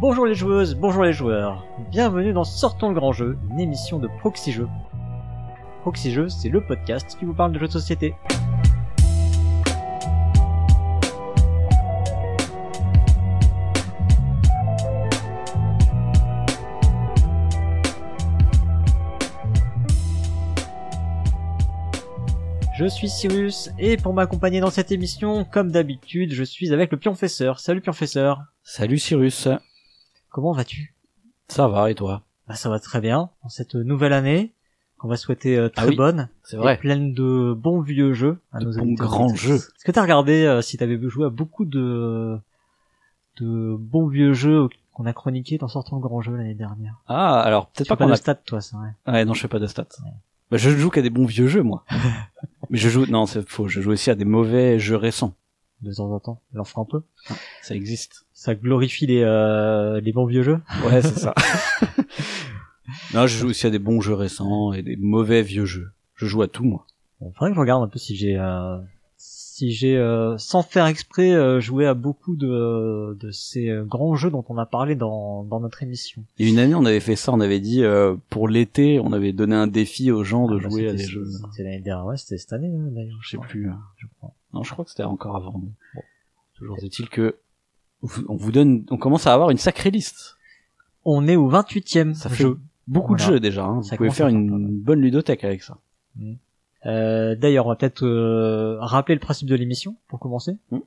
Bonjour les joueuses, bonjour les joueurs. Bienvenue dans Sortons le grand jeu, une émission de Proxy Jeux. Proxy Jeux, c'est le podcast qui vous parle de jeux de société. Je suis Cyrus et pour m'accompagner dans cette émission, comme d'habitude, je suis avec le Pionfesseur. Salut Pionfesseur. Salut Cyrus. Comment vas-tu? Ça va et toi? Bah, Ça va très bien. En cette nouvelle année, qu'on va souhaiter euh, très Ah oui, bonne, C'est vrai. et pleine de bons vieux jeux à De nos bons grands jeux. Est-ce que t'as regardé euh, si t'avais joué à beaucoup de de bons vieux jeux qu'on a chroniqués dans sortant le grand jeu l'année dernière? Ah, alors peut-être pas pas qu'on de stats toi, c'est vrai. Ouais, non, je fais pas de stats. Bah, je joue qu'à des bons vieux jeux, moi. Mais je joue... Non, c'est faux. Je joue aussi à des mauvais jeux récents. De temps en temps, il en faut un peu. Ça existe. Ça glorifie les euh, les bons vieux jeux. Ouais, c'est ça. non, je joue aussi à des bons jeux récents et des mauvais vieux jeux. Je joue à tout, moi. Bon, faudrait que je regarde un peu si j'ai euh, si j'ai euh, sans faire exprès euh, joué à beaucoup de de ces euh, grands jeux dont on a parlé dans dans notre émission. Il y a une année, on avait fait ça. On avait dit, euh, pour l'été, on avait donné un défi aux gens de Ah, bah, jouer à des jeux. C'était l'année dernière, ouais, c'était cette année hein, d'ailleurs. Je sais plus. euh, Je crois. Non, je crois que c'était encore avant. Bon. Toujours est-il que on vous donne, on commence à avoir une sacrée liste. On est au 28e Ça fait jeu. beaucoup de jeux déjà. Hein. Vous Ça pouvez faire une bonne ludothèque avec ça. Euh, D'ailleurs, on va peut-être euh, rappeler le principe de l'émission pour commencer. Mm.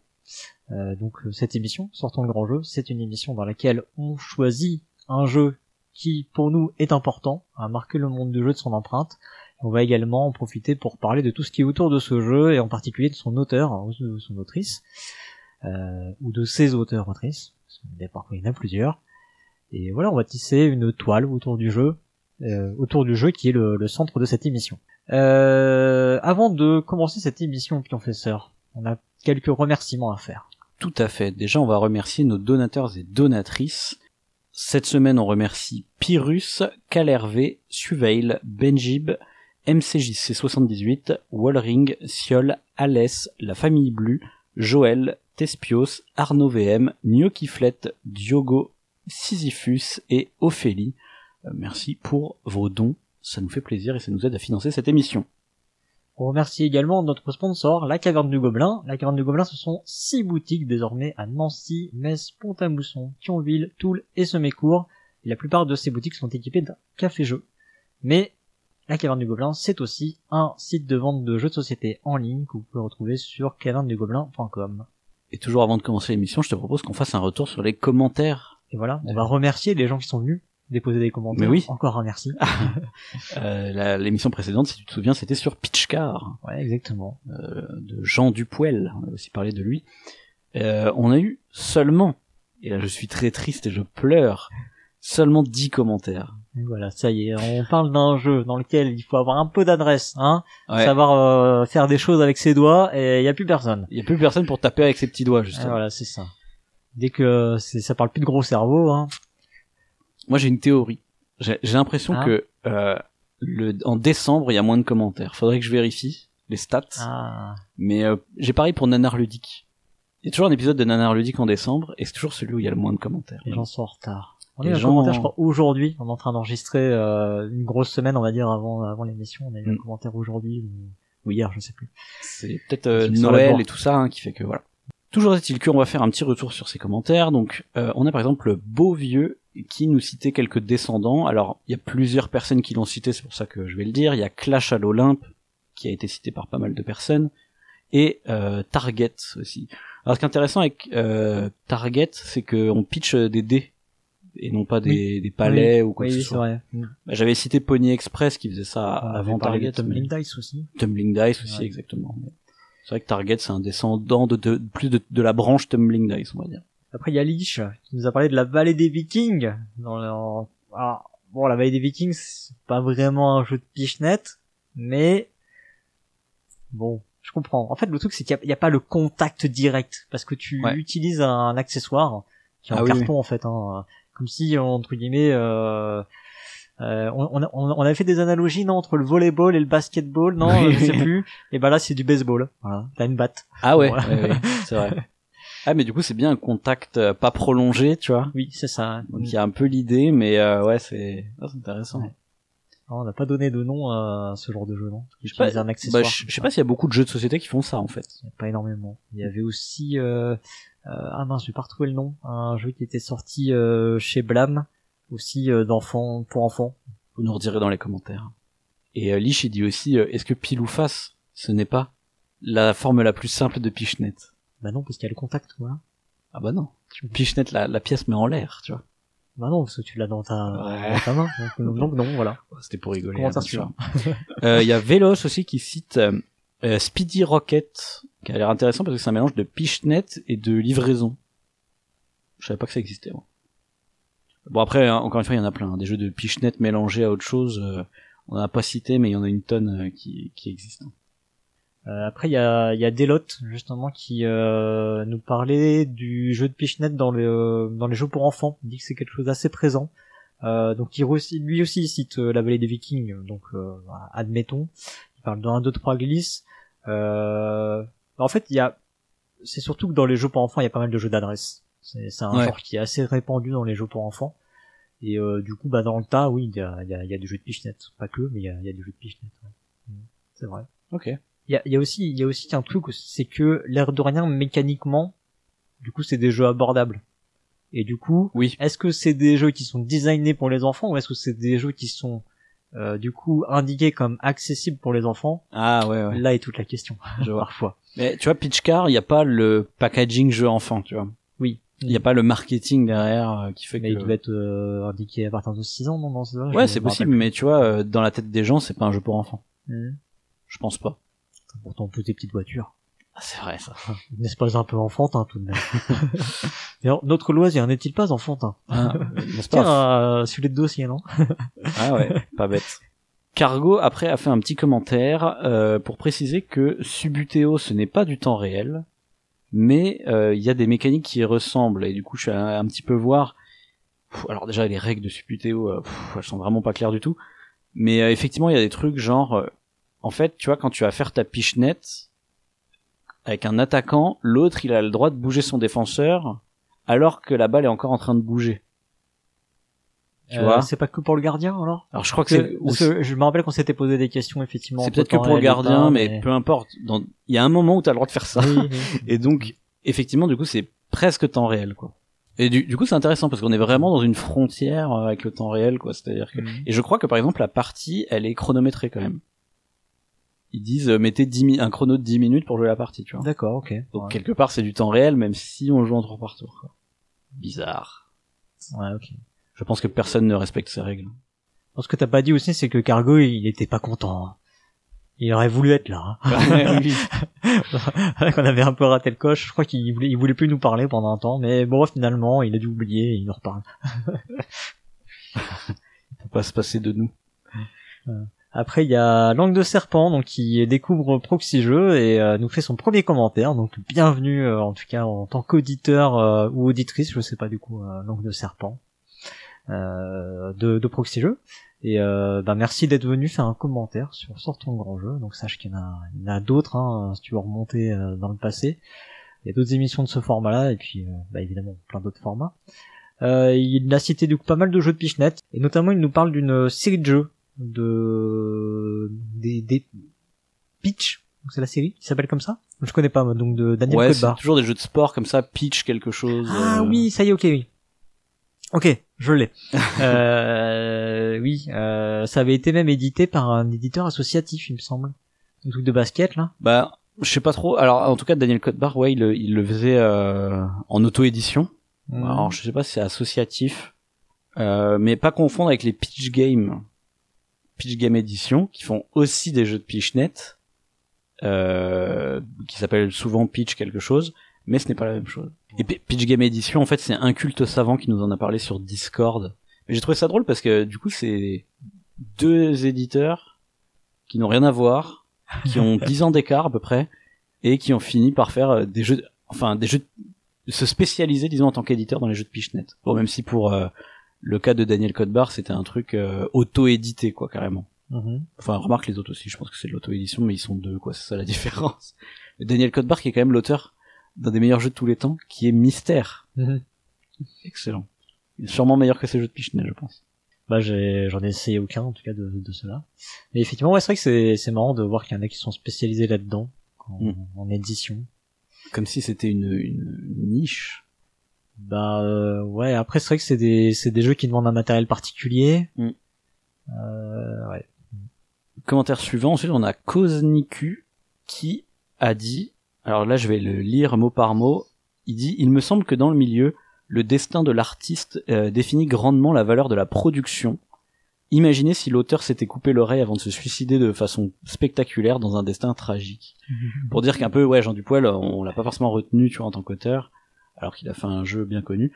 Euh, donc cette émission, Sortons le grand jeu, c'est une émission dans laquelle on choisit un jeu qui pour nous est important, à marquer le monde du jeu de son empreinte. On va également en profiter pour parler de tout ce qui est autour de ce jeu et en particulier de son auteur ou de son autrice euh, ou de ses auteurs autrices. Parfois il y en a plusieurs. Et voilà, on va tisser une toile autour du jeu, euh, autour du jeu qui est le, centre de cette émission. Euh, avant de commencer cette émission, Pionfesseur, on a quelques remerciements à faire. Tout à fait. Déjà, on va remercier nos donateurs et donatrices. Cette semaine, on remercie Pyrrhus, Calervé, Suveil, Benjib, MCJC78, Wallring, Siol, Alès, La Famille Blue, Joël, Tespios, Arnaud VM, Gnocchiflet, Diogo, Sisyphus et Ophélie. Euh, merci pour vos dons. Ça nous fait plaisir et ça nous aide à financer cette émission. On remercie également notre sponsor, la Caverne du Gobelin. La Caverne du Gobelin, ce sont six boutiques désormais à Nancy, Metz, Pont-à-Mousson, Thionville, Toul et Semécourt. La plupart de ces boutiques sont équipées d'un café-jeu. Mais la Caverne du Gobelin, c'est aussi un site de vente de jeux de société en ligne que vous pouvez retrouver sur cavernedugobelin.com. Et toujours avant de commencer l'émission, je te propose qu'on fasse un retour sur les commentaires Et voilà, on va remercier les gens qui sont venus déposer des commentaires. Mais oui. Encore un merci. Euh, L'émission précédente, si tu te souviens, c'était sur Pitchcar Ouais, exactement. euh, de Jean Dupoel. On a aussi parlé de lui. Euh, on a eu seulement, et là je suis très triste et je pleure, seulement 10 commentaires. Et voilà, ça y est, on parle d'un jeu dans lequel il faut avoir un peu d'adresse, hein, Ouais. savoir euh, faire des choses avec ses doigts, et il y a plus personne. Il y a plus personne pour taper avec ses petits doigts, Et justement. voilà, c'est ça. Dès que ça parle plus de gros cerveau, hein. Moi j'ai une théorie. J'ai j'ai l'impression Ah. que euh, le, en décembre, il y a moins de commentaires. Faudrait que je vérifie les stats. Ah, Mais euh, j'ai pareil pour Nanar Ludique. Il y a toujours un épisode de Nanar Ludique en décembre, et c'est toujours celui où il y a le moins de commentaires. les gens sont en retard. On Les a eu un commentaire, je crois, aujourd'hui. On est en train d'enregistrer euh, une grosse semaine, on va dire, avant avant l'émission. On a eu un Mm. commentaire aujourd'hui ou, ou hier, je sais plus. C'est peut-être euh, Noël et tout ça hein, qui fait que voilà. Toujours est-il qu'on va faire un petit retour sur ces commentaires. Donc, euh, on a par exemple le beau vieux qui nous citait quelques descendants. Alors, il y a plusieurs personnes qui l'ont cité, c'est pour ça que je vais le dire. Il y a Clash à l'Olympe qui a été cité par pas mal de personnes et euh, Target aussi. Alors, ce qui est intéressant avec euh, Target, c'est qu'on pitch des dés et non pas des, des palais ou quoi oui, que oui, ce soit. vrai. Mm. Bah, J'avais cité Pony Express qui faisait ça avait avant Target. Tumbling mais- Dice aussi. Tumbling Dice aussi, Ouais. exactement. C'est vrai que Target, c'est un descendant de, de- plus de, de la branche Tumbling Dice, on va dire. Après, il y a Lich qui nous a parlé de la vallée des Vikings. Dans le... Alors, bon, la vallée des Vikings, c'est pas vraiment un jeu de pichenette, mais bon, je comprends. En fait, le truc, c'est qu'il n'y a, pas le contact direct, parce que tu Ouais. utilises un accessoire qui est en Ah oui, carton, en fait, hein, comme si, entre guillemets, euh, euh, on, on, a- on avait fait des analogies non entre le volleyball et le basketball non Oui. je sais plus et ben là c'est du baseball voilà t'as une batte Ah ouais, Voilà. ouais, ouais, c'est vrai. Ah, mais du coup, c'est bien un contact euh, pas prolongé, tu vois. Oui, c'est ça. Donc il y a un peu l'idée, mais euh, ouais, c'est c'est intéressant. Ouais. Ah, on n'a pas donné de nom à ce genre de jeu, non Je sais pas, un accessoire. Bah, je je sais pas s'il y a beaucoup de jeux de société qui font ça en fait. Il y a Pas énormément. Il y avait aussi euh, ah mince, je vais pas retrouver le nom. Un jeu qui était sorti euh, chez Blam, aussi euh, d'enfants pour enfants. Vous nous redirez dans les commentaires. Et euh, Lich, il dit aussi, euh, est-ce que pile ou face, ce n'est pas la forme la plus simple de Pichnet Bah non, parce qu'il y a le contact, voilà. Ah bah non. Pichnet, la, la pièce met en l'air, tu vois. Bah non, parce que tu l'as dans ta, Ouais. dans ta main. Donc, donc non, voilà. C'était pour rigoler. Commentaire hein. Euh, Il y a Velos aussi qui cite euh, euh, Speedy Rocket, qui a l'air intéressant parce que c'est un mélange de Pichnet et de livraison. Je savais pas que ça existait. Moi. Bon après, hein, encore une fois, il y en a plein. hein. Des jeux de Pichnet mélangés à autre chose. euh, on n'a pas cité, mais il y en a une tonne euh, qui, qui existent. Euh, après, il y a, y a Delot, justement, qui nous parlait du jeu de Pichnet dans, dans les jeux pour enfants. Il dit que c'est quelque chose d'assez présent. Euh, donc il lui aussi cite la vallée des Vikings, donc euh, admettons. Parle de 1, 2, 3 glisses. Euh, en fait, il y a, c'est surtout que dans les jeux pour enfants, il y a pas mal de jeux d'adresse. C'est un Ouais. genre qui est assez répandu dans les jeux pour enfants. Et euh, du coup, bah dans le tas, oui, il y a, il y, a, y a des jeux de Pichnet. Pas que, mais il y a, y a des jeux de Pichnet. ouais. Mm. C'est vrai. Ok. Il y a, y a aussi, il y a aussi un truc, c'est que l'air de rien, mécaniquement, du coup, c'est des jeux abordables. Et du coup, Oui. est-ce que c'est des jeux qui sont designés pour les enfants ou est-ce que c'est des jeux qui sont euh, du coup indiqués comme accessibles pour les enfants Ah ouais, ouais. Là est toute la question. Je vois. Parfois. Mais tu vois, Pitch Car, il n'y a pas le packaging jeu enfant, tu vois. Oui. Il n'y a pas le marketing derrière euh, qui fait Mais il que. doit être euh, indiqué à partir de 6 ans, non, jeu Ouais, c'est possible, mais tu vois, euh, dans la tête des gens, c'est pas un jeu pour enfants. Hmm. Je pense pas. Pourtant, toutes des petites voitures. C'est vrai ça. N'est-ce pas un peu enfantin tout de même D'ailleurs, notre loisir n'est-il pas enfantin Ah, Tiens, pas euh, celui de dossier, non Ah ouais, pas bête. Cargo après a fait un petit commentaire euh, pour préciser que Subutéo ce n'est pas du temps réel, mais euh, il y a des mécaniques qui y ressemblent et du coup je suis allé un petit peu voir. Pff, alors déjà les règles de Subutéo, euh, pff, elles sont vraiment pas claires du tout, mais euh, effectivement il y a des trucs genre, euh, en fait tu vois quand tu vas faire ta pichenette avec un attaquant, l'autre il a le droit de bouger son défenseur alors que la balle est encore en train de bouger. Tu Euh, vois C'est pas que pour le gardien, alors? Alors je crois que c'est je me rappelle qu'on s'était posé des questions, effectivement. C'est peut-être que pour le gardien, pas, mais, peu importe. Dans- Il y a un moment où t'as le droit de faire ça. Oui, oui. Et donc, effectivement, du coup, c'est presque temps réel, quoi. Et du, du coup, c'est intéressant parce qu'on est vraiment dans une frontière euh, avec le temps réel, quoi. C'est-à-dire que, Mhm. et je crois que par exemple, la partie, elle est chronométrée quand même. Ils disent, euh, mettez 10 mi- un chrono de 10 minutes pour jouer la partie, tu vois. D'accord, ok. Donc, ouais. quelque part, c'est du temps réel, même si on joue en tour par tour, quoi. Bizarre. Ouais, ok. Je pense que personne ne respecte ces règles. Ce que t'as pas dit aussi, c'est que Cargo, il était pas content. hein. Il aurait voulu être là. hein. Qu'on avait un peu raté le coche. Je crois qu'il voulait, il voulait plus nous parler pendant un temps, mais bon, finalement, il a dû oublier et il nous reparle. Faut pas se passer de nous. Après, il y a Langue de Serpent, donc qui découvre Proxy Jeux et euh, nous fait son premier commentaire. Donc bienvenue, euh, en tout cas en tant qu'auditeur euh, ou auditrice, je sais pas du coup, Langue de Serpent de, de Proxy. Et bah, merci d'être venu faire un commentaire sur Sort ton grand jeu. Donc sache qu'il y en a, d'autres, hein, si tu veux remonter dans le passé. Il y a d'autres émissions de ce format-là et puis bah, évidemment plein d'autres formats. Il a cité du pas mal de jeux de Pichnette et notamment il nous parle d'une série de jeux de des, des Pitch, Donc, c'est la série qui s'appelle comme ça? Je connais pas donc de Daniel Ouais, c'est toujours des jeux de sport comme ça, pitch quelque chose. Ah euh, oui, ça y est, ok, oui. Ok, je l'ai. euh, oui, euh, ça avait été même édité par un éditeur associatif, il me semble. Un truc de basket, là. Bah, je sais pas trop. Alors, en tout cas, Daniel Codbar, ouais, il, le- il le faisait euh, en auto-édition. Mhm. Alors, je sais pas si c'est associatif, euh, mais pas confondre avec les Pitch Game, Pitch Game Edition, qui font aussi des jeux de Pitchnet, euh, qui s'appellent souvent Pitch quelque chose, mais ce n'est pas la même chose. Et Pitch Game Edition, en fait, c'est un culte savant qui nous en a parlé sur Discord. Mais j'ai trouvé ça drôle parce que du coup, c'est deux éditeurs qui n'ont rien à voir, qui ont 10 ans d'écart à peu près, et qui ont fini par faire euh, des jeux, enfin des jeux, se spécialiser, disons, en tant qu'éditeur dans les jeux de Pitchnet. Bon, même si pour euh, le cas de Daniel Codbar, c'était un truc euh, auto-édité, quoi, carrément. Mhm. Enfin, remarque les autres aussi, je pense que c'est de l'auto-édition, mais ils sont deux, quoi, c'est ça la différence. Daniel Codbar, qui est quand même l'auteur d'un des meilleurs jeux de tous les temps, qui est Mystère. Mhm. Excellent. Il est sûrement meilleur que ces jeux de Pichenette, je pense. Bah j'ai j'en ai essayé aucun en tout cas de, de cela. Mais effectivement ouais c'est vrai que c'est c'est marrant de voir qu'il y en a qui sont spécialisés là-dedans en, Mm. en édition. Comme si c'était une, une niche. Bah euh, ouais après c'est vrai que c'est des c'est des jeux qui demandent un matériel particulier. Mm. Euh, ouais. Commentaire suivant, ensuite on a Kozniku qui a dit, alors là je vais le lire mot par mot, il dit, il me semble que dans le milieu, le destin de l'artiste euh, définit grandement la valeur de la production. Imaginez si l'auteur s'était coupé l'oreille avant de se suicider de façon spectaculaire dans un destin tragique. Pour dire qu'un peu, ouais, Jean Dupoil, on l'a pas forcément retenu, tu vois, en tant qu'auteur, alors qu'il a fait un jeu bien connu.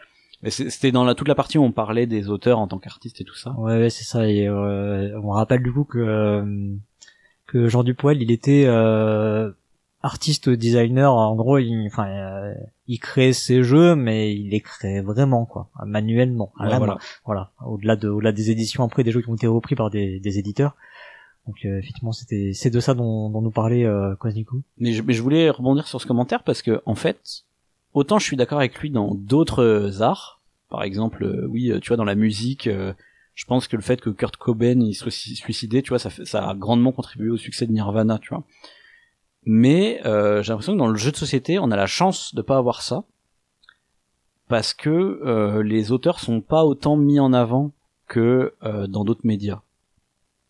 C'était dans la, toute la partie où on parlait des auteurs en tant qu'artistes et tout ça. Ouais, ouais, c'est ça. Et euh, on rappelle du coup que euh, que Jean Dupoil, il était euh, artiste designer. En gros, il, enfin, euh, il créait ses jeux, mais il les créait vraiment, quoi, manuellement. à Ouais, la main. voilà. voilà. Au-delà de, au-delà des éditions après, des jeux qui ont été repris par des, des éditeurs. Donc euh, effectivement, c'était, c'est de ça dont, dont nous parlait euh. Mais je, mais je voulais rebondir sur ce commentaire parce que en fait, autant je suis d'accord avec lui dans d'autres euh, arts, par exemple, euh, oui, euh, tu vois, dans la musique, je pense que le fait que Kurt Cobain il soit suicidé, tu vois, ça, fait, ça a grandement contribué au succès de Nirvana, tu vois. Mais euh, j'ai l'impression que dans le jeu de société, on a la chance de pas avoir ça parce que euh, les auteurs sont pas autant mis en avant que euh, dans d'autres médias.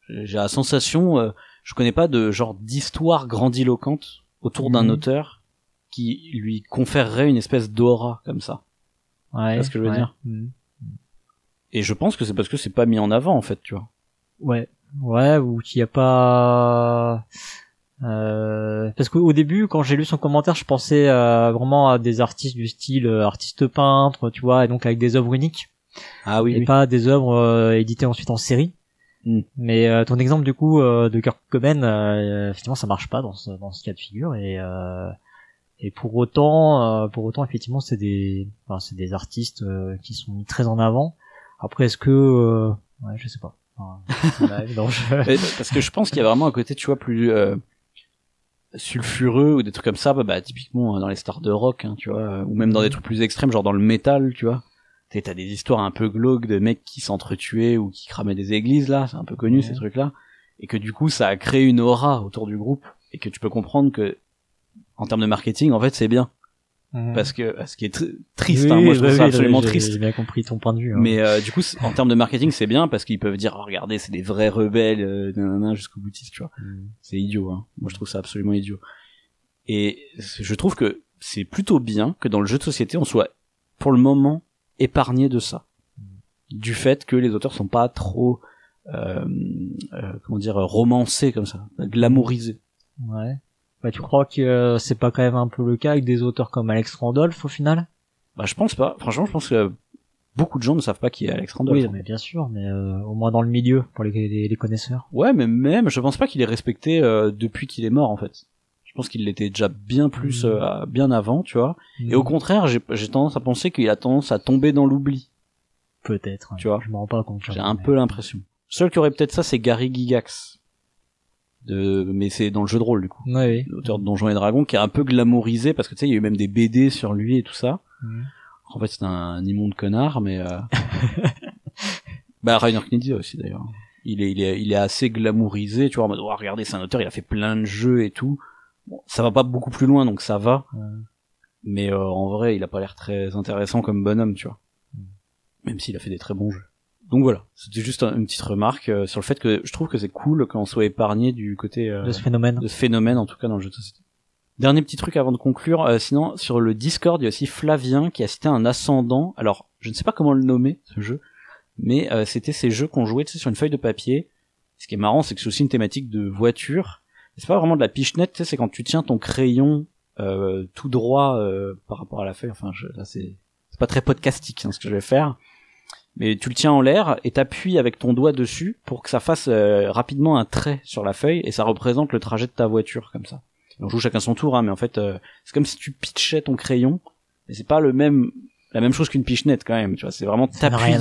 J'ai la sensation, euh, je connais pas de genre d'histoire grandiloquente autour d'un Mhm. auteur qui lui conférerait une espèce d'aura comme ça. Ouais. ce que je veux ouais. dire. Et je pense que c'est parce que c'est pas mis en avant en fait, tu vois. Ouais, ouais, ou qu'il n'y a pas. Euh, parce qu'au début, quand j'ai lu son commentaire, je pensais euh, vraiment à des artistes du style euh, artiste peintre, tu vois, et donc avec des œuvres uniques, Ah oui, et oui. pas des œuvres euh, éditées ensuite en série. Mm. Mais ton exemple du coup de Kurt Cobain, effectivement, ça marche pas dans ce, dans ce cas de figure, et euh, et pour autant, euh, pour autant, effectivement, c'est des, enfin, c'est des artistes euh, qui sont mis très en avant. Après, est-ce que, euh, ouais, je sais pas. Non, je- parce que je pense qu'il y a vraiment un côté, tu vois, plus euh, sulfureux ou des trucs comme ça, bah, bah, typiquement dans les stars de rock, hein, tu vois, ou même dans des trucs plus extrêmes, genre dans le métal, tu vois. T'as des histoires un peu glauques de mecs qui s'entretuaient ou qui cramaient des églises, là, c'est un peu connu Ouais. ces trucs-là, et que du coup ça a créé une aura autour du groupe, et que tu peux comprendre que en termes de marketing, en fait, c'est bien, parce que ce qui est tr- triste, Oui, hein, moi je bah trouve ça oui, absolument triste. J'ai bien compris ton point de vue. hein. Mais euh, du coup, en termes de marketing, c'est bien parce qu'ils peuvent dire, oh, regardez, c'est des vrais rebelles, euh, nanana, jusqu'au boutiste, tu vois. Mm. C'est idiot, hein. Moi, je trouve ça absolument idiot. Et je trouve que c'est plutôt bien que dans le jeu de société, on soit, pour le moment, épargné de ça. Du fait que les auteurs sont pas trop, euh, euh, comment dire, romancés comme ça, glamourisés. Ouais. Bah, tu crois que euh, c'est pas quand même un peu le cas avec des auteurs comme Alex Randolph au final? Bah, je pense pas. Franchement, je pense que beaucoup de gens ne savent pas qui est Alex Randolph. Oui, mais bien sûr, mais euh, au moins dans le milieu pour les, les, les connaisseurs. Ouais, mais même, je pense pas qu'il est respecté euh, depuis qu'il est mort, en fait. Je pense qu'il l'était déjà bien plus, euh, bien avant, tu vois. Et au contraire, j'ai tendance à penser qu'il a tendance à tomber dans l'oubli. peut-être. Tu vois. Je m'en rends pas compte. J'ai un mais- peu l'impression. Seul qui aurait peut-être ça, c'est Gary Gigax. De, mais c'est dans le jeu de rôle, du coup. Ouais, oui. L'auteur de Donjons et Dragons, qui est un peu glamourisé, parce que tu sais, il y a eu même des BD sur lui et tout ça. En fait, c'est un, immonde connard, mais, euh... bah, Rainer Knizia aussi, d'ailleurs. Il est, il est, il est assez glamourisé, tu vois, en mode, oh, regardez, c'est un auteur, il a fait plein de jeux et tout. Bon, ça va pas beaucoup plus loin, donc ça va. Ouais. Mais euh, en vrai, il a pas l'air très intéressant comme bonhomme, tu vois. Mm. Même s'il a fait des très bons jeux. Donc voilà, c'était juste un- une petite remarque euh, sur le fait que je trouve que c'est cool qu'on soit épargné du côté euh, De ce phénomène. de ce phénomène, en tout cas dans le jeu de société. Dernier petit truc avant de conclure, euh, sinon sur le Discord, il y a aussi Flavien qui a cité un ascendant. Alors, je ne sais pas comment le nommer, ce jeu, mais euh, c'était ces jeux qu'on jouait tu sais, sur une feuille de papier. Ce qui est marrant, c'est que c'est aussi une thématique de voiture. C'est pas vraiment de la pichenette, tu sais, c'est quand tu tiens ton crayon euh, tout droit euh, par rapport à la feuille. Enfin, je, là, c'est c'est pas très podcastique hein, ce que je vais faire. Mais tu le tiens en l'air et t'appuies avec ton doigt dessus pour que ça fasse euh, rapidement un trait sur la feuille et ça représente le trajet de ta voiture comme ça. On joue chacun son tour, hein, mais en fait, euh, c'est comme si tu pitchais ton crayon, mais c'est pas le même, la même chose qu'une pichenette quand même. Tu vois, c'est vraiment t'appuies,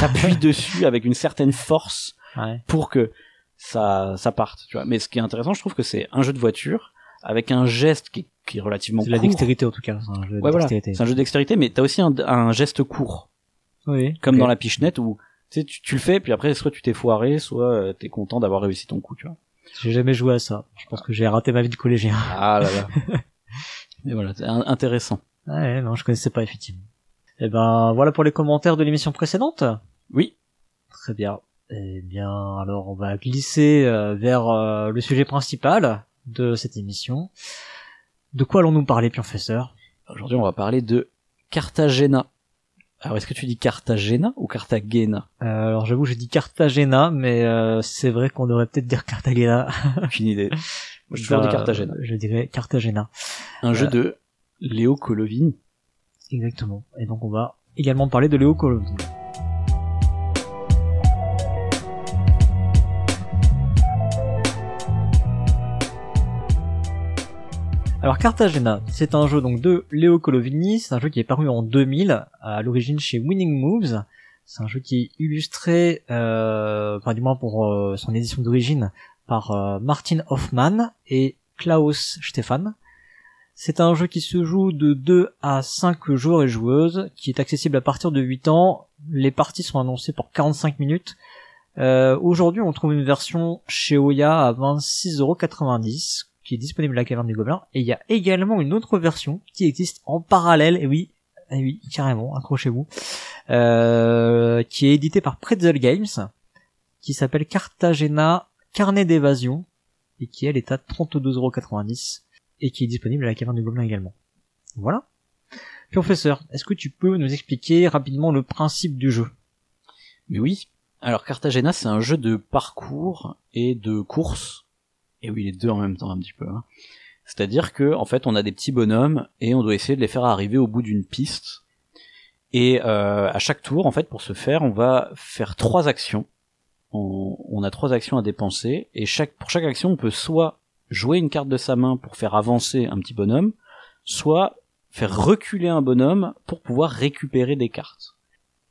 t'appuies dessus avec une certaine force Ouais. pour que ça, ça parte. Tu vois. Mais ce qui est intéressant, je trouve que c'est un jeu de voiture avec un geste qui est, qui est relativement C'est la dextérité en tout cas. C'est un jeu de voilà. dextérité. C'est un jeu de dextérité, mais t'as aussi un, un geste court, Oui. comme dans la pichenette où tu sais, tu, tu le fais, puis après, soit tu t'es foiré, soit euh, t'es content d'avoir réussi ton coup, tu vois. J'ai jamais joué à ça. Je pense que j'ai raté ma vie de collégien. Ah là là. Mais voilà, c'est intéressant. Ouais, non, je connaissais pas effectivement. Eh ben, voilà pour les commentaires de l'émission précédente. Oui. Très bien. Eh bien, alors on va glisser euh, vers euh, le sujet principal de cette émission. De quoi allons-nous parler, professeur Aujourd'hui, on va parler de Cartagena. Alors, est-ce que tu dis Cartagena ou Cartagena? Euh, Alors j'avoue, j'ai dit Cartagena, mais euh, c'est vrai qu'on devrait peut-être dire Cartagena. Aucune idée. Moi, j'ai toujours dit Bah, Cartagena. Je dirais Cartagena. Un jeu euh, de Léo Colovini. Exactement. Et donc on va également parler de Léo Colovini. Alors Cartagena, c'est un jeu donc de Léo Colovini, c'est un jeu qui est paru en 2000, à l'origine chez Winning Moves. C'est un jeu qui est illustré, euh, du moins pour euh, son édition d'origine, par euh, Martin Hoffmann et Klaus Stefan. C'est un jeu qui se joue de 2 à 5 joueurs et joueuses, qui est accessible à partir de 8 ans. Les parties sont annoncées pour 45 minutes. Euh, Aujourd'hui, on trouve une version chez Oya à 26,90€, qui est disponible à la caverne du Gobelin. Et il y a également une autre version qui existe en parallèle, et oui, et oui, carrément, accrochez-vous, euh, qui est éditée par Pretzel Games, qui s'appelle Cartagena Carnet d'évasion, et qui elle est à 32,90€ et qui est disponible à la caverne du Gobelin également. Voilà. Professeur, est-ce que tu peux nous expliquer rapidement le principe du jeu? Mais oui. Alors, Cartagena, c'est un jeu de parcours et de course. Et oui, les deux en même temps, un petit peu. hein. C'est-à-dire que, en fait, on a des petits bonhommes et on doit essayer de les faire arriver au bout d'une piste. Et euh, à chaque tour, en fait, pour ce faire, on va faire trois actions. On, a trois actions à dépenser et chaque pour chaque action, on peut soit jouer une carte de sa main pour faire avancer un petit bonhomme, soit faire reculer un bonhomme pour pouvoir récupérer des cartes.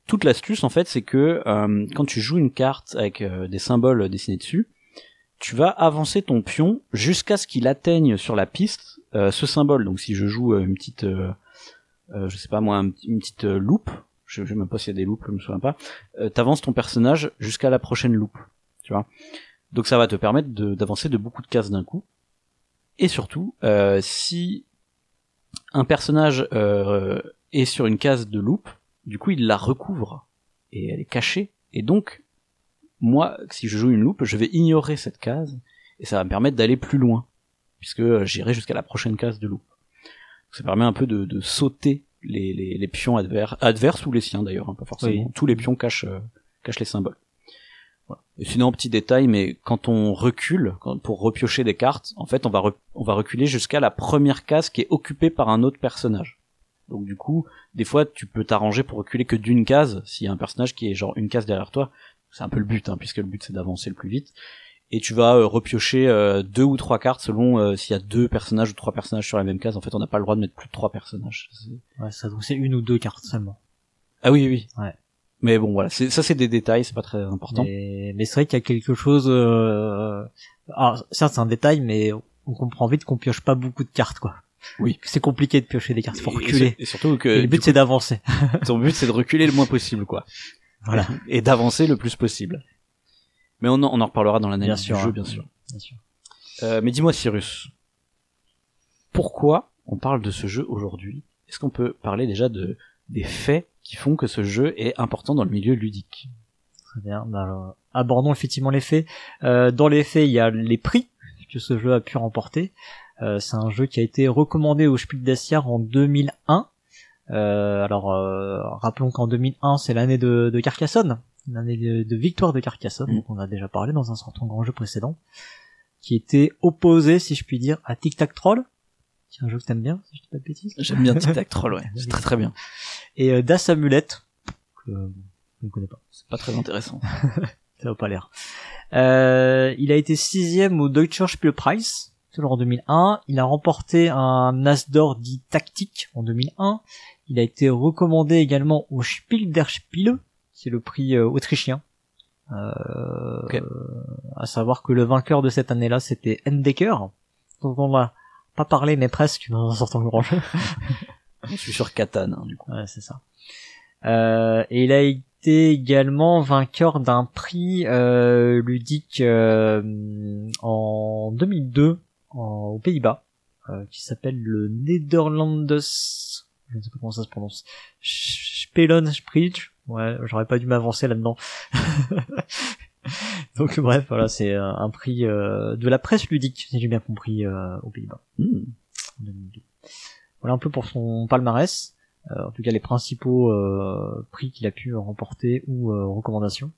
Toute l'astuce, en fait, c'est que euh, quand tu joues une carte avec euh, des symboles dessinés dessus, tu vas avancer ton pion jusqu'à ce qu'il atteigne sur la piste euh, ce symbole. Donc si je joue euh, une petite, euh, euh, je sais pas moi, une petite loupe, je, je sais même pas s'il y a des loupes, je me souviens pas, t'avances ton personnage jusqu'à la prochaine loupe, tu vois. Donc ça va te permettre d'avancer de, beaucoup de cases d'un coup. Et surtout, si un personnage est sur une case de loupe, du coup il la recouvre et elle est cachée. Et donc, moi, si je joue une loupe, je vais ignorer cette case et ça va me permettre d'aller plus loin, puisque euh, j'irai jusqu'à la prochaine case de loupe. Ça permet un peu de, de sauter les, les, les pions adverses, adverses ou les siens d'ailleurs, hein, pas forcément. Oui. Tous les pions cachent, euh, cachent les symboles. Voilà. Et sinon, petit détail, mais quand on recule, quand, pour repiocher des cartes, en fait, on va, on va reculer jusqu'à la première case qui est occupée par un autre personnage. Donc du coup, des fois, tu peux t'arranger pour reculer que d'une case, s'il y a un personnage qui est genre une case derrière toi. C'est un peu le but, hein, puisque le but c'est d'avancer le plus vite. Et tu vas euh, repiocher euh, deux ou trois cartes selon euh, s'il y a deux personnages ou trois personnages sur la même case. En fait, on n'a pas le droit de mettre plus de trois personnages. Ouais, ça donc c'est une ou deux cartes seulement. Ah oui, oui. Ouais. Mais bon, voilà, ça c'est des détails, c'est pas très important. Mais, mais c'est vrai qu'il y a quelque chose. Euh... Alors certes c'est un détail, mais on comprend vite qu'on pioche pas beaucoup de cartes quoi. Oui. C'est compliqué de piocher des cartes, faut Et- et reculer. sur- Et, surtout que Et le but c'est d'avancer. ton but c'est de reculer le moins possible, quoi. Voilà. Et d'avancer le plus possible. Mais on en, on en reparlera dans l'analyse du sûr, jeu, hein. bien sûr. Bien sûr. Euh, mais dis-moi, Cyrus, pourquoi on parle de ce jeu aujourd'hui? Est-ce qu'on peut parler déjà de des faits qui font que ce jeu est important dans le milieu ludique? Très bien. Bah, alors, abordons effectivement les faits. Euh, dans les faits, il y a les prix que ce jeu a pu remporter. Euh, c'est un jeu qui a été recommandé au Spiel des Jahres en 2001. Euh, alors, euh, rappelons qu'en 2001, c'est l'année de, de Carcassonne, l'année de, de victoire de Carcassonne, Mm. dont on a déjà parlé dans un certain grand jeu précédent, qui était opposé, si je puis dire, à Tic Tac Troll, qui est un jeu que t'aimes bien, si je dis pas de bêtises, J'aime bien Tic Tac Troll, ouais. C'est très très bien. et euh, Das Amulette, que je ne connais pas. C'est pas très intéressant. Ça va pas l'air. Euh, il a été sixième au Deutscher Spielpreis, toujours en 2001. Il a remporté un As d'or dit tactique en 2001. Il a été recommandé également au Spiel der Spiele, c'est le prix euh, autrichien. Euh. À savoir que le vainqueur de cette année-là, c'était Endecker, dont on a pas parler mais presque dans un de grand jeu. Je suis sur Catan, hein, du coup. Ouais, c'est ça. Euh, et il a été également vainqueur d'un prix euh, ludique euh, en 2002 en, aux Pays-Bas, euh, qui s'appelle le Nederlandes, je ne sais pas comment ça se prononce, Spellensprijs. Ouais, j'aurais pas dû m'avancer là-dedans. Donc bref, voilà, c'est euh, un prix euh, de la presse ludique, si j'ai bien compris, euh, aux Pays-Bas. Hmm. en 2002. Voilà un peu pour son palmarès. Euh, en tout cas, les principaux euh, prix qu'il a pu remporter ou recommandations.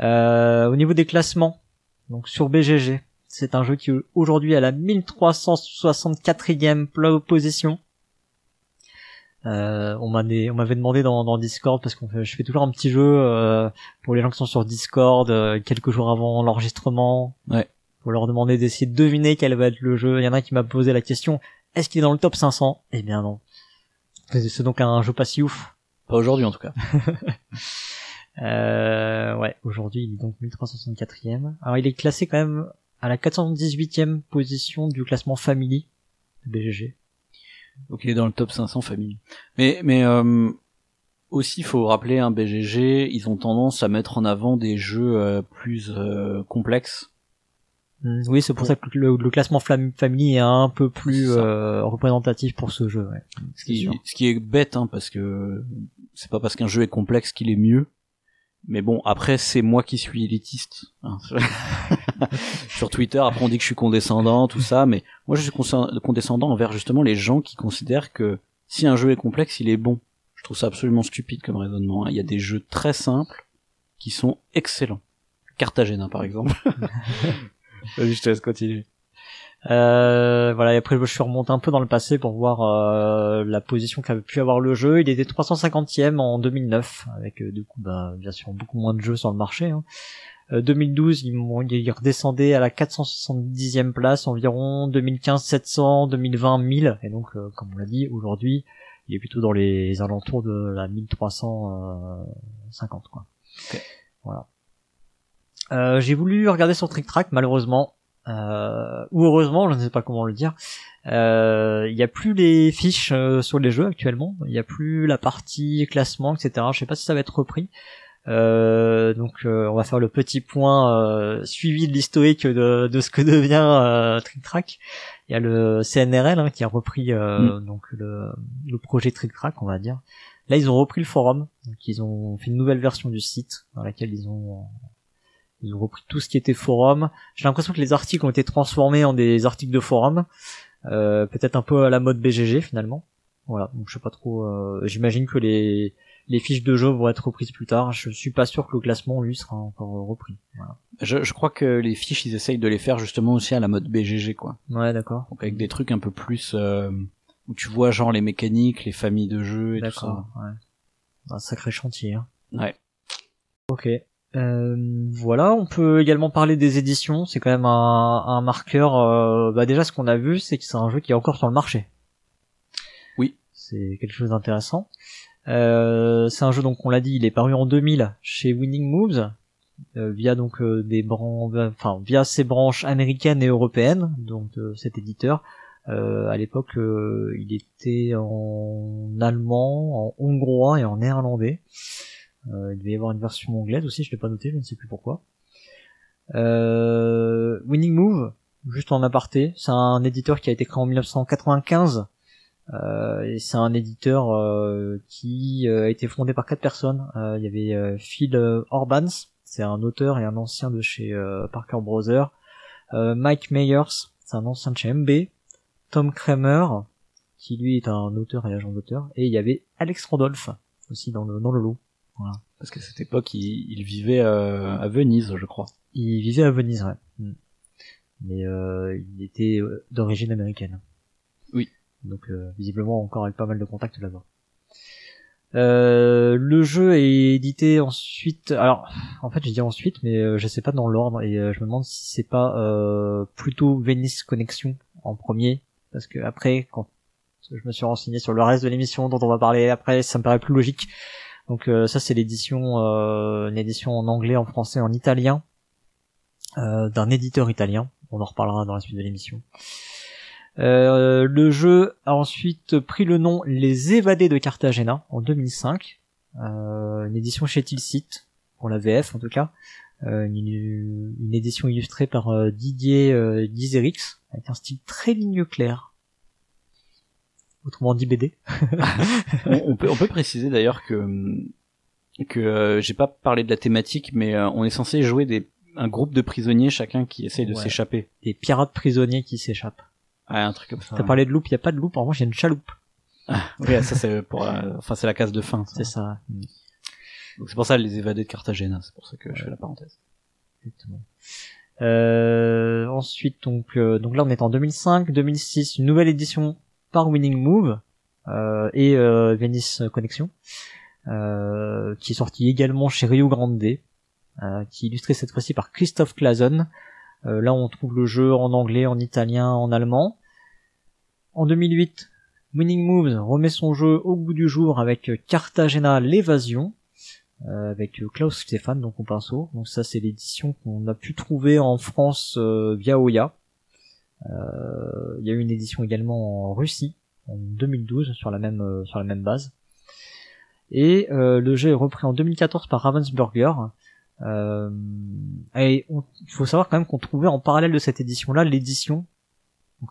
Au niveau des classements, donc sur BGG, c'est un jeu qui aujourd'hui à la 1364e pla- position. Euh, on m'avait on m'avait demandé dans, dans Discord parce fait, je fais toujours un petit jeu euh, pour les gens qui sont sur Discord euh, quelques jours avant l'enregistrement. Ouais. Pour leur demander d'essayer de deviner quel va être le jeu. Il y en a un qui m'a posé la question est-ce qu'il est dans le top 500 Eh bien non. C'est c'est donc un jeu pas si ouf. Pas aujourd'hui, en tout cas. Euh, ouais, aujourd'hui il est donc 1364e. Alors il est classé quand même à la 418e position du classement Family de BGG. Donc il est dans le top 500 famille. Mais mais euh, aussi faut rappeler un BGG, ils ont tendance à mettre en avant des jeux euh, plus euh, complexes. Hmm, Oui, c'est pour ça que le, le classement Family est un peu plus euh, représentatif pour ce jeu. Ouais. Ce qui, ce qui est bête hein, parce que c'est pas parce qu'un jeu est complexe qu'il est mieux. Mais bon, après c'est moi qui suis élitiste. hein. Sur Twitter, après on dit que je suis condescendant, tout ça, mais moi je suis condescendant envers justement les gens qui considèrent que si un jeu est complexe, il est bon. Je trouve ça absolument stupide comme raisonnement. hein. Il y a des jeux très simples qui sont excellents. Cartagena par exemple. Vas-y, je te laisse continuer. Euh, voilà, et après je suis remonté un peu dans le passé pour voir euh, la position qu'avait pu avoir le jeu. Il était 350e en 2009, avec euh, du coup bah, bien sûr beaucoup moins de jeux sur le marché. Hein. Euh, 2012, il, m'ont- il redescendait à la 470e place environ, 2015 700, 2020 1000, et donc euh, comme on l'a dit, aujourd'hui il est plutôt dans les alentours de la 1350 quoi. Voilà. Euh, j'ai voulu regarder sur Trick Track, malheureusement, euh, ou heureusement, je ne sais pas comment le dire. Euh, Il y a plus les fiches euh, sur les jeux actuellement. Il y a plus la partie classement, etc. Je sais pas si ça va être repris. Euh, donc euh, on va faire le petit point euh, suivi de l'historique de, de ce que devient euh, Trick Track. Il y a le CNRL hein, qui a repris euh, donc le, le projet Trick Track, on va dire. Là, ils ont repris le forum, donc ils ont fait une nouvelle version du site dans laquelle ils ont ils ont repris tout ce qui était forum. J'ai l'impression que les articles ont été transformés en des articles de forum, euh, peut-être un peu à la mode BGG finalement. Voilà, donc je sais pas trop. euh, J'imagine que les les fiches de jeu vont être reprises plus tard. Je suis pas sûr que le classement lui sera encore repris. Voilà. Je, je crois que les fiches, ils essayent de les faire justement aussi à la mode BGG, quoi. Ouais, d'accord. Donc avec des trucs un peu plus euh, où tu vois genre les mécaniques, les familles de jeux et tout ça. D'accord. Ouais. Un sacré chantier. Hein. Ouais. Ok. Euh, voilà, on peut également parler des éditions. C'est quand même un, un marqueur. euh, bah déjà, ce qu'on a vu, c'est que c'est un jeu qui est encore sur le marché. Oui. C'est quelque chose d'intéressant. Euh, c'est un jeu donc on l'a dit, il est paru en 2000 chez Winning Moves euh, via donc euh, des branches, enfin via ses branches américaines et européennes. Donc euh, cet éditeur, euh, à l'époque, euh, il était en allemand, en hongrois et en néerlandais. Euh, il devait y avoir une version anglaise aussi, je l'ai pas noté, je ne sais plus pourquoi. Euh, Winning Move, juste en aparté, c'est un éditeur qui a été créé en 1995. Euh, et c'est un éditeur euh, qui euh, a été fondé par quatre personnes. Euh, il y avait Phil Orbans, c'est un auteur et un ancien de chez Parker Brothers. Mike Meyers, c'est un ancien de chez MB. Tom Kramer, qui lui est un auteur et agent d'auteur. Et il y avait Alex Randolph aussi dans le dans le lot. Parce qu'à cette époque, il, il vivait euh, à Venise, je crois. Il vivait à Venise, ouais. Mm. Mais euh, il était euh, d'origine américaine. Oui. Donc euh, visiblement encore avec pas mal de contacts là-bas. Euh, le jeu est édité ensuite. Alors, en fait, je dis ensuite, mais euh, je sais pas dans l'ordre et euh, je me demande si c'est pas euh, plutôt Venice Connection en premier, parce que après, quand je me suis renseigné sur le reste de l'émission dont on va parler après, ça me paraît plus logique. Donc euh, ça, c'est l'édition, euh, une édition en anglais, en français, en italien euh, d'un éditeur italien. On en reparlera dans la suite de l'émission. Euh, le jeu a ensuite pris le nom Les Évadés de Cartagena en 2005, euh, une édition chez Tilsit pour la VF en tout cas, euh, une, édition illustrée par Didier Dizerix avec un style très ligne claire. Autrement dit BD. on, on, peut, on peut préciser d'ailleurs que que euh, j'ai pas parlé de la thématique, mais euh, on est censé jouer des un groupe de prisonniers chacun qui essaye de Ouais. s'échapper. Des pirates prisonniers qui s'échappent. Ouais, un truc comme ça. T'as parlé de loupe, y a pas de loupe, en revanche y a une chaloupe. Oui, ça c'est pour, euh, enfin c'est la case de fin. C'est ça. Donc c'est pour ça les évadés de Cartagena, c'est pour ça que je fais la parenthèse. Exactement. Euh, ensuite, donc, euh, donc là, on est en 2005, 2006, une nouvelle édition par Winning Move euh, et euh, Venice Connection, euh, qui est sortie également chez Rio Grande, qui est illustré cette fois-ci par Christophe Clason. Là, on trouve le jeu en anglais, en italien, en allemand. En 2008, Winning Moves remet son jeu au goût du jour avec Cartagena l'évasion, avec Klaus Stéphane donc au pinceau. Donc ça c'est l'édition qu'on a pu trouver en France via Oya. Euh, Il y a eu une édition également en Russie en 2012 sur la même euh, sur la même base. Et euh, le jeu est repris en 2014 par Ravensburger. Et il faut savoir quand même qu'on trouvait en parallèle de cette édition-là l'édition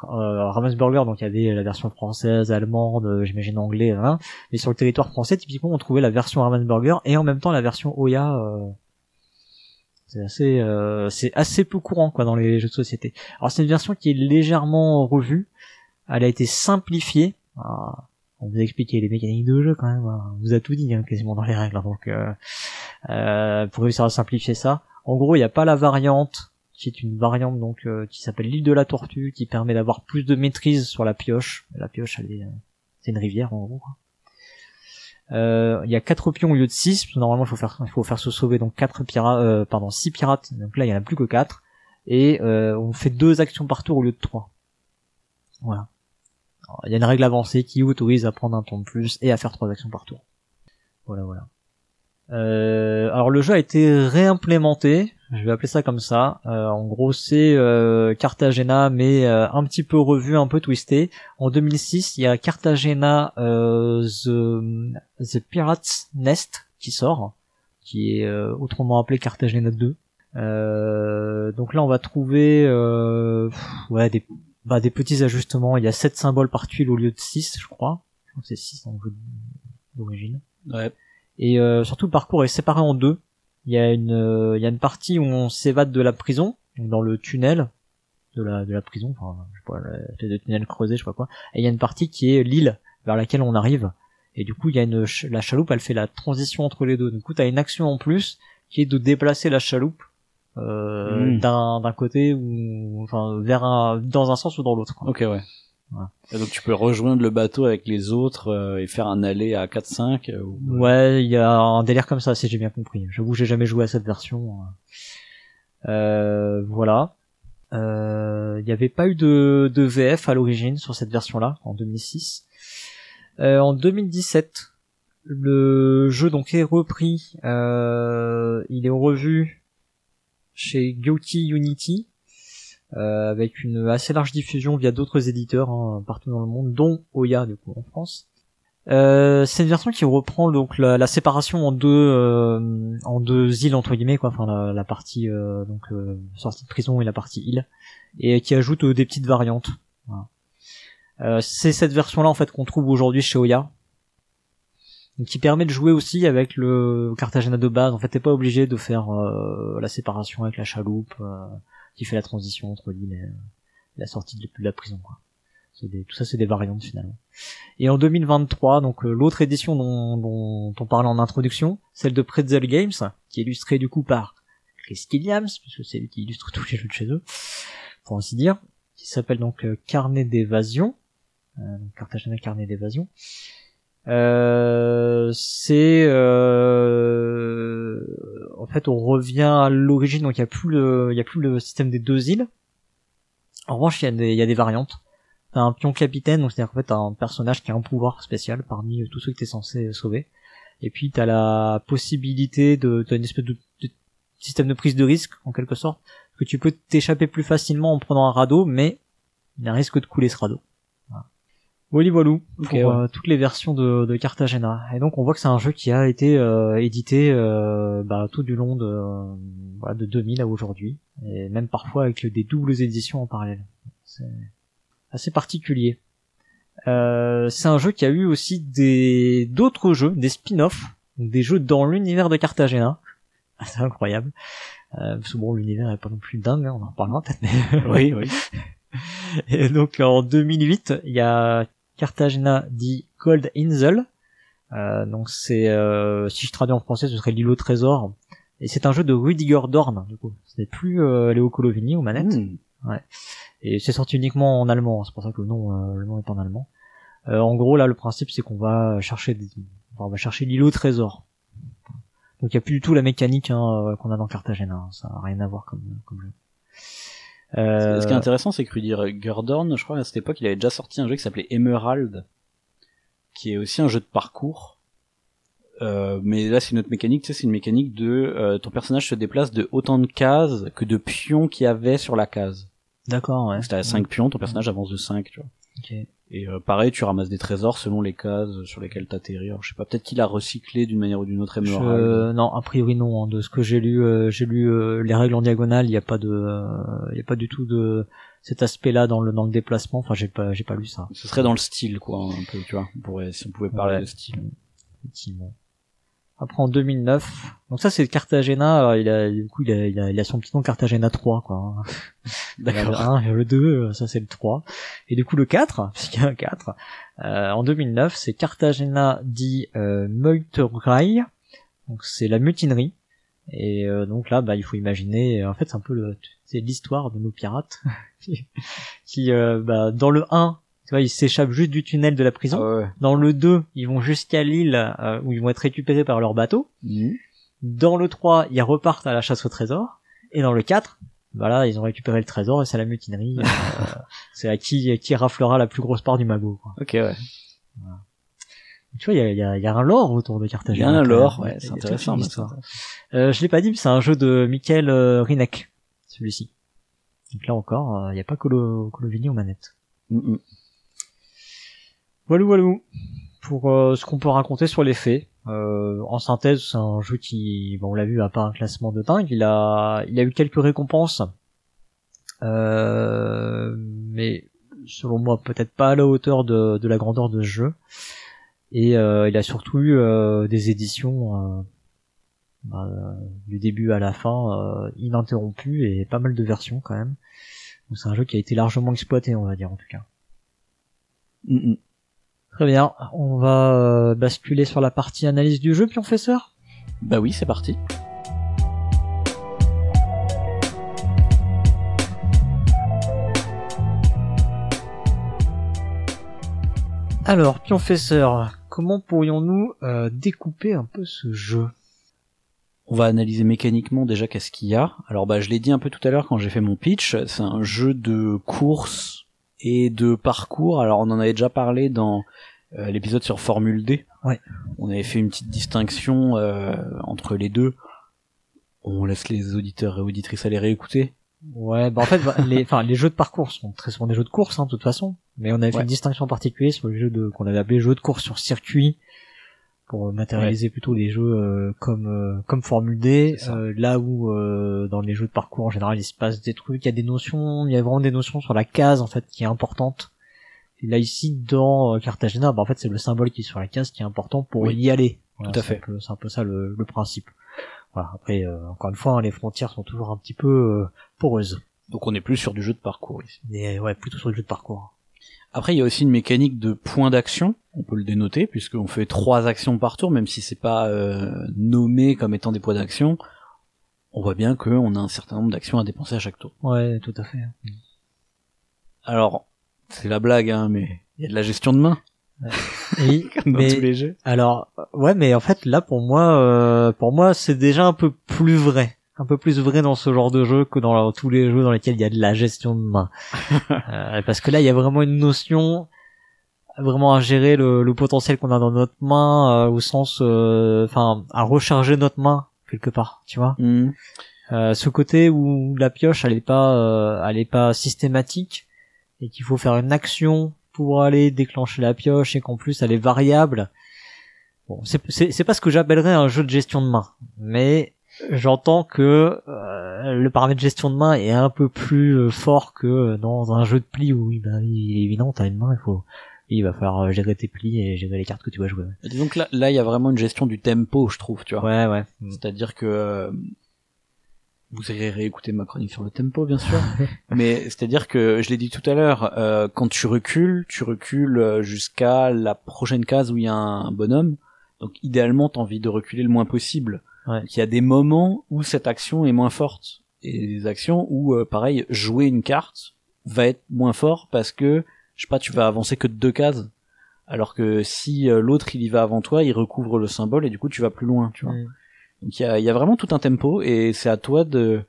euh, Ravensburger, donc il y avait la version française, allemande, j'imagine anglais, hein, mais sur le territoire français, typiquement, on trouvait la version Ravensburger et en même temps la version Oya. euh, c'est assez, euh, c'est assez peu courant quoi dans les jeux de société. Alors c'est une version qui est légèrement revue. Elle a été simplifiée. Ah, on vous a expliqué les mécaniques de jeu quand même. hein. On vous a tout dit hein, quasiment dans les règles. hein. donc euh, euh, pour réussir à simplifier ça, en gros il n'y a pas la variante qui est une variante donc euh, qui s'appelle l'île de la tortue, qui permet d'avoir plus de maîtrise sur la pioche. La pioche, elle est, euh, c'est une rivière en gros. Euh, Il y a quatre pions au lieu de 6 Normalement, il faut faire, il faut faire se sauver donc quatre pirates, euh, pardon, six pirates. Donc là, il y en a plus que quatre. Et euh, on fait deux actions par tour au lieu de trois. Voilà. Alors, Il y a une règle avancée qui autorise à prendre un tour de plus et à faire trois actions par tour. Voilà, voilà. Euh, alors le jeu a été réimplémenté, je vais appeler ça comme ça. Euh, en gros, c'est euh, Cartagena, mais euh, un petit peu revu, un peu twisté. En 2006, il y a Cartagena euh, The, The Pirates Nest qui sort, qui est euh, autrement appelé Cartagena 2. Euh, donc là, on va trouver euh, pff, ouais des bah, des petits ajustements. Il y a 7 symboles par tuile au lieu de 6, je crois. Je crois que c'est 6 dans le jeu d'origine. Ouais. Et euh, surtout le parcours est séparé en deux. Il y a une euh, il y a une partie où on s'évade de la prison, dans le tunnel de la de la prison, enfin je sais pas, de tunnel creusé, je sais pas quoi. Et il y a une partie qui est l'île vers laquelle on arrive. Et du coup, il y a une la chaloupe, elle fait la transition entre les deux. Du coup, tu as une action en plus qui est de déplacer la chaloupe euh, Mm. d'un d'un côté ou enfin vers un dans un sens ou dans l'autre. Ok, ouais. Et donc tu peux rejoindre le bateau avec les autres euh, et faire un aller à 4-5 euh, ou... Ouais, il y a un délire comme ça, si j'ai bien compris. J'avoue, j'ai jamais joué à cette version. Euh, voilà. Euh, Il n'y avait pas eu de, de VF à l'origine sur cette version-là, en 2006. Euh, en 2017, le jeu donc est repris. Il est revu chez Gyoki Unity. Euh, avec une assez large diffusion via d'autres éditeurs hein, partout dans le monde, dont Oya du coup en France. Euh, c'est une version qui reprend donc la, séparation en deux euh, en deux îles entre guillemets quoi, enfin la, la partie euh, donc euh, sortie de prison et la partie île, et qui ajoute euh, des petites variantes. Voilà. C'est cette version là en fait qu'on trouve aujourd'hui chez Oya, qui permet de jouer aussi avec le Cartagena de base. En fait, t'es pas obligé de faire euh, la séparation avec la chaloupe euh, qui fait la transition entre l'île et la sortie de la prison quoi. Tout ça c'est des variantes finalement. Et en 2023, donc euh, l'autre édition dont, on parlait en introduction, celle de Pretzel Games, qui est illustrée du coup par Chris Williams, puisque c'est lui qui illustre tous les jeux de chez eux, pour ainsi dire, qui s'appelle donc euh, Carnet d'évasion, euh, Cartagena Carnet d'évasion. Euh, c'est euh, en fait on revient à l'origine, donc il y a plus le il y a plus le système des deux îles. En revanche, il y a des il y a des variantes t'as un pion capitaine, donc c'est-à-dire qu'en fait un personnage qui a un pouvoir spécial parmi euh, tous ceux que t'es censé euh, sauver. Et puis t'as la possibilité de, t'as une espèce de, de système de prise de risque en quelque sorte, que tu peux t'échapper plus facilement en prenant un radeau, mais il risque de couler ce radeau. Voilà. Voilà pour ouais. euh, toutes les versions de, de Cartagena. Et donc on voit que c'est un jeu qui a été euh, édité euh, bah, tout du long de, euh, voilà, de 2000 à aujourd'hui, et même parfois avec des doubles éditions en parallèle. C'est assez particulier. Euh, c'est un jeu qui a eu aussi des d'autres jeux, des spin-offs, donc des jeux dans l'univers de Cartagena. C'est incroyable. Euh, parce que bon, l'univers est pas non plus dingue, hein, on en reparlera peut-être. Oui, oui. Et donc en 2008, il y a Cartagena dit Gold Insel. Euh, donc c'est, euh, si je traduis en français, ce serait l'îlot au trésor. Et c'est un jeu de Rudiger Dorn, du coup. Ce n'est plus euh, Léo Colovini aux manettes. Hmm. Et c'est sorti uniquement en allemand, c'est pour ça que le nom, euh, le nom est en allemand. Euh, en gros, là, le principe, c'est qu'on va chercher, des... enfin, on va chercher l'îlot au trésor. Donc il y a plus du tout la mécanique hein, euh, qu'on a dans Cartagena, hein. ça n'a rien à voir comme, comme jeu. Euh, Ce qui est intéressant, c'est que Rudy Gurdorn, je crois, à cette époque, il avait déjà sorti un jeu qui s'appelait Emerald, qui est aussi un jeu de parcours. Euh, mais là, c'est une autre mécanique, tu sais, c'est une mécanique de euh, ton personnage se déplace de autant de cases que de pions qu'il y avait sur la case. D'accord, ouais. Si t'as 5 pions, ton personnage avance de 5, tu vois. Ok. Et euh, pareil, tu ramasses des trésors selon les cases sur lesquelles t'atterris. Alors, je sais pas, peut-être qu'il a recyclé d'une manière ou d'une autre Emerald. Je- Non, a priori non. hein. De ce que j'ai lu, euh, j'ai lu euh, les règles en diagonale. Il n'y a pas de, euh, il y a pas du tout de cet aspect-là dans le dans le déplacement. Enfin, j'ai pas, j'ai pas lu ça. Ce serait dans le style, quoi, un peu, tu vois. On pourrait, si on pouvait parler Ouais. de style. Effectivement. Après en 2009, donc ça c'est Cartagena. euh, Il a du coup il a, il a, il a son petit nom Cartagena 3 quoi. A le D'accord. 1, il y a le 2, euh, ça c'est le 3. Et du coup le 4, puisqu'il y a un 4, euh, en 2009 c'est Cartagena dit euh, Meuterei, donc c'est la mutinerie. Et euh, donc là bah il faut imaginer, euh, en fait c'est un peu le, c'est l'histoire de nos pirates qui, qui, euh, bah, dans le 1, tu vois ils s'échappent juste du tunnel de la prison. Ah ouais. Dans le 2, ils vont jusqu'à l'île euh, où ils vont être récupérés par leur bateau. Mhm. Dans le 3, ils repartent à la chasse au trésor. Et dans le 4, voilà, ils ont récupéré le trésor et c'est la mutinerie. euh, c'est à qui, qui raflera la plus grosse part du magot. Quoi. Ok, ouais. Tu vois, il y a, y, a, y a un lore autour de Il y Cartagena. a un lore, ouais, c'est intéressant. histoire. Euh, je l'ai pas dit, mais c'est un jeu de Michael euh, Rinek, celui-ci. Donc là encore, euh, il n'y a pas Colo, Colovini aux manettes. Mhm. Voilà, voilà. Pour euh, ce qu'on peut raconter sur les faits. Euh, en synthèse, c'est un jeu qui, bon, on l'a vu, a pas un classement de dingue. Il a, il a eu quelques récompenses, euh, mais selon moi, peut-être pas à la hauteur de, de la grandeur de ce jeu. Et euh, il a surtout eu euh, des éditions euh, bah, du début à la fin ininterrompues et pas mal de versions quand même. C'est un jeu qui a été largement exploité, on va dire en tout cas. Mhm. Très bien, on va euh, basculer sur la partie analyse du jeu, professeur? Bah oui, c'est parti. Alors, professeur, comment pourrions-nous euh, découper un peu ce jeu? On va analyser mécaniquement déjà qu'est-ce qu'il y a. Alors bah je l'ai dit un peu tout à l'heure quand j'ai fait mon pitch, c'est un jeu de course et de parcours. Alors on en avait déjà parlé dans euh, l'épisode sur Formule D. Ouais. On avait fait une petite distinction euh, entre les deux. On laisse les auditeurs et auditrices aller réécouter. Ouais, bah en fait, bah, les, enfin, les jeux de parcours sont très souvent des jeux de course, hein, de toute façon. Mais on avait fait Ouais. une distinction particulière sur les jeux de, qu'on avait appelé jeux de course sur circuit, pour matérialiser plutôt des jeux euh, comme euh, comme Formule D, euh, là où euh, dans les jeux de parcours en général il se passe des trucs, il y a des notions, il y a vraiment des notions sur la case en fait qui est importante. Et là ici dans euh, Cartagena, bah en fait c'est le symbole qui est sur la case qui est important pour Oui. y aller. Tout à fait. C'est un peu ça le, le principe. Voilà. Après, euh, encore une fois, hein, les frontières sont toujours un petit peu euh, poreuses. Donc on est plus sur du jeu de parcours ici. Mais ouais, plutôt sur le jeu de parcours. Après, il y a aussi une mécanique de point d'action. On peut le dénoter puisqu'on fait trois actions par tour, même si c'est pas euh, nommé comme étant des points d'action. On voit bien qu'on a un certain nombre d'actions à dépenser à chaque tour. Ouais, tout à fait. Alors, c'est la blague, hein, mais il y a de la gestion de main Oui, dans mais tous les jeux. alors, ouais, mais en fait, là, pour moi, euh, pour moi, c'est déjà un peu plus vrai. Un peu plus vrai dans ce genre de jeu que dans tous les jeux dans lesquels il y a de la gestion de main. Euh, parce que là, il y a vraiment une notion vraiment à gérer le, le potentiel qu'on a dans notre main, euh, au sens, euh, enfin, à recharger notre main quelque part, tu vois. Euh, ce côté où la pioche elle est pas elle est pas systématique et qu'il faut faire une action pour aller déclencher la pioche et qu'en plus elle est variable. Bon, c'est pas ce que j'appellerais un jeu de gestion de main, mais j'entends que euh, le paramètre gestion de main est un peu plus euh, fort que dans un jeu de pli où oui, bah, il est évident, t'as une main, il faut il va falloir euh, gérer tes plis et gérer les cartes que tu vas jouer. Disons que là, là, il y a vraiment une gestion du tempo, je trouve, tu vois. Ouais, ouais. C'est-à-dire que euh, vous irez réécouter ma chronique sur le tempo, bien sûr. mais c'est-à-dire que je l'ai dit tout à l'heure, euh, quand tu recules, tu recules euh, jusqu'à la prochaine case où il y a un bonhomme. Donc idéalement, t'as envie de reculer le moins possible. Ouais. Il y a des moments où cette action est moins forte et des actions où, euh, pareil, jouer une carte va être moins fort parce que, je sais pas, tu vas avancer que de deux cases. Alors que si euh, l'autre il y va avant toi, il recouvre le symbole et du coup tu vas plus loin, tu vois. Donc il y a, y a vraiment tout un tempo et c'est à toi de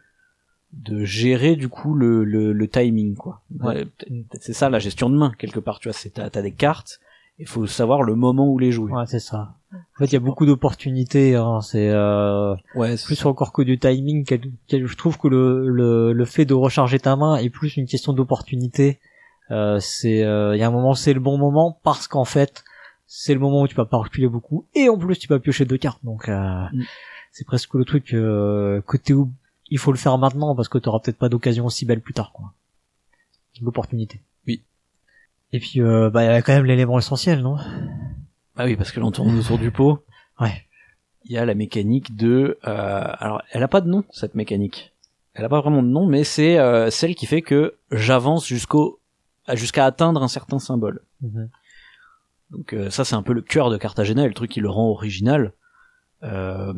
de gérer du coup le, le, le timing quoi. Ouais. Euh, C'est ça la gestion de main quelque part, tu vois. C'est t'as, t'as des cartes, il faut savoir le moment où les jouer. Ouais, c'est ça. En fait, il y a beaucoup d'opportunités. Hein. C'est euh, Ouais, plus encore que du timing. quel- quel- je trouve que le, le, le fait de recharger ta main est plus une question d'opportunité. Euh, c'est, euh, il y a un moment, c'est le bon moment parce qu'en fait, c'est le moment où tu vas pas reculer beaucoup et en plus tu vas piocher deux cartes. Donc, euh, Mm. c'est presque le truc euh, que t'es où il faut le faire maintenant parce que t'auras peut-être pas d'occasion aussi belle plus tard. quoi. L'opportunité. Et puis, euh, bah, il y a quand même l'élément essentiel, non? Ah oui, parce que l'on tourne autour du pot. Ouais. Il y a la mécanique de. euh, alors, elle a pas de nom cette mécanique. Elle a pas vraiment de nom, mais c'est euh, celle qui fait que j'avance jusqu'au jusqu'à atteindre un certain symbole. Mhm. Donc euh, ça c'est un peu le cœur de Cartagena et le truc qui le rend original. Euh,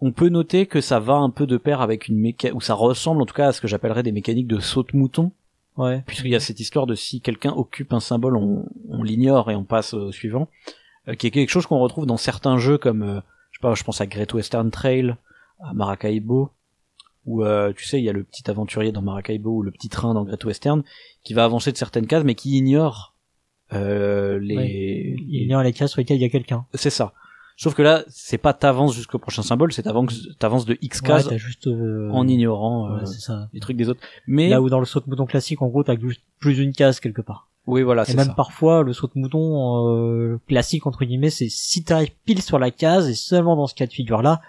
on peut noter que ça va un peu de pair avec une mécanique, ou ça ressemble en tout cas à ce que j'appellerais des mécaniques de saute-mouton, Ouais. puisqu'il y a cette histoire de si quelqu'un occupe un symbole, on, on l'ignore et on passe au suivant, euh, qui est quelque chose qu'on retrouve dans certains jeux comme, euh, je sais pas, je pense à Great Western Trail, à Maracaibo, où euh, tu sais, il y a le petit aventurier dans Maracaibo ou le petit train dans Great Western qui va avancer de certaines cases mais qui ignore euh, les, Ouais. Il a les cases sur lesquelles il y a quelqu'un. c'est ça. Sauf que là, c'est pas t'avances jusqu'au prochain symbole, c'est t'avances, t'avances de X Ouais, cases t'as juste euh, en ignorant euh, ouais, ça. les trucs des autres. Mais Là où dans le saut de mouton classique, en gros, t'as plus une case quelque part. oui, voilà, Et même ça. parfois, le saut de mouton euh, classique entre guillemets, c'est si t'arrives pile sur la case et seulement dans ce cas de figure-là,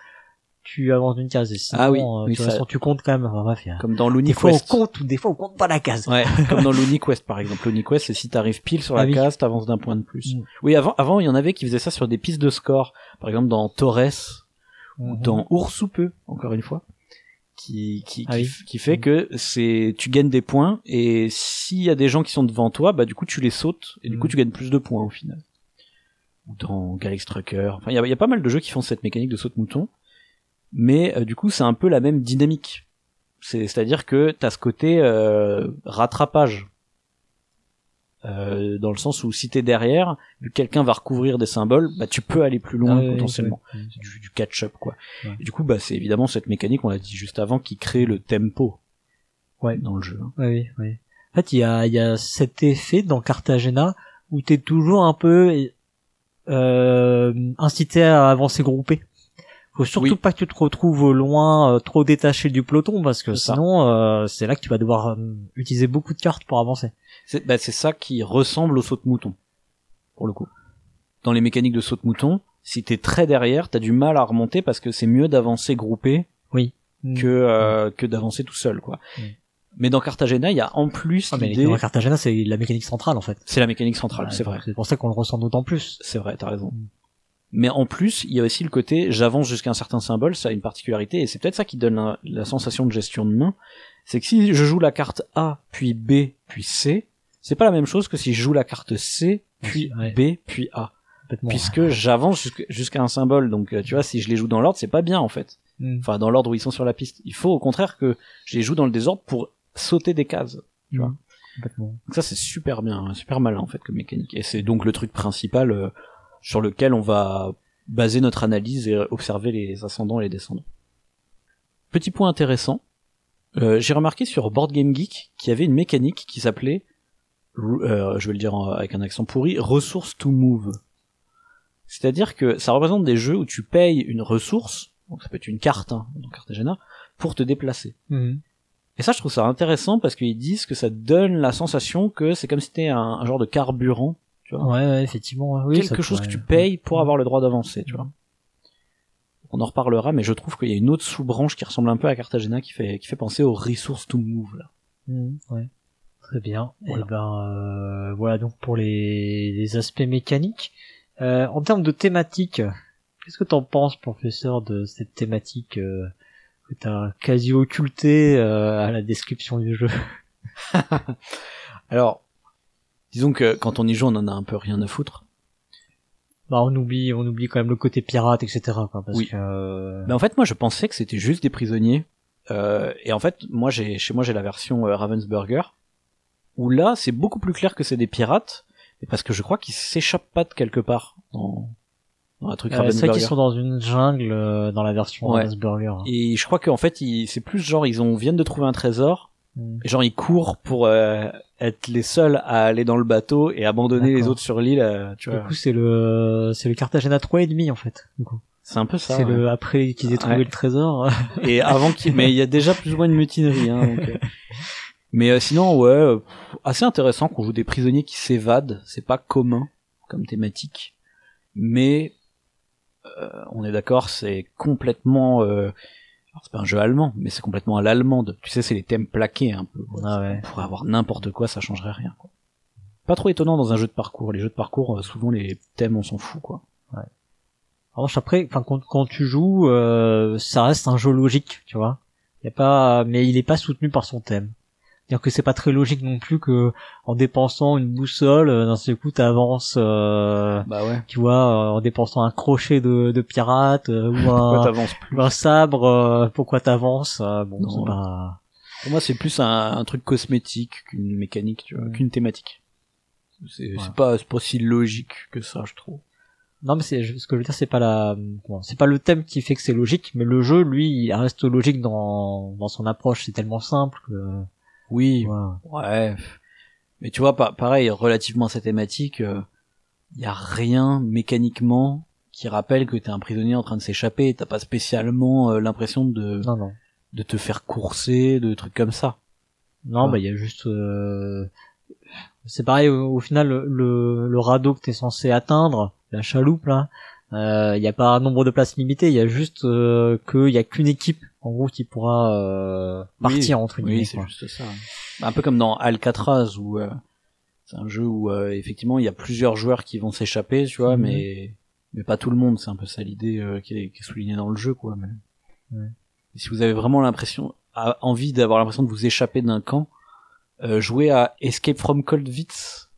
tu avances d'une case. Et sinon, Ah oui, euh, oui, de toute ça- façon, tu comptes quand même. Enfin, bref, Comme dans des Looney fois Quest. on compte ou des fois on compte pas la case. Ouais, comme dans Looney Quest par exemple. Looney Quest, c'est si t'arrives pile sur la Ah oui. case, t'avances d'un point de plus. Mm. Oui, avant, avant, il y en avait qui faisaient ça sur des pistes de score. Par exemple, dans Torres, ou Mhm. dans Ours ou peu, encore une fois. Qui, qui, Ah qui, oui. qui fait Mm. que c'est, tu gagnes des points, et s'il y a des gens qui sont devant toi, bah, du coup, tu les sautes, et du coup, Mm. tu gagnes plus de points au final. Ou dans Galaxy Trucker. Enfin, il y a, y a pas mal de jeux qui font cette mécanique de saute-mouton. Mais, euh, du coup, c'est un peu la même dynamique. C'est, c'est-à-dire que t'as ce côté, euh, rattrapage. Euh, dans le sens où si t'es derrière, quelqu'un va recouvrir des symboles, bah tu peux aller plus loin Ah oui, potentiellement. oui. Du, du catch-up quoi. Ouais. Et du coup, bah c'est évidemment cette mécanique, on l'a dit juste avant, qui crée le tempo Ouais. dans le jeu. hein. Oui, oui, oui. En fait, il y a, il y a cet effet dans Cartagena où t'es toujours un peu euh, incité à avancer groupé. Faut surtout Oui. pas que tu te retrouves loin, euh, trop détaché du peloton, parce que sinon, euh, c'est là que tu vas devoir euh, utiliser beaucoup de cartes pour avancer. C'est bah, c'est ça qui ressemble au saut-mouton, pour le coup. Dans les mécaniques de saut-mouton, si t'es très derrière, t'as du mal à remonter parce que c'est mieux d'avancer groupé Oui. que euh, que d'avancer tout seul quoi. Mm. Mais dans Cartagena, il y a en plus Ah, l'idée, dans Cartagena, c'est la mécanique centrale, en fait. c'est la mécanique centrale, Ouais, c'est vrai. C'est pour ça qu'on le ressent d'autant plus. C'est vrai, t'as raison. Mm. Mais en plus, il y a aussi le côté j'avance jusqu'à un certain symbole, ça a une particularité, et c'est peut-être ça qui donne la, la sensation de gestion de main. C'est que si je joue la carte A, puis B, puis C, c'est pas la même chose que si je joue la carte C, puis Ouais. B, puis A. Puisque j'avance jusqu'- jusqu'à un symbole, donc euh, tu vois, si je les joue dans l'ordre, c'est pas bien en fait. Mm. Enfin, dans l'ordre où ils sont sur la piste. Il faut au contraire que je les joue dans le désordre pour sauter des cases. tu vois. Mm. Complètement. Donc ça c'est super bien, hein, super malin en fait comme mécanique. Et c'est donc le truc principal euh, sur lequel on va baser notre analyse et observer les ascendants et les descendants. Petit point intéressant, euh, j'ai remarqué sur Board Game Geek qu'il y avait une mécanique qui s'appelait, euh, je vais le dire avec un accent pourri, ressource to move. C'est-à-dire que ça représente des jeux où tu payes une ressource, donc ça peut être une carte hein, dans Cartagena, pour te déplacer. Mhm. Et ça, je trouve ça intéressant parce qu'ils disent que ça donne la sensation que c'est comme si c'était un, un genre de carburant, tu vois. Ouais, ouais, effectivement. Oui, quelque chose que tu payes pour avoir le droit d'avancer, tu vois. On en reparlera, mais je trouve qu'il y a une autre sous-branche qui ressemble un peu à Cartagena qui fait, qui fait penser aux resources to move, là. Mhm, ouais. Très bien. Voilà. Et ben euh, voilà donc pour les, les aspects mécaniques. Euh, en termes de thématique, qu'est-ce que t'en penses, professeur, de cette thématique euh, que t'as quasi occultée euh, à la description du jeu? Alors, disons que quand on y joue, on en a un peu rien à foutre. Bah on oublie, on oublie quand même le côté pirate, etc. Quoi, parce Oui. que euh, Mais en fait, moi, je pensais que c'était juste des prisonniers. Euh, et en fait, moi, j'ai, chez moi, j'ai la version euh, Ravensburger, où là, c'est beaucoup plus clair que c'est des pirates, et parce que je crois qu'ils s'échappent pas de quelque part dans, dans un truc euh, c'est qu'ils sont dans une jungle euh, dans la version Ouais. Ravensburger. Et je crois qu'en fait, ils- c'est plus genre, ils ont viennent de trouver un trésor, Et genre ils courent pour euh, être les seuls à aller dans le bateau et abandonner les autres sur l'île. euh, tu Du vois, coup c'est le c'est le Cartagena 3 et demi en fait. Du coup. c'est un peu ça. c'est ouais. le après qu'ils aient trouvé Ouais. le trésor. et avant qu'il mais il y a déjà plus ou moins une mutinerie hein, donc, euh. mais euh, sinon ouais euh, assez intéressant qu'on joue des prisonniers qui s'évadent c'est pas commun comme thématique mais euh, on est d'accord c'est complètement euh, c'est pas un jeu allemand mais c'est complètement à l'allemande tu sais c'est les thèmes plaqués un peu. Ah ouais. on pourrait avoir n'importe quoi ça changerait rien quoi pas trop étonnant dans un jeu de parcours les jeux de parcours euh, souvent les thèmes on s'en fout quoi En revanche, après, enfin, quand, quand tu joues, euh, ça reste un jeu logique, tu vois. Y a pas, mais il est pas soutenu par son thème. C'est-à-dire que c'est pas très logique non plus que, en dépensant une boussole, euh, d'un seul coup, t'avances, euh, bah ouais tu vois, euh, en dépensant un crochet de, de pirate euh, ou un, plus un sabre, euh, pourquoi t'avances euh, Bon, Non, pas. Pour moi, c'est plus un, un truc cosmétique qu'une mécanique, tu vois, Ouais. qu'une thématique. C'est Ouais. pas, c'est pas si logique que ça, je trouve. Non, mais c'est ce que je veux dire, c'est pas la, c'est pas le thème qui fait que c'est logique, mais le jeu, lui, il reste logique dans dans son approche. C'est tellement simple que. Oui, voilà. ouais. Mais tu vois, pa- pareil, relativement à cette thématique, il y a rien mécaniquement qui rappelle que t'es un prisonnier en train de s'échapper. T'as pas spécialement euh, l'impression de, Non, non. de te faire courser, de trucs comme ça. Non, Ouais. bah il y a juste. euh, C'est pareil. Au, au final, le, le, le radeau que t'es censé atteindre, la chaloupe là, euh, il y a pas un nombre de places limité. Il y a juste euh, qu'il y a qu'une équipe en gros qui pourra euh, partir entre guillemets. Oui, c'est juste ça. Un peu comme dans Alcatraz où euh, c'est un jeu où euh, effectivement il y a plusieurs joueurs qui vont s'échapper, tu vois, Mhm. mais mais pas tout le monde. C'est un peu ça l'idée euh, qui, est, qui est soulignée dans le jeu, quoi. Mais... Ouais. Et si vous avez vraiment l'impression, envie d'avoir l'impression de vous échapper d'un camp, euh, jouez à Escape from Coldwitz,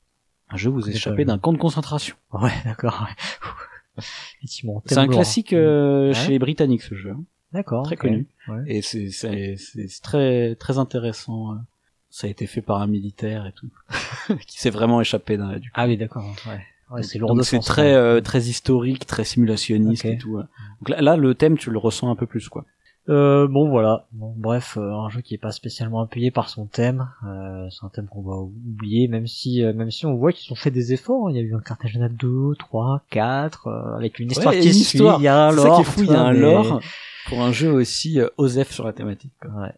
un jeu où vous échappez d'un camp de concentration. Ouais, d'accord. ouais. C'est un lourd. classique euh, Ouais. chez les Britanniques ce jeu. hein. D'accord. très connu. Ouais. Et c'est c'est c'est très très intéressant. euh. Ça a été fait par un militaire et tout, qui s'est vraiment échappé d'un du. Ah oui, d'accord. Ouais. Ouais, c'est lourd Donc de c'est sens, très euh, très historique, très simulationniste et tout. ouais. Donc là, là, le thème tu le ressens un peu plus quoi. Euh, bon voilà. Bon, bref, euh, un jeu qui est pas spécialement appuyé par son thème. Euh, c'est un thème qu'on va oublier, même si euh, même si on voit qu'ils ont fait des efforts. Il y a eu un Cartagena 2, 3, 4, euh, avec une histoire Ouais, qui une suit. Il y a un C'est ça lore. qui est fou, il y a un lore pour un jeu aussi euh, osef sur la thématique. quoi. Ouais.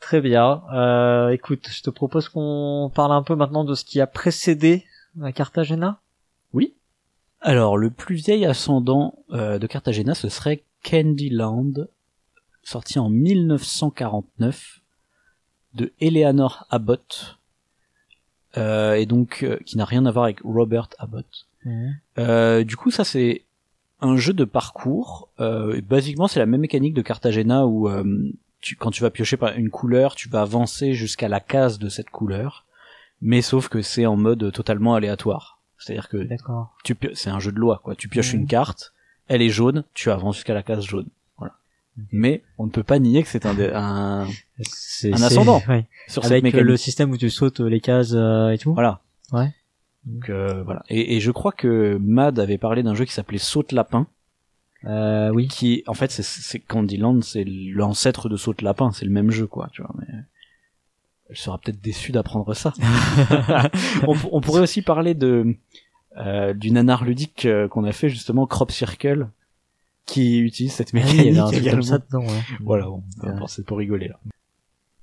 Très bien. Euh, écoute, je te propose qu'on parle un peu maintenant de ce qui a précédé la Cartagena. Oui. Alors le plus vieil ascendant euh, de Cartagena, ce serait Candyland, sorti en 1949 de Eleanor Abbott, euh, et donc euh, qui n'a rien à voir avec Robert Abbott. Euh, du coup, ça c'est un jeu de parcours. Euh, et basiquement, c'est la même mécanique de Cartagena où euh, tu, quand tu vas piocher par une couleur, tu vas avancer jusqu'à la case de cette couleur, mais sauf que c'est en mode totalement aléatoire. C'est-à-dire que tu c'est un jeu de loi quoi. Tu pioches Mhm. une carte, elle est jaune, tu avances jusqu'à la case jaune. Voilà. Mais on ne peut pas nier que c'est un, un Un ascendant. ouais. sur cette Avec euh, mécanique. le système où tu sautes les cases euh, et tout. Voilà. Ouais. Donc euh, voilà. Et, et je crois que Mad avait parlé d'un jeu qui s'appelait Saute Lapin. Euh, oui. qui en fait c'est c'est Candyland c'est l'ancêtre de Saute Lapin c'est le même jeu quoi tu vois mais elle sera peut-être déçue d'apprendre ça on, pour- on pourrait aussi parler de euh, du nanar ludique euh, qu'on a fait justement Crop Circle qui utilise cette Ah oui, il y mécanique avait un truc également comme ça dedans, ouais. voilà bon, Ouais. c'est pour rigoler là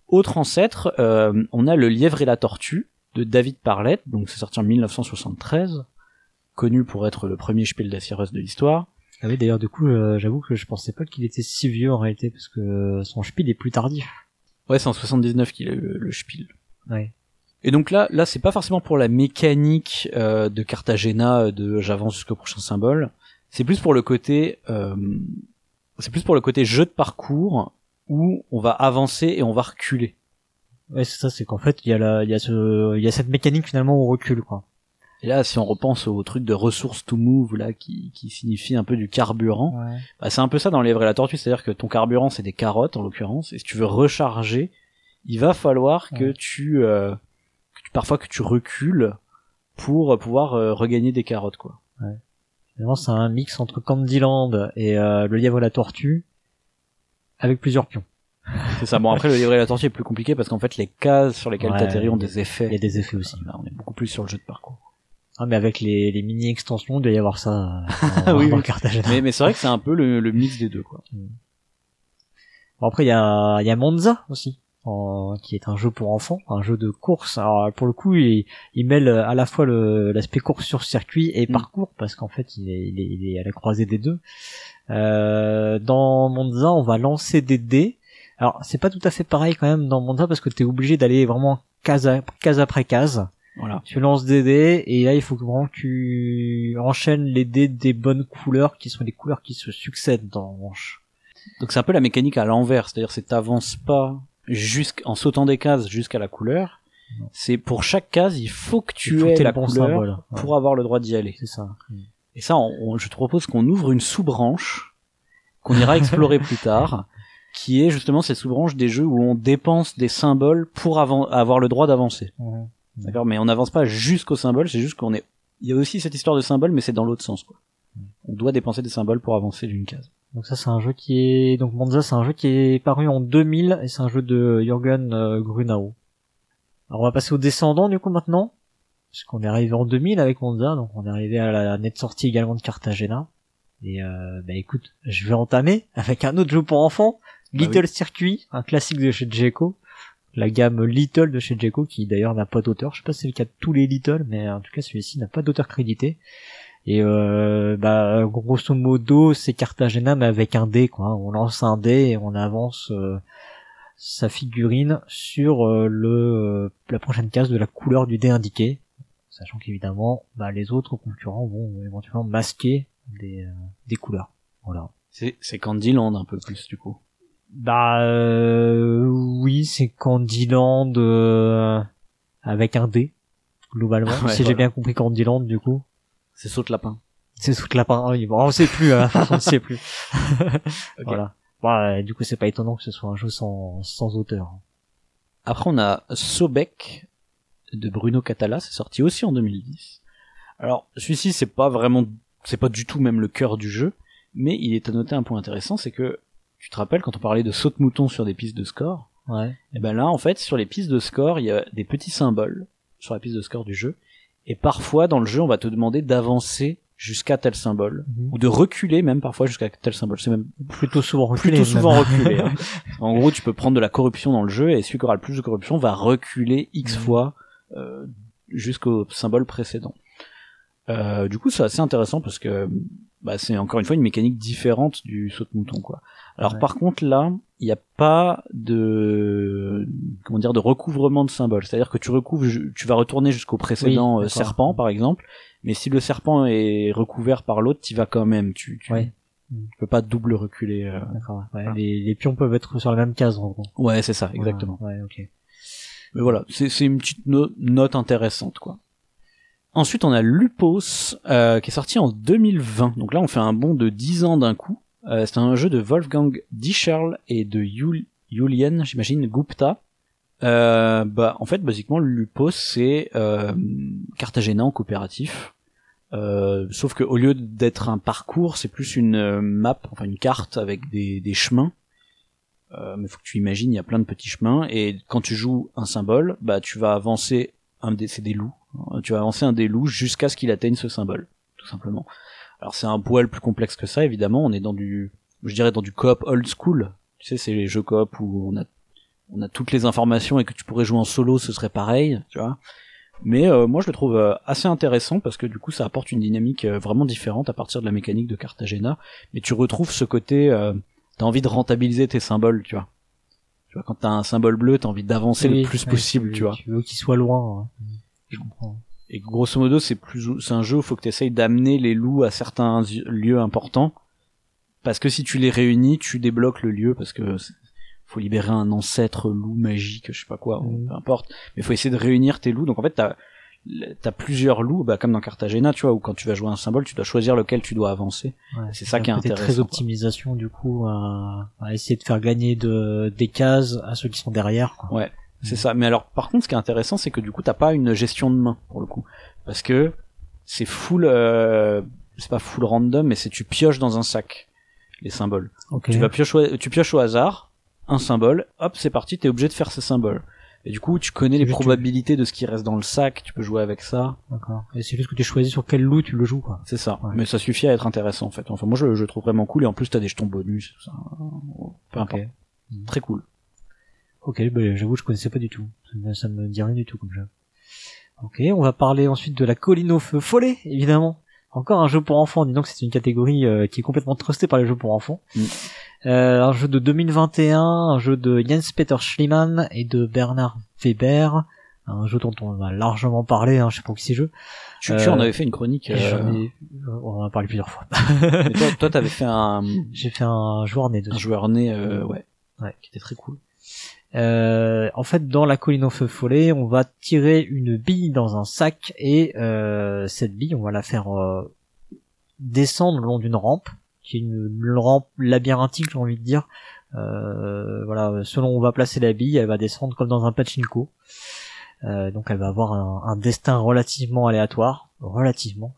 Autre ancêtre, euh, on a le lièvre et la tortue de David Parlett, donc c'est sorti en 1973, connu pour être le premier Spiel des de l'histoire. Ah oui, d'ailleurs, du coup, euh, j'avoue que je pensais pas qu'il était si vieux en réalité, parce que son Spiel est plus tardif. Ouais, c'est en 79 qu'il a eu le, le Spiel. Ouais. Et donc là, là, c'est pas forcément pour la mécanique euh, de Cartagena, de j'avance jusqu'au prochain symbole. C'est plus pour le côté, euh, c'est plus pour le côté jeu de parcours où on va avancer et on va reculer. Ouais, c'est ça, c'est qu'en fait, il y a la, il y a ce, il y a cette mécanique finalement où on recule, quoi. Et là, si on repense au truc de ressources to move là, qui, qui signifie un peu du carburant, Ouais. bah, c'est un peu ça dans les vrais la tortue, c'est-à-dire que ton carburant c'est des carottes en l'occurrence, et si tu veux recharger, il va falloir que Ouais. tu, euh, que tu- parfois que tu recules pour pouvoir euh, regagner des carottes quoi. Finalement, c'est un mix entre Candyland et euh, le lièvre et la tortue, avec plusieurs pions. C'est ça. Bon après le livret et la tortue est plus compliqué parce qu'en fait les cases sur lesquelles Ouais, t'atterris ont des effets. Il y a des effets aussi. Là, on est beaucoup plus sur le jeu de parcours. Ah, mais avec les, les mini extensions, il doit y avoir ça euh, dans, Oui, dans oui. Cartagena. Mais, mais c'est vrai que c'est un peu le, le mix des deux quoi. Bon, après, il y a, il y a Monza aussi, en- qui est un jeu pour enfants, un jeu de course. Alors, pour le coup, il, il mêle à la fois le- l'aspect course sur circuit et Mm. parcours, parce qu'en fait, il est, il, est, il est à la croisée des deux. Euh, dans Monza, on va lancer des dés. Alors, c'est pas tout à fait pareil quand même dans Monza, parce que t'es obligé d'aller vraiment case, à- case après case. Voilà. Tu lances des dés, et là, il faut vraiment que tu enchaînes les dés des bonnes couleurs, qui sont les couleurs qui se succèdent dans manche. Donc c'est un peu la mécanique à l'envers, c'est-à-dire c'est t'avances pas jusqu'en sautant des cases jusqu'à la couleur. C'est pour chaque case, il faut que tu aies la bon couleur symbole. Ouais, pour avoir le droit d'y aller. c'est ça. Et ça, on- on- je te propose qu'on ouvre une sous-branche qu'on ira explorer plus tard, qui est justement cette sous-branche des jeux où on dépense des symboles pour avoir le droit d'avancer. Mhm. D'accord, mais on n'avance pas jusqu'au symbole, c'est juste qu'on est. Il y a aussi cette histoire de symbole, mais c'est dans l'autre sens, quoi. On doit dépenser des symboles pour avancer d'une case. Donc ça c'est un jeu qui est donc Monza c'est un jeu qui est paru en 2000 et c'est un jeu de Jürgen euh, Grunau. Alors on va passer aux descendants du coup maintenant puisqu'on est arrivé en 2000 avec Monza donc on est arrivé à la nette sortie également de Cartagena et euh, bah écoute je vais entamer avec un autre jeu pour enfants Bah Little Circuit un classique de chez Djeco la gamme Little de chez Djeco qui d'ailleurs n'a pas d'auteur je sais pas si c'est le cas de tous les Little mais en tout cas celui-ci n'a pas d'auteur crédité et euh, bah grosso modo c'est Cartagena mais avec un dé quoi. On lance un dé et on avance euh, sa figurine sur euh, le euh, la prochaine case de la couleur du dé indiqué, sachant qu'évidemment bah, les autres concurrents vont éventuellement masquer des, euh, des couleurs. Voilà. C'est, c'est Candyland un peu plus, du coup. Bah euh, oui c'est Candyland euh, avec un dé globalement. Ouais, si j'ai bien compris Candyland du coup. C'est saute lapin. C'est sous le lapin. Ah oui, bon, on sait plus, fin, on ne sait plus. Voilà. Bon, euh, du coup, c'est pas étonnant que ce soit un jeu sans, sans auteur. Après, on a Sobek de Bruno Catala, c'est sorti aussi en 2010. Alors, celui-ci, c'est pas vraiment, c'est pas du tout même le cœur du jeu, mais il est à noter un point intéressant, c'est que, tu te rappelles quand on parlait de saut de mouton sur des pistes de score, Ouais. et ben là, en fait, sur les pistes de score, il y a des petits symboles sur la piste de score du jeu, et parfois, dans le jeu, on va te demander d'avancer jusqu'à tel symbole, ou de reculer même parfois jusqu'à tel symbole. C'est même Plutôt souvent reculé. plutôt souvent même. hein. En gros, tu peux prendre de la corruption dans le jeu et celui qui aura le plus de corruption va reculer X Mhm. fois euh, jusqu'au symbole précédent. Euh, du coup, c'est assez intéressant parce que bah, c'est encore une fois une mécanique différente du saut de mouton, quoi. Alors Ouais. par contre là, il n'y a pas de comment dire de recouvrement de symboles. C'est-à-dire que tu recouvres, tu vas retourner jusqu'au précédent Oui, euh, serpent, par exemple. Mais si le serpent est recouvert par l'autre, tu vas quand même. Tu, tu, Ouais. tu peux pas double reculer. euh. D'accord. Ouais, Voilà. les, les pions peuvent être sur la même case, en gros. Ouais, c'est ça, exactement. Ouais, ok. Mais voilà, c'est c'est une petite no- note intéressante, quoi. Ensuite, on a Lupos, euh, qui est sorti en 2020. Donc là, on fait un bond de 10 ans d'un coup. Euh, c'est un jeu de Wolfgang Discherl et de Yul Julian, j'imagine, Gupta. Euh, bah, en fait, basiquement, Lupos, c'est euh, Cartagena en coopératif. Euh, sauf que au lieu d'être un parcours, c'est plus une euh, map, enfin une carte avec des, des chemins. Euh, mais faut que tu imagines, il y a plein de petits chemins et quand tu joues un symbole, bah tu vas avancer un des, c'est des loups. Tu vas avancer un des loups jusqu'à ce qu'il atteigne ce symbole, tout simplement. Alors c'est un poil plus complexe que ça, évidemment. On est dans du, je dirais dans du coop old school. Tu sais, c'est les jeux coop où on a on a toutes les informations et que tu pourrais jouer en solo, ce serait pareil, tu vois. Mais euh, moi je le trouve euh, assez intéressant parce que du coup ça apporte une dynamique euh, vraiment différente à partir de la mécanique de Cartagena. Mais tu retrouves ce côté, euh, t'as envie de rentabiliser tes symboles, tu vois. Tu vois quand t'as un symbole bleu, t'as envie d'avancer Oui, le plus ouais, possible, tu vois. Tu veux qu'il soit loin. hein. Je comprends. Et grosso modo c'est plus, c'est un jeu où faut que t'essayes d'amener les loups à certains lieux importants. Parce que si tu les réunis, tu débloques le lieu parce que faut libérer un ancêtre loup magique, je sais pas quoi, Mhm. peu importe. Mais faut essayer de réunir tes loups. Donc en fait, t'as t'as plusieurs loups, bah, comme dans Cartagena, tu vois, où quand tu vas jouer un symbole, tu dois choisir lequel tu dois avancer. Ouais, C'est ça qui est intéressant, Très quoi. optimisation du coup à, à essayer de faire gagner de des cases à ceux qui sont derrière. quoi. Ouais, c'est ça. Mais alors, par contre, ce qui est intéressant, c'est que du coup, t'as pas une gestion de main pour le coup, parce que c'est full, euh, c'est pas full random, mais c'est tu pioches dans un sac les symboles. Ok. Tu vas piocher, tu pioches au hasard un symbole, hop, c'est parti, t'es obligé de faire ce symbole. Et du coup, tu connais les probabilités de ce qui reste dans le sac, tu peux jouer avec ça. D'accord. Et c'est juste que tu choisis sur quel loup tu le joues quoi. C'est ça. Ouais. Mais ça suffit à être intéressant en fait. Enfin, moi, je, je le trouve vraiment cool. Et en plus, t'as des jetons bonus. Ça, peu importe. Ok. Très cool. Ok, bah, j'avoue, je connaissais pas du tout. Ça me, ça me dit rien du tout comme jeu. Ok, on va parler ensuite de la colline au feu follet, évidemment. Encore un jeu pour enfants, dis donc c'est une catégorie euh, qui est complètement trustée par les jeux pour enfants. Mm. Euh, un jeu de 2021, un jeu de Jens Peter Schliemann et de Bernard Weber, un jeu dont on a largement parlé, hein, je sais pas qui c'est jeu. Tu, Euh, tu en avais fait une chronique. Euh, ai- on en a parlé plusieurs fois. mais toi, toi, t'avais fait un, J'ai fait un joueur né un dessus. joueur né, euh, ouais, Ouais. qui était très cool. Euh, en fait, dans la colline au feu follet, on va tirer une bille dans un sac et euh, cette bille, on va la faire euh, descendre le long d'une rampe, qui est une, rampe labyrinthique, j'ai envie de dire. Voilà, selon où on va placer la bille, elle va descendre comme dans un pachinko. Donc elle va avoir un destin relativement aléatoire, relativement.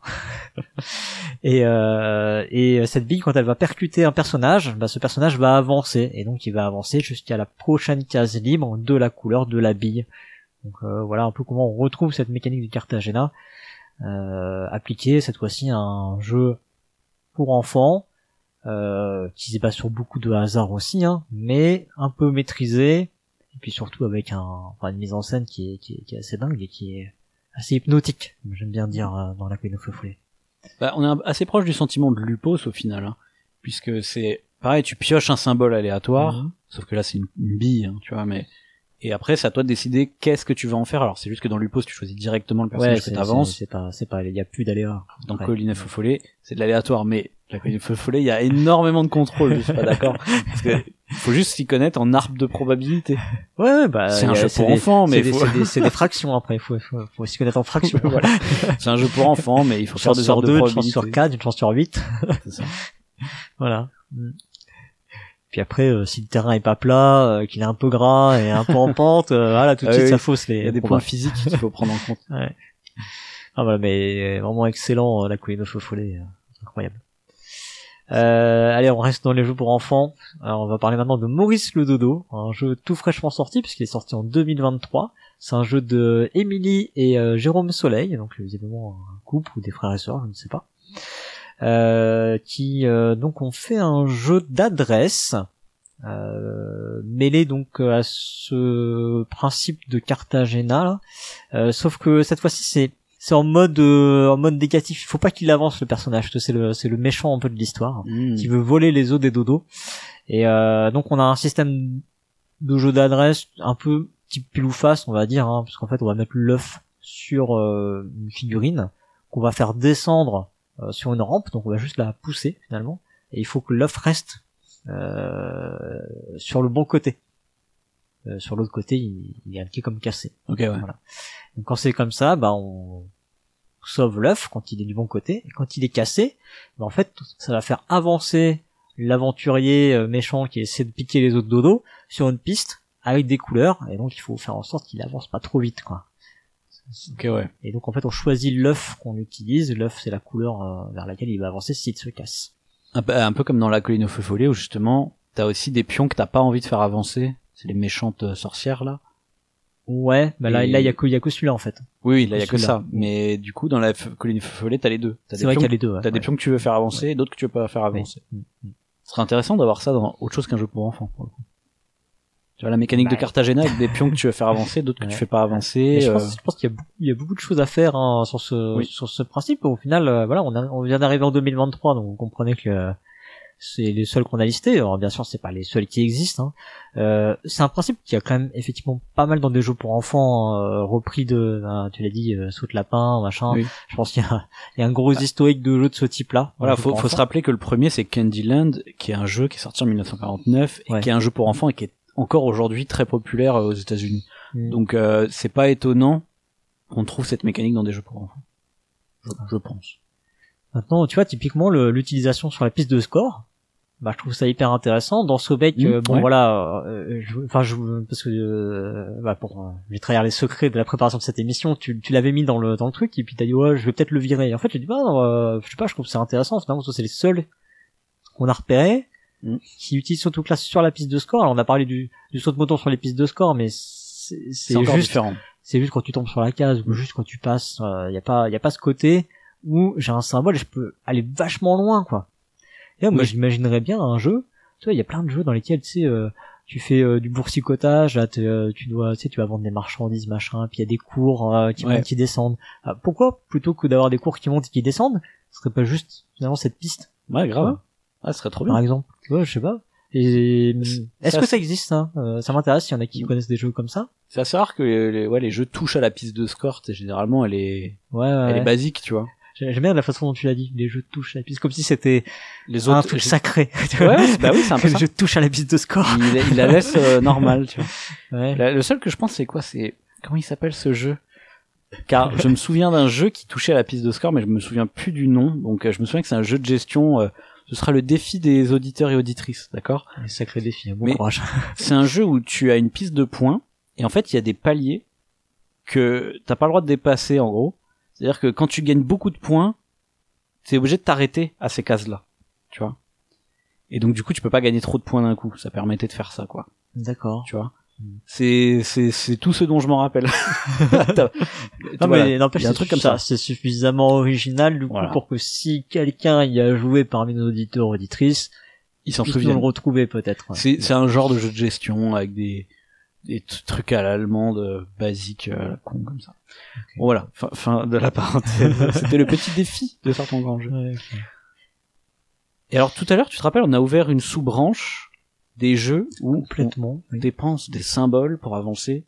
et, euh, et cette bille, quand elle va percuter un personnage, bah, ce personnage va avancer et donc il va avancer jusqu'à la prochaine case libre de la couleur de la bille. Donc euh, voilà un peu comment on retrouve cette mécanique du Cartagena euh, appliquée cette fois-ci à un jeu pour enfants euh, qui se base sur beaucoup de hasard aussi, hein, mais un peu maîtrisé et puis surtout avec un, enfin, une mise en scène qui est, qui est, qui est assez dingue et qui est assez hypnotique, j'aime bien dire euh, dans la feu follet. Bah, on est assez proche du sentiment de Lupos au final, hein, puisque c'est pareil, tu pioches un symbole aléatoire, Mhm. sauf que là c'est une, une bille, hein, tu vois, mais et après c'est à toi de décider qu'est-ce que tu vas en faire. Alors c'est juste que dans Lupos tu choisis directement le personnage que c'est- t'avances. c'est pas, c'est pas, il y a plus d'aléa. Dans Ouais. Colline Feu Follet, c'est de l'aléatoire, mais la Colline Feu Follet, il y a énormément de contrôle, je suis pas d'accord. Parce que faut juste s'y connaître en arbre de probabilité. Ouais, bah, C'est un jeu pour des- enfants, mais c'est des, faut- des, c'est des fractions après, il faut, faut, faut s'y connaître en fractions. Voilà. C'est un jeu pour enfants, mais il faut faire des sur arbres de deux, une probabilité. chance sur quatre, une chance sur huit. C'est ça. Voilà. Mm. Puis après, euh, si le terrain est pas plat, euh, qu'il est un peu gras et un peu en pente, euh, voilà, tout de Ah suite oui, ça fausse les. Il y a des points physiques qu'il faut prendre en compte. Ouais. Ah voilà, mais vraiment excellent euh, la colline follet, euh, incroyable. Euh, allez, on reste dans les jeux pour enfants. Alors, on va parler maintenant de Maurice le Dodo, un jeu tout fraîchement sorti puisqu'il est sorti en 2023. C'est un jeu de Émilie et euh, Jérôme Soleil, donc visiblement un couple ou des frères et sœurs, je ne sais pas, euh, qui euh, donc ont fait un jeu d'adresse euh, mêlé donc à ce principe de Cartagena. Euh, sauf que cette fois-ci c'est c'est en mode euh, en mode négatif. Il faut pas qu'il avance le personnage. C'est le c'est le méchant un peu de l'histoire Mmh. qui veut voler les os des dodos. Et euh, donc on a un système de jeu d'adresse un peu type pile ou face, on va dire, hein, parce qu'en fait on va mettre l'œuf sur euh, une figurine qu'on va faire descendre euh, sur une rampe, donc on va juste la pousser finalement. Et il faut que l'œuf reste euh, sur le bon côté. Euh, sur l'autre côté, il, il est indiqué comme cassé. Ok, ouais. Donc quand c'est comme ça, bah on sauve l'œuf quand il est du bon côté, et quand il est cassé, bah en fait ça va faire avancer l'aventurier euh, méchant qui essaie de piquer les autres dodos sur une piste avec des couleurs, et donc il faut faire en sorte qu'il avance pas trop vite, quoi. Ok, ouais. Et donc en fait on choisit l'œuf qu'on utilise, l'œuf c'est la couleur euh, vers laquelle il va avancer s'il se casse. Un peu, un peu comme dans la colline au feu follet où justement, t'as aussi des pions que t'as pas envie de faire avancer. C'est les méchantes euh, sorcières, là. Ouais, bah là Et- là il y a que que celui-là en fait. Oui, oui, là, il y a que ça. Mais du coup, dans la feu follet, t'as les deux. C'est vrai qu'il y a les deux. ouais. T'as des pions que tu veux faire avancer et d'autres que tu veux pas faire avancer. Ce serait intéressant d'avoir ça dans autre chose qu'un jeu pour enfants. pour le coup. Tu vois la mécanique de Bah, Cartagena avec des pions que tu veux faire avancer, d'autres que Ouais. tu fais pas avancer. je euh, pense, je pense qu'il y a beaucoup, il y a beaucoup de choses à faire hein, sur ce Oui. sur ce principe. Au final, euh, voilà, on, a- on vient d'arriver en 2023, donc vous comprenez que euh, c'est les seuls qu'on a listés. Alors bien sûr, c'est pas les seuls qui existent. Hein. Euh, c'est un principe qui a quand même effectivement pas mal dans des jeux pour enfants euh, repris de, ben, tu l'as dit, euh, saute lapin, machin. Oui. Je pense qu'il y a, il y a un gros historique de jeux de ce type-là. Voilà, faut, faut se rappeler que le premier c'est Candyland, qui est un jeu qui est sorti en 1949 et Ouais. qui est un jeu pour enfants et qui est encore aujourd'hui très populaire euh, aux États-Unis. Mm. Donc euh, c'est pas étonnant qu'on trouve cette mécanique dans des jeux pour enfants. Je, je pense. Maintenant, tu vois, typiquement, l'utilisation sur la piste de score, bah, je trouve ça hyper intéressant. Dans Sobek, Mmh, euh, bon, ouais. voilà, euh, je- enfin, je, parce que, euh, bah, pour, euh, je vais trahir les secrets de la préparation de cette émission, tu, tu l'avais mis dans le, dans le truc, et puis t'as dit, ouais, je vais peut-être le virer. Et en fait, j'ai dit, bah, non, euh, je sais pas, je trouve c'est intéressant, finalement, c'est les seuls qu'on a repérés, Mmh. qui utilisent surtout classe sur la piste de score. Alors, on a parlé du, du saut de moton sur les pistes de score, mais c'est juste différent. c'est juste quand tu tombes sur la case ou juste quand tu passes il y a pas y a pas ce côté où j'ai un symbole et je peux aller vachement loin quoi et là, moi Oui. j'imaginerais bien un jeu tu vois il y a plein de jeux dans lesquels tu sais euh, tu fais euh, du boursicotage là euh, tu dois tu sais tu vas vendre des marchandises machin puis il y a des cours euh, qui Ouais. montent qui descendent Ah, pourquoi plutôt que d'avoir des cours qui montent et qui descendent ce serait pas juste finalement cette piste Ouais, grave. Ouais. Ah, ce serait trop par bien. exemple tu vois je sais pas et est-ce que ça existe ça Euh, ça m'intéresse s'il y en a qui connaissent des jeux comme ça C'est assez rare que les, les- ouais, les jeux touchent à la piste de score. généralement, elle est, ouais, ouais, elle est basique, tu vois. J'aime bien la façon dont tu l'as dit. Les jeux touchent à la piste, comme si c'était Les un autres, truc j'ai- sacré. Ouais, bah oui, c'est un peu les jeux touchent à la piste de score. il, il la laisse euh, normale, tu vois. Ouais. La- le seul que je pense, c'est quoi? C'est comment il s'appelle ce jeu? Car je me souviens d'un jeu qui touchait à la piste de score, mais je me souviens plus du nom. Donc euh, je me souviens que c'est un jeu de gestion. euh, ce sera le défi des auditeurs et auditrices, d'accord? Un sacré défi. Bon Mais- courage. C'est un jeu où tu as une piste de points et en fait il y a des paliers que t'as pas le droit de dépasser en gros. C'est-à-dire que quand tu gagnes beaucoup de points, t'es obligé de t'arrêter à ces cases-là, tu vois. Et donc du coup tu peux pas gagner trop de points d'un coup. Ça permettait de faire ça, quoi. D'accord. Tu vois. Mm. C'est c'est c'est tout ce dont je m'en rappelle. Non voilà. mais n'empêche, un c'est truc comme ça. C'est suffisamment original du coup Voilà. pour que si quelqu'un y a joué parmi nos auditeurs auditrices, Ils s'en souviennent. le retrouver peut-être. C'est c'est un genre de jeu de gestion avec des des trucs à l'allemande euh, basiques euh, à la con comme ça. Bon, voilà, fin, fin de la parenthèse. C'était le petit défi de faire ton grand jeu. Ouais, ok. Et alors tout à l'heure, tu te rappelles, on a ouvert une sous-branche des jeux où Complètement. on oui. dépense des symboles pour avancer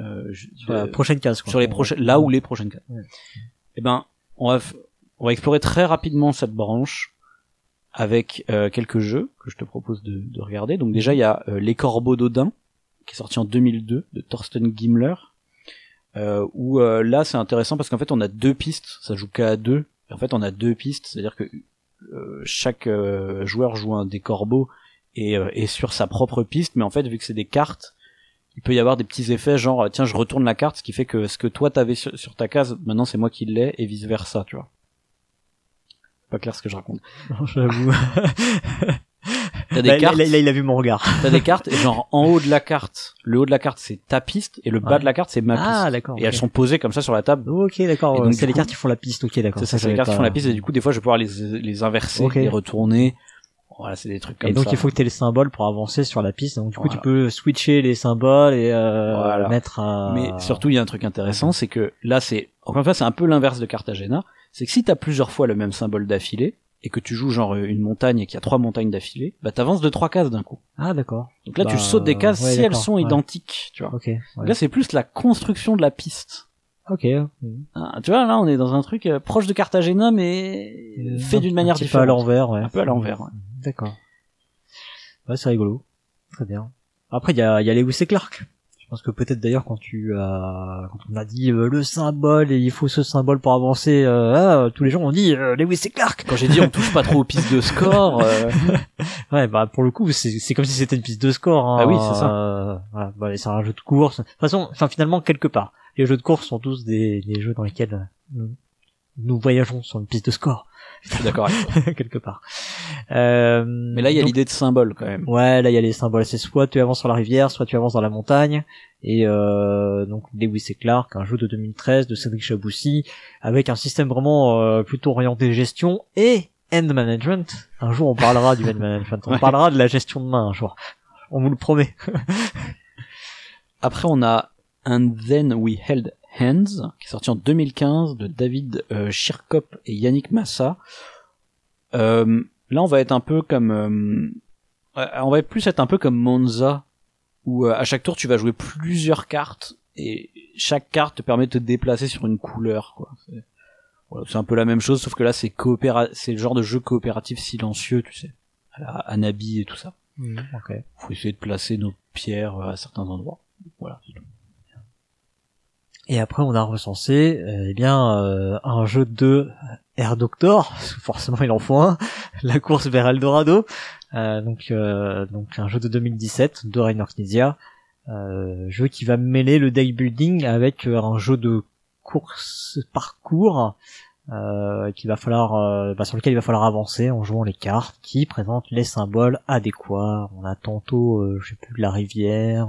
euh, Sur la euh, prochaine case. Quoi. sur les prochaines, là où les prochaines cases. Ouais. Eh ben, on va, on va explorer très rapidement cette branche avec euh, quelques jeux que je te propose de, de regarder. Donc déjà, il y a euh, Les Corbeaux d'Odin, qui est sorti en 2002 de Thorsten Gimler. Euh, où euh, là, c'est intéressant parce qu'en fait, on a deux pistes. Ça joue qu'à deux. En fait, on a deux pistes, c'est-à-dire que euh, chaque joueur joue un des corbeaux et est sur sa propre piste. Mais en fait, vu que c'est des cartes, il peut y avoir des petits effets genre tiens je retourne la carte ce qui fait que ce que toi t'avais sur, sur ta case maintenant c'est moi qui l'ai et vice versa tu vois pas clair ce que je raconte Non, J'avoue. t'as des Là, cartes là, là, il a vu mon regard. t'as des cartes et genre en haut de la carte le haut de la carte c'est ta piste et le bas Ouais. de la carte c'est ma piste Ah d'accord. et elles sont posées comme ça sur la table Ok d'accord. Euh, donc, C'est les coup- cartes qui font la piste. Ok d'accord. c'est ça c'est les cartes qui font la piste et du coup des fois je vais pouvoir les les inverser les retourner voilà c'est des trucs comme Et donc ça il faut que tu aies les symboles pour avancer sur la piste. Donc du coup Voilà. tu peux switcher les symboles et euh, Voilà. mettre un... Mais surtout, il y a un truc intéressant, c'est que là, c'est encore une fois, c'est un peu l'inverse de Cartagena. C'est que si t'as plusieurs fois le même symbole d'affilée et que tu joues genre une montagne et qu'il y a trois montagnes d'affilée, bah t'avances de trois cases d'un coup. Ah d'accord. Donc là, tu Bah, sautes des cases ouais, si elles sont ouais. identiques, tu vois. Ok. ouais. Là, c'est plus la construction de la piste. Ok. Ah, tu vois, là, on est dans un truc euh, proche de Cartagena, mais Euh, fait un- d'une manière un petit peu à différente. l'envers, ouais. Un peu à l'envers, ouais. D'accord. Ouais, c'est rigolo. Très bien. Après, il y a, il y a Lewis et Clark. Pense que peut-être d'ailleurs quand tu as, quand on a dit euh, le symbole et il faut ce symbole pour avancer, euh, ah, tous les gens ont dit euh, Lewis et Clark. Quand j'ai dit on touche pas trop aux pistes de score, euh, Ouais, bah pour le coup, c'est c'est comme si c'était une piste de score. Hein. Ah oui, c'est ça. Euh, voilà, bah, c'est un jeu de course. De toute façon, enfin finalement quelque part, les jeux de course sont tous des, des jeux dans lesquels nous, voyageons sur une piste de score je suis d'accord avec quelque part. Euh, Mais là, il y a donc- l'idée de symbole quand même. Ouais, là il y a les symboles. C'est soit tu avances sur la rivière, soit tu avances dans la montagne. Et euh, donc Lewis et Clark, un jeu de 2013 de Cédric Chaboussi, avec un système vraiment euh, plutôt orienté gestion et end management. Un jour on parlera du end management, on Ouais. parlera de la gestion de main un jour. On vous le promet. Après, on a And Then We Held Hands, qui est sorti en 2015 de David euh, Shirkop et Yannick Massa. Euh, là, on va être un peu comme, euh, on va plus être un peu comme Monza, où euh, à chaque tour tu vas jouer plusieurs cartes et chaque carte te permet de te déplacer sur une couleur. Quoi. C'est, voilà, c'est un peu la même chose, sauf que là c'est coopéra, c'est le genre de jeu coopératif silencieux, tu sais, à la Anabi et tout ça. Mhm, ok. Faut essayer de placer nos pierres à certains endroits. Voilà. Et après, on a recensé, euh, eh bien, euh, un jeu de Air Doctor, forcément il en faut un, la course vers Eldorado, euh, donc donc un jeu de 2017 de Rainer Knizia, jeu qui va mêler le deck building avec un jeu de course parcours qu'il va falloir bah, sur lequel il va falloir avancer en jouant les cartes qui présentent les symboles adéquats. On a tantôt, je sais plus, de la rivière,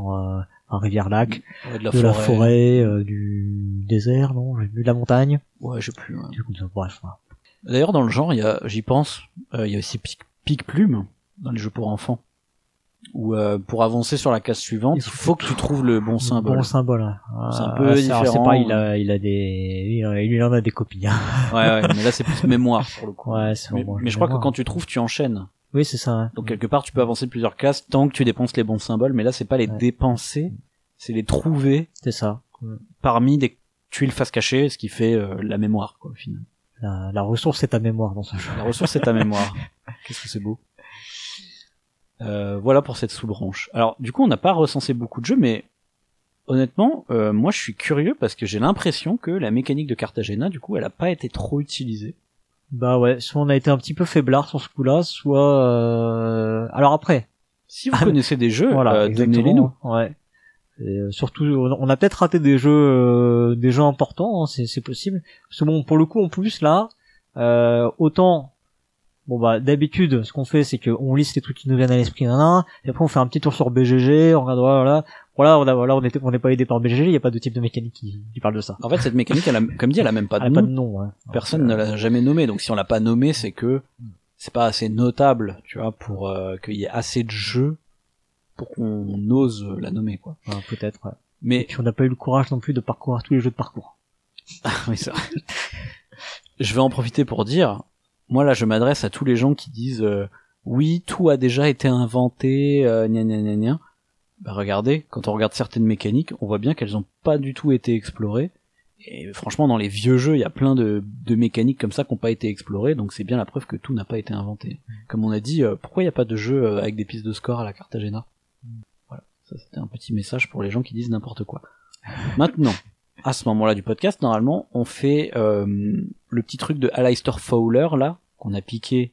un rivière-lac, Ouais, de la de forêt. la forêt, euh, du désert, non, j'ai vu de la montagne. Ouais, je sais plus. ouais. Du coup, bref. D'ailleurs, dans le genre, il y a, j'y pense, euh, il y a aussi Pic, Plume dans les jeux pour enfants. Où euh, pour avancer sur la case suivante, Il il faut que tu trouves le bon symbole. Bon symbole. hein. C'est un Ah, peu C'est différent. il a, il a des, il a- il en a des copies. hein. Ouais, ouais, mais là c'est plus mémoire pour le coup. Ouais, c'est mais, vraiment mais je crois que quand tu trouves, tu enchaînes. Oui, c'est ça. Donc quelque part, tu peux avancer de plusieurs cases tant que tu dépenses les bons symboles. Mais là, c'est pas les Ouais. dépenser, c'est les trouver C'est ça. parmi des tuiles face cachée, ce qui fait euh, la mémoire, quoi, au final. La, la ressource c'est ta mémoire dans ce jeu. La ressource, c'est ta mémoire. Qu'est-ce que c'est beau. Euh, voilà pour cette sous-branche. Alors, du coup, on n'a pas recensé beaucoup de jeux, mais honnêtement, euh, moi, je suis curieux parce que j'ai l'impression que la mécanique de Cartagena, du coup, elle a pas été trop utilisée. Bah ouais, soit on a été un petit peu faiblard sur ce coup-là, soit. Euh... Alors après, Si vous Ah, connaissez des jeux, voilà, euh, exactement. donnez-les nous. Ouais. Et, euh, surtout, on a peut-être raté des jeux, euh, des jeux importants, hein, c'est possible. Parce que bon, pour le coup, en plus là, euh, autant, bon bah d'habitude, ce qu'on fait, c'est qu'on liste les trucs qui nous viennent à l'esprit, et après on fait un petit tour sur BGG, on regarde voilà, voilà, on a, voilà, on on n'est pas aidé par BGG, il n'y a pas de type de mécanique qui, qui parle de ça. En fait, cette mécanique, elle a, comme dit, elle a même pas de Elle nom. pas de nom. Personne ne euh, l'a jamais nommé. Donc, si on l'a pas nommé, c'est que c'est pas assez notable, tu vois, pour euh, qu'il y ait assez de jeux pour qu'on ose la nommer, quoi. ouais, peut-être. Ouais. Et Mais puis on n'a pas eu le courage non plus de parcourir tous les jeux de parcours. oui, c'est vrai. je vais en profiter pour dire, moi là, je m'adresse à tous les gens qui disent euh, oui, tout a déjà été inventé, euh, gna gna gna gna. Bah regardez, quand on regarde certaines mécaniques, on voit bien qu'elles ont pas du tout été explorées. Et franchement, dans les vieux jeux, il y a plein de, de mécaniques comme ça qui n'ont pas été explorées, donc c'est bien la preuve que tout n'a pas été inventé. Comme on a dit, euh, pourquoi il n'y a pas de jeu euh, avec des pistes de score à la Cartagena? Voilà, ça c'était un petit message pour les gens qui disent n'importe quoi. Maintenant, à ce moment-là du podcast, normalement, on fait euh, le petit truc de Aleister Fowler, là, qu'on a piqué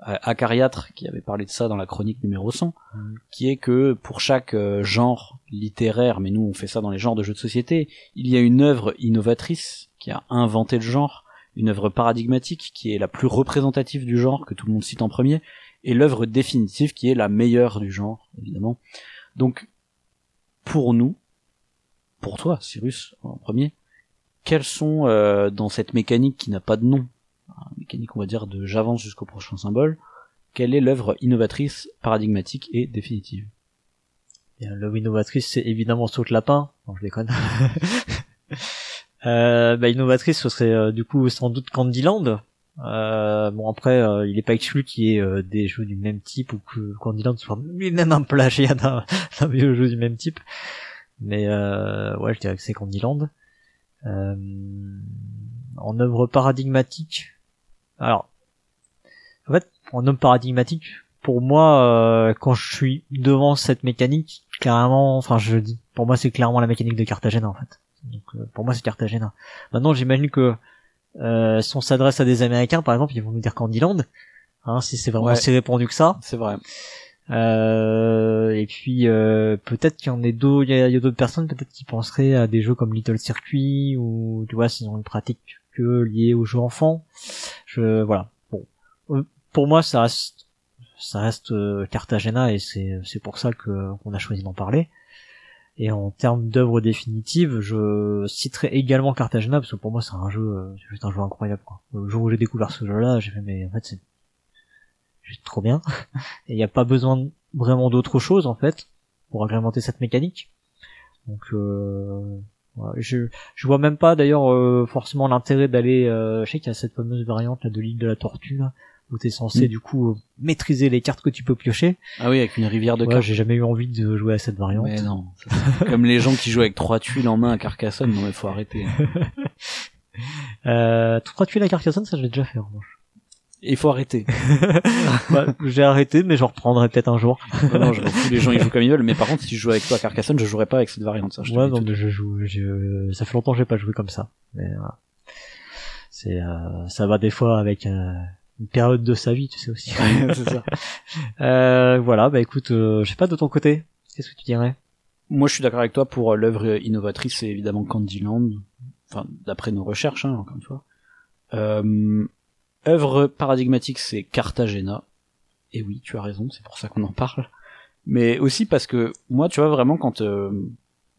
à Acariatre, qui avait parlé de ça dans la chronique numéro 100, Mm. qui est que pour chaque euh, genre littéraire, mais nous on fait ça dans les genres de jeux de société, il y a une œuvre innovatrice qui a inventé le genre, une œuvre paradigmatique qui est la plus représentative du genre, que tout le monde cite en premier, et l'œuvre définitive qui est la meilleure du genre, évidemment. Donc, pour nous, pour toi, Cyrus, en premier, quels sont euh, dans cette mécanique qui n'a pas de nom, mécanique on va dire de j'avance jusqu'au prochain symbole, quelle est l'œuvre innovatrice, paradigmatique et définitive? L'œuvre innovatrice, c'est évidemment Saute Lapin. Non, je déconne. euh, bah, innovatrice, ce serait euh, du coup sans doute Candyland. Euh, bon après, euh, il est pas exclu qu'il y ait euh, des jeux du même type ou que Candyland soit lui-même un plagiat d'un vieux jeu du même type. Mais ouais, je dirais que c'est Candyland. En œuvre paradigmatique, alors en fait, en œuvre paradigmatique, pour moi, euh, quand je suis devant cette mécanique, clairement, enfin je dis, pour moi c'est clairement la mécanique de Cartagena en fait. Donc euh, pour moi c'est Cartagena. Maintenant j'imagine que euh, si on s'adresse à des Américains par exemple, ils vont nous dire Candyland, hein, si c'est vraiment Ouais. si répandu que ça. C'est vrai. Euh, et puis euh, peut-être qu'il y en a d'autres, il y a, a d'autres personnes peut-être qui penseraient à des jeux comme Little Circuit ou tu vois s'ils ont une pratique que liée aux jeux enfants. Je voilà. Bon, Euh, pour moi ça reste ça reste euh, Cartagena et c'est c'est pour ça qu'on a choisi d'en parler. Et en termes d'œuvre définitive, je citerai également Cartagena parce que pour moi c'est un jeu, euh, c'est juste un jeu incroyable. Quoi. Le jour où j'ai découvert ce jeu-là, j'ai fait mais en fait c'est juste trop bien. Et il n'y a pas besoin vraiment d'autre chose en fait pour agrémenter cette mécanique. Donc euh, je je vois même pas d'ailleurs euh, forcément l'intérêt d'aller. Euh, je sais qu'il y a cette fameuse variante là, de l'île de la Tortue là, où t'es censé Mm. du coup euh, maîtriser les cartes que tu peux piocher. Ah oui, avec une rivière de Ouais, cartes. j'ai jamais eu envie de jouer à cette variante. Mais non. Comme les gens qui jouent avec trois tuiles en main à Carcassonne, non mais faut arrêter. Euh, trois tuiles à Carcassonne, ça je l'ai déjà fait en revanche. Il faut arrêter. Bah, j'ai arrêté, mais je reprendrai peut-être un jour. non, non, je les gens ils jouent comme ils veulent, mais par contre si je joue avec toi à Carcassonne, je jouerai pas avec cette variante, ça. Je Ouais, non, mais je joue. je- Ça fait longtemps que j'ai pas joué comme ça. Mais voilà. c'est, euh, ça va des fois avec euh, une période de sa vie, tu sais aussi. ça. euh, voilà, bah écoute, euh, je sais pas de ton côté. Qu'est-ce que tu dirais? Moi, je suis d'accord avec toi pour euh, l'œuvre innovatrice, c'est évidemment Candyland. Enfin, d'après nos recherches, hein, encore une fois. Euh, œuvre paradigmatique, c'est Cartagena. Et oui, tu as raison, c'est pour ça qu'on en parle. Mais aussi parce que moi, tu vois, vraiment, quand euh,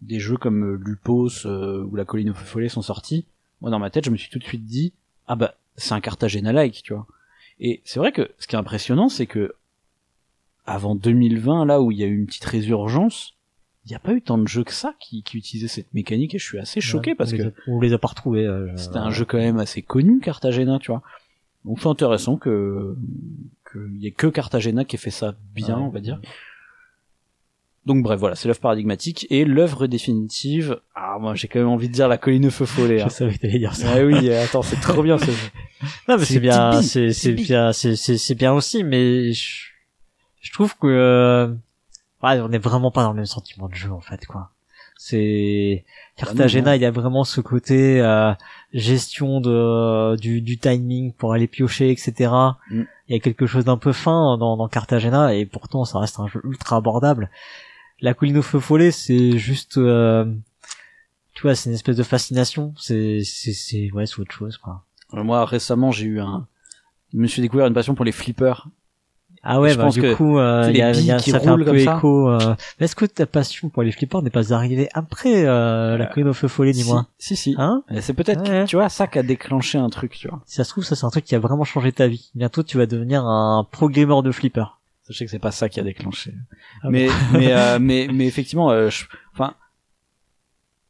des jeux comme euh, Lupos euh, ou La Colline au Feu Follet sont sortis, moi, dans ma tête, je me suis tout de suite dit, ah bah, c'est un Cartagena-like, tu vois. Et c'est vrai que ce qui est impressionnant, c'est que avant 2020, là où il y a eu une petite résurgence, il n'y a pas eu tant de jeux que ça qui, qui utilisaient cette mécanique et je suis assez choqué Ouais, parce on que a- on les a pas retrouvés. euh, c'était un jeu quand même assez connu, Cartagena, tu vois. Donc c'est intéressant que qu'il y ait que Cartagena qui ait fait ça bien, Ouais. on va dire. Donc bref, voilà, c'est l'œuvre paradigmatique et l'œuvre définitive. Ah, moi j'ai quand même envie de dire la colline au feu follet. Je Hein. savais que t'allais dire ça. Ah oui, attends, c'est trop bien ce jeu. Non, mais C'est bien, c'est bien, c'est bien aussi, mais je, je trouve que euh, ouais, on est vraiment pas dans le même sentiment de jeu en fait, quoi. C'est Cartagena, non. il y a vraiment ce côté euh, gestion de du, du timing pour aller piocher, etc. Mm. Il y a quelque chose d'un peu fin dans, dans Cartagena et pourtant ça reste un jeu ultra abordable. La colline au feu follet, c'est juste, euh, tu vois, c'est une espèce de fascination. C'est c'est c'est ouais, c'est autre chose, quoi. Euh, Moi récemment j'ai eu un, je me suis découvert une passion pour les flippers. Ah ouais, Je bah, pense du que coup, euh, y a, y a- ça fait un peu écho. euh, mais est-ce que ta passion pour les flippers n'est pas arrivée après euh, la Euh, colline au feu follet, dis-moi? Si, si. si. Hein? C'est peut-être, Ouais. tu vois, ça qui a déclenché un truc, tu vois. Si ça se trouve, ça c'est un truc qui a vraiment changé ta vie. Bientôt, tu vas devenir un pro gamer de flipper. Sachez que c'est pas ça qui a déclenché. Ah mais, mais, euh, mais, mais effectivement, euh, je- enfin,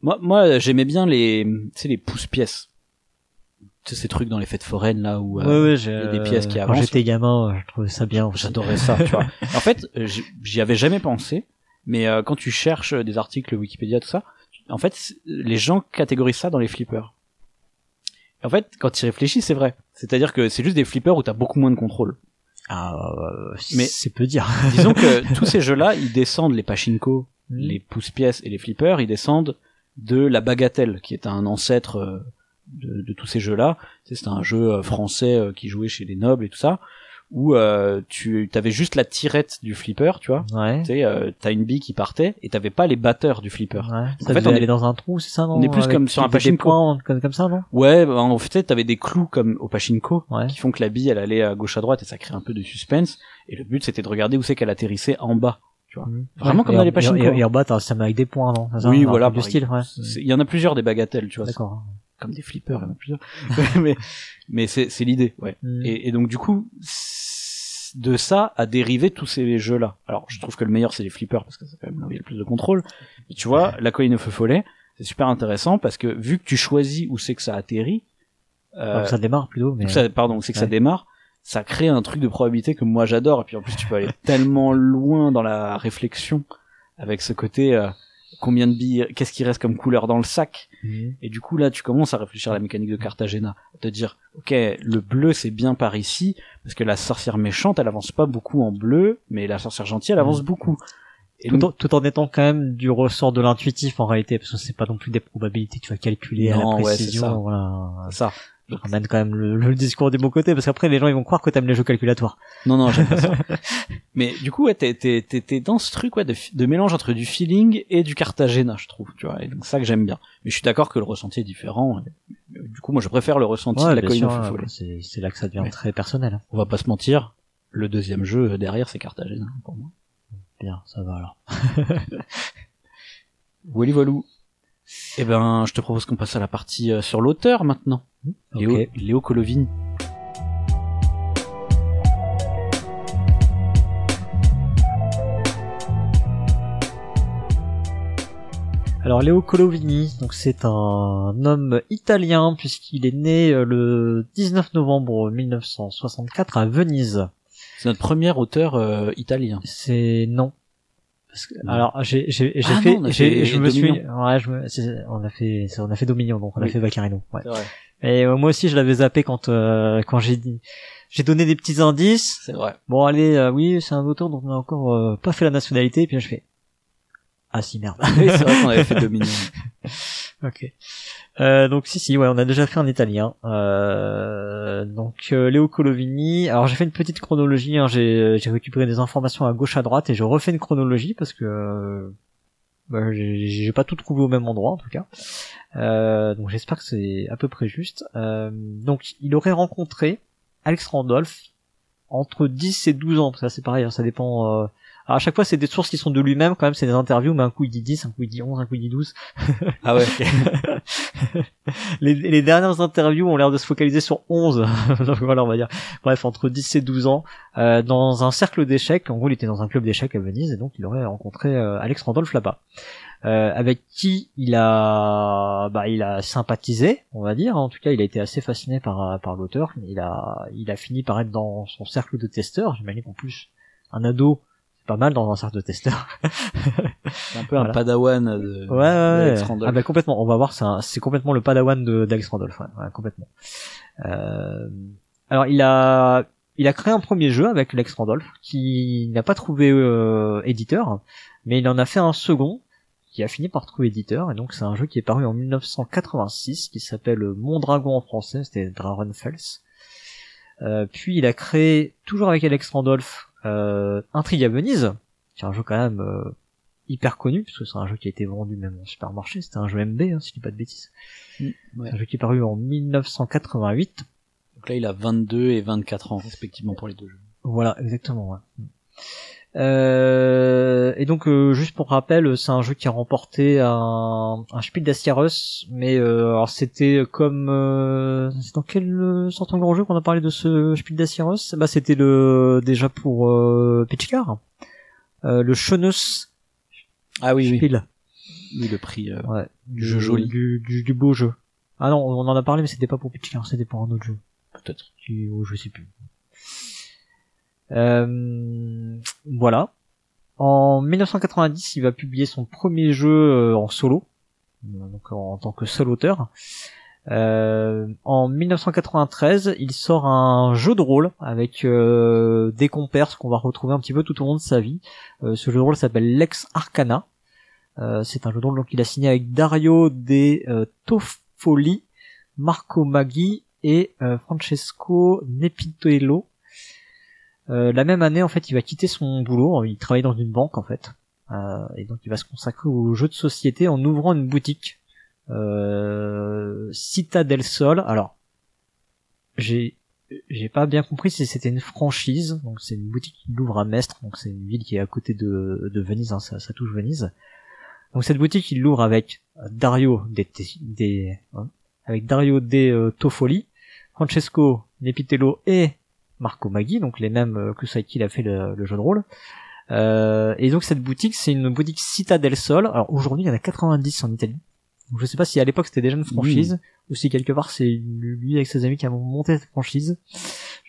moi, moi, j'aimais bien les, tu sais, les pouces-pièces. Tu sais, ces trucs dans les fêtes foraines, là, où, euh, ouais, ouais, j'ai, il y a des pièces qui Quand avancent. j'étais gamin, euh, je trouvais ça bien. j'adorais ça, tu vois. En fait, euh, j'y avais jamais pensé, mais euh, quand tu cherches des articles Wikipédia, tout ça, en fait, les gens catégorisent ça dans les flippers. Et En fait, quand tu réfléchis, c'est vrai. C'est-à-dire que c'est juste des flippers où t'as beaucoup moins de contrôle. Ah, euh, Mais- c'est peu dire. Disons que tous ces jeux-là, ils descendent les pachinko, Mm. les pouces-pièces et les flippers, ils descendent de la bagatelle, qui est un ancêtre euh, de, de tous ces jeux-là. Tu C'était un jeu euh, français euh, qui jouait chez les nobles et tout ça, où euh, tu avais juste la tirette du flipper, tu vois. Ouais. Tu sais, euh, t'as une bille qui partait et t'avais pas les batteurs du flipper. Ouais. Ça En fait, on est- dans un trou, c'est ça, non on est plus Avec comme sur un pachinko. points, comme, comme ça, non? Ouais, bah, en fait, t'avais des clous comme au pachinko Ouais. qui font que la bille elle allait à gauche à droite et ça crée un peu de suspense. Et le but c'était de regarder où c'est qu'elle atterrissait en bas. Mm. Vraiment comme dans les pachinko. Et, et en bas, t'as ça met avec des points, non? Ça Oui, Un voilà, Du style, ouais. Il y en a plusieurs des bagatelles, tu vois. D'accord. Comme des flippers, il y en a plusieurs. mais mais c'est c'est l'idée, ouais. Mm. Et, et donc du coup, de ça a dérivé tous ces jeux-là. Alors je trouve que le meilleur c'est les flippers parce que c'est quand même là où il y a le plus de contrôle. Mais tu vois, la colline au feu follet, c'est super intéressant parce que vu que tu choisis où c'est que ça atterrit, euh, ça démarre plutôt, mais. ça, pardon, c'est que ça démarre, ça crée un truc de probabilité que moi j'adore. Et puis en plus tu peux aller tellement loin dans la réflexion avec ce côté euh, combien de billes, qu'est-ce qui reste comme couleur dans le sac. Mm. Et du coup, là, tu commences à réfléchir à la mécanique de Cartagena. À te dire, ok, le bleu, c'est bien par ici, parce que la sorcière méchante, elle avance pas beaucoup en bleu, mais la sorcière gentille, elle avance Mm. beaucoup. Et tout, donc, en, tout en étant quand même du ressort de l'intuitif en réalité, parce que c'est pas non plus des probabilités, tu vas calculer à la ouais, précision, ça. voilà. ça. Je ramène quand même le, le discours des bons côtés, parce qu'après les gens ils vont croire que t'aimes les jeux calculatoires. Non, non, j'aime pas ça. mais du coup, ouais, t'es, t'es, t'es, dans ce truc, ouais, de, de mélange entre du feeling et du Cartagena, je trouve, tu vois. Et donc, ça que j'aime bien. Mais je suis d'accord que le ressenti est différent. Du coup, moi, je préfère le ressenti de la colline ouais, c'est c'est là que ça devient Ouais. très personnel. On va pas se mentir. Le deuxième jeu derrière, c'est Cartagena, pour moi. Bien, ça va alors. Wally voilou. Eh ben, je te propose qu'on passe à la partie euh, sur l'auteur maintenant. Léo, Ok. Léo Colovin. Alors Léo Colovini, donc c'est un homme italien puisqu'il est né euh, le 19 novembre 1964 à Venise. C'est notre premier auteur euh, italien. C'est non. Parce que, alors j'ai j'ai j'ai Ah fait, non, a fait je me suis ouais je me on a fait on a fait Dominion donc on a Oui. fait Vaccarino. Ouais. Et euh, moi aussi je l'avais zappé quand euh, quand j'ai dit j'ai donné des petits indices. C'est vrai. Bon allez euh, oui c'est un auteur dont on a encore euh, pas fait la nationalité et puis là, je fais ah si merde. Oui, c'est vrai qu'on avait fait Dominion. Ok. Euh, donc si si ouais on a déjà fait un italien. Euh, donc euh, Léo Colovini. Alors j'ai fait une petite chronologie. Hein, j'ai récupéré des informations à gauche à droite et je refais une chronologie parce que euh, bah, j'ai j'ai pas tout trouvé au même endroit en tout cas. Euh, donc j'espère que c'est à peu près juste. Euh, donc il aurait rencontré Alex Randolph entre 10 et 12 ans. Ça c'est pareil, hein, ça dépend. Alors à chaque fois c'est des sources qui sont de lui-même quand même. C'est des interviews, mais un coup il dit 10, un coup il dit 11, un coup il dit 12. Ah ouais. les, les dernières interviews ont l'air de se focaliser sur 11. Donc voilà, on va dire. Bref, entre 10 et 12 ans, euh, dans un cercle d'échecs. En gros, il était dans un club d'échecs à Venise et donc il aurait rencontré euh, Alex Randolph là-bas. Euh, avec qui il a bah il a sympathisé on va dire en tout cas il a été assez fasciné par par l'auteur il a il a fini par être dans son cercle de testeurs j'imagine qu'en plus un ado pas mal dans un cercle de testeurs C'est un peu Voilà. un padawan de Ouais, ouais, ouais. d'Alex Randolph. Ah bah complètement. On va voir, c'est complètement le Padawan de d'Alex Randolph. Ouais, ouais, complètement. Euh, alors il a il a créé un premier jeu avec Alex Randolph qui n'a pas trouvé euh, éditeur, mais il en a fait un second qui a fini par trouver éditeur et donc c'est un jeu qui est paru en 1986 qui s'appelle Mon Dragon en français, c'était Dragonfels. Euh, puis il a créé toujours avec Alex Randolph euh, Intrigue à Venise, qui est un jeu quand même euh, hyper connu puisque c'est un jeu qui a été vendu même en supermarché, c'était un jeu MB hein, si je dis pas de bêtises. Mm, ouais. Un jeu qui est paru en 1988. Donc là, il a 22 et 24 ans respectivement pour les deux jeux. Voilà, exactement. ouais. Euh, et donc, euh, juste pour rappel, c'est un jeu qui a remporté un, un Spiel des Jahres, mais euh, alors c'était comme euh, c'est dans quel euh, sortant grand jeu qu'on a parlé de ce Spiel des Jahres? Bah, c'était le déjà pour euh, Pitchcar, euh, le Schönes Ah oui. Spiel, Oui, le prix. euh, ouais, du Jeu joli. du, du, du beau jeu. Ah non, on en a parlé, mais c'était pas pour Pitchcar, c'était pour un autre jeu. Peut-être. oh, je sais plus. Euh, voilà. En 1990, il va publier son premier jeu euh, en solo, donc en, tant que seul auteur. Euh, en 1993, il sort un jeu de rôle avec euh, des compères qu'on va retrouver un petit peu tout au long de sa vie. Euh, ce jeu de rôle s'appelle Lex Arcana. C'est un jeu de rôle qu'il a signé avec Dario De Toffoli, Marco Maggi et Francesco Nepitello. Euh, la même année, en fait, il va quitter son boulot. Il travaille dans une banque, en fait, Euh, et donc il va se consacrer aux jeux de société en ouvrant une boutique euh, Cita del Sol. Alors, j'ai j'ai pas bien compris si c'était une franchise. Donc c'est une boutique qui ouvre à Mestre, donc c'est une ville qui est à côté de, de Venise. hein, ça, ça touche Venise. Donc cette boutique, il l'ouvre avec Dario des, des hein, avec Dario De euh, Toffoli, Francesco Nepitello et Marco Maggi, donc les mêmes euh, que ceux avec qui il a fait le, le jeu de rôle. Euh, et donc cette boutique, c'est une boutique Cita del Sol. Alors aujourd'hui, il y en a 90 en Italie. Donc je sais pas si à l'époque c'était déjà une franchise ou si quelque part c'est lui avec ses amis qui a monté cette franchise.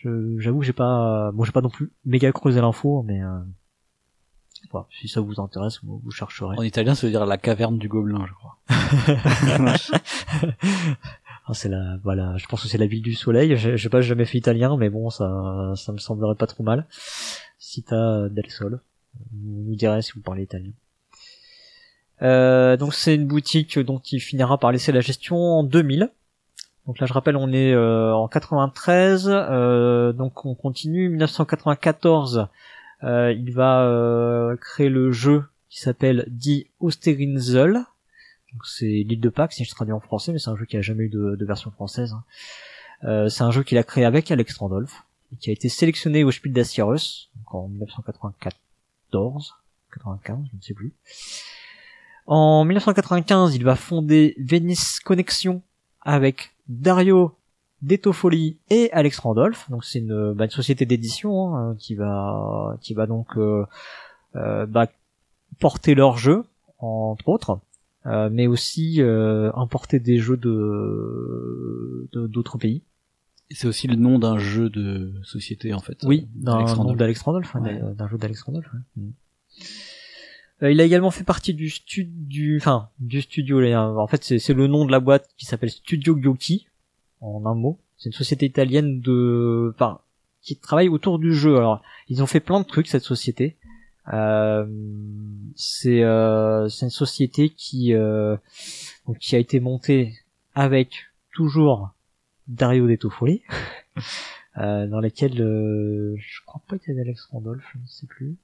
J'avoue, que j'ai pas, bon, j'ai pas non plus méga creusé l'info, mais euh, voilà, si ça vous intéresse, vous, vous chercherez. En italien, ça veut dire la caverne du gobelin, je crois. Ah, c'est la, voilà, je pense que c'est la ville du soleil. Je, je sais pas, jamais fait italien, mais bon, ça, ça me semblerait pas trop mal. Cita del Sol. Vous nous direz si vous parlez italien. Euh, donc c'est une boutique dont il finira par laisser la gestion en 2000. Donc là, je rappelle, on est euh, en 93. euh, donc on continue. 1994, euh, il va euh, créer le jeu qui s'appelle Die Osterinsel. C'est l'île de Pâques, si je traduis en français, mais c'est un jeu qui a jamais eu de, de version française. hein. Euh, c'est un jeu qu'il a créé avec Alex Randolph, et qui a été sélectionné au Spiel des en 1994, 95, je ne sais plus. En 1995, il va fonder Venice Connection avec Dario Detofoli et Alex Randolph. Donc c'est une, bah, une société d'édition hein, qui va qui va donc euh, euh, bah, porter leur jeu entre autres. Euh, mais aussi euh, importer des jeux de d'autres pays. C'est aussi le nom d'un jeu de société en fait. Oui, euh, d'un nom d'Alex Randolph, Ouais. d'un- jeu d'Alex Randolph. ouais. Mm. Euh, il a également fait partie du studio, du, enfin, du studio. En fait, c'est le nom de la boîte qui s'appelle Studio Gyoki, en un mot. C'est une société italienne de, enfin, qui travaille autour du jeu. Alors, ils ont fait plein de trucs cette société. Euh, c'est euh, c'est une société qui euh, donc, qui a été montée avec toujours Dario De Toffoli, euh, dans laquelle je crois pas qu'il y avait Alex Randolph, je ne sais plus.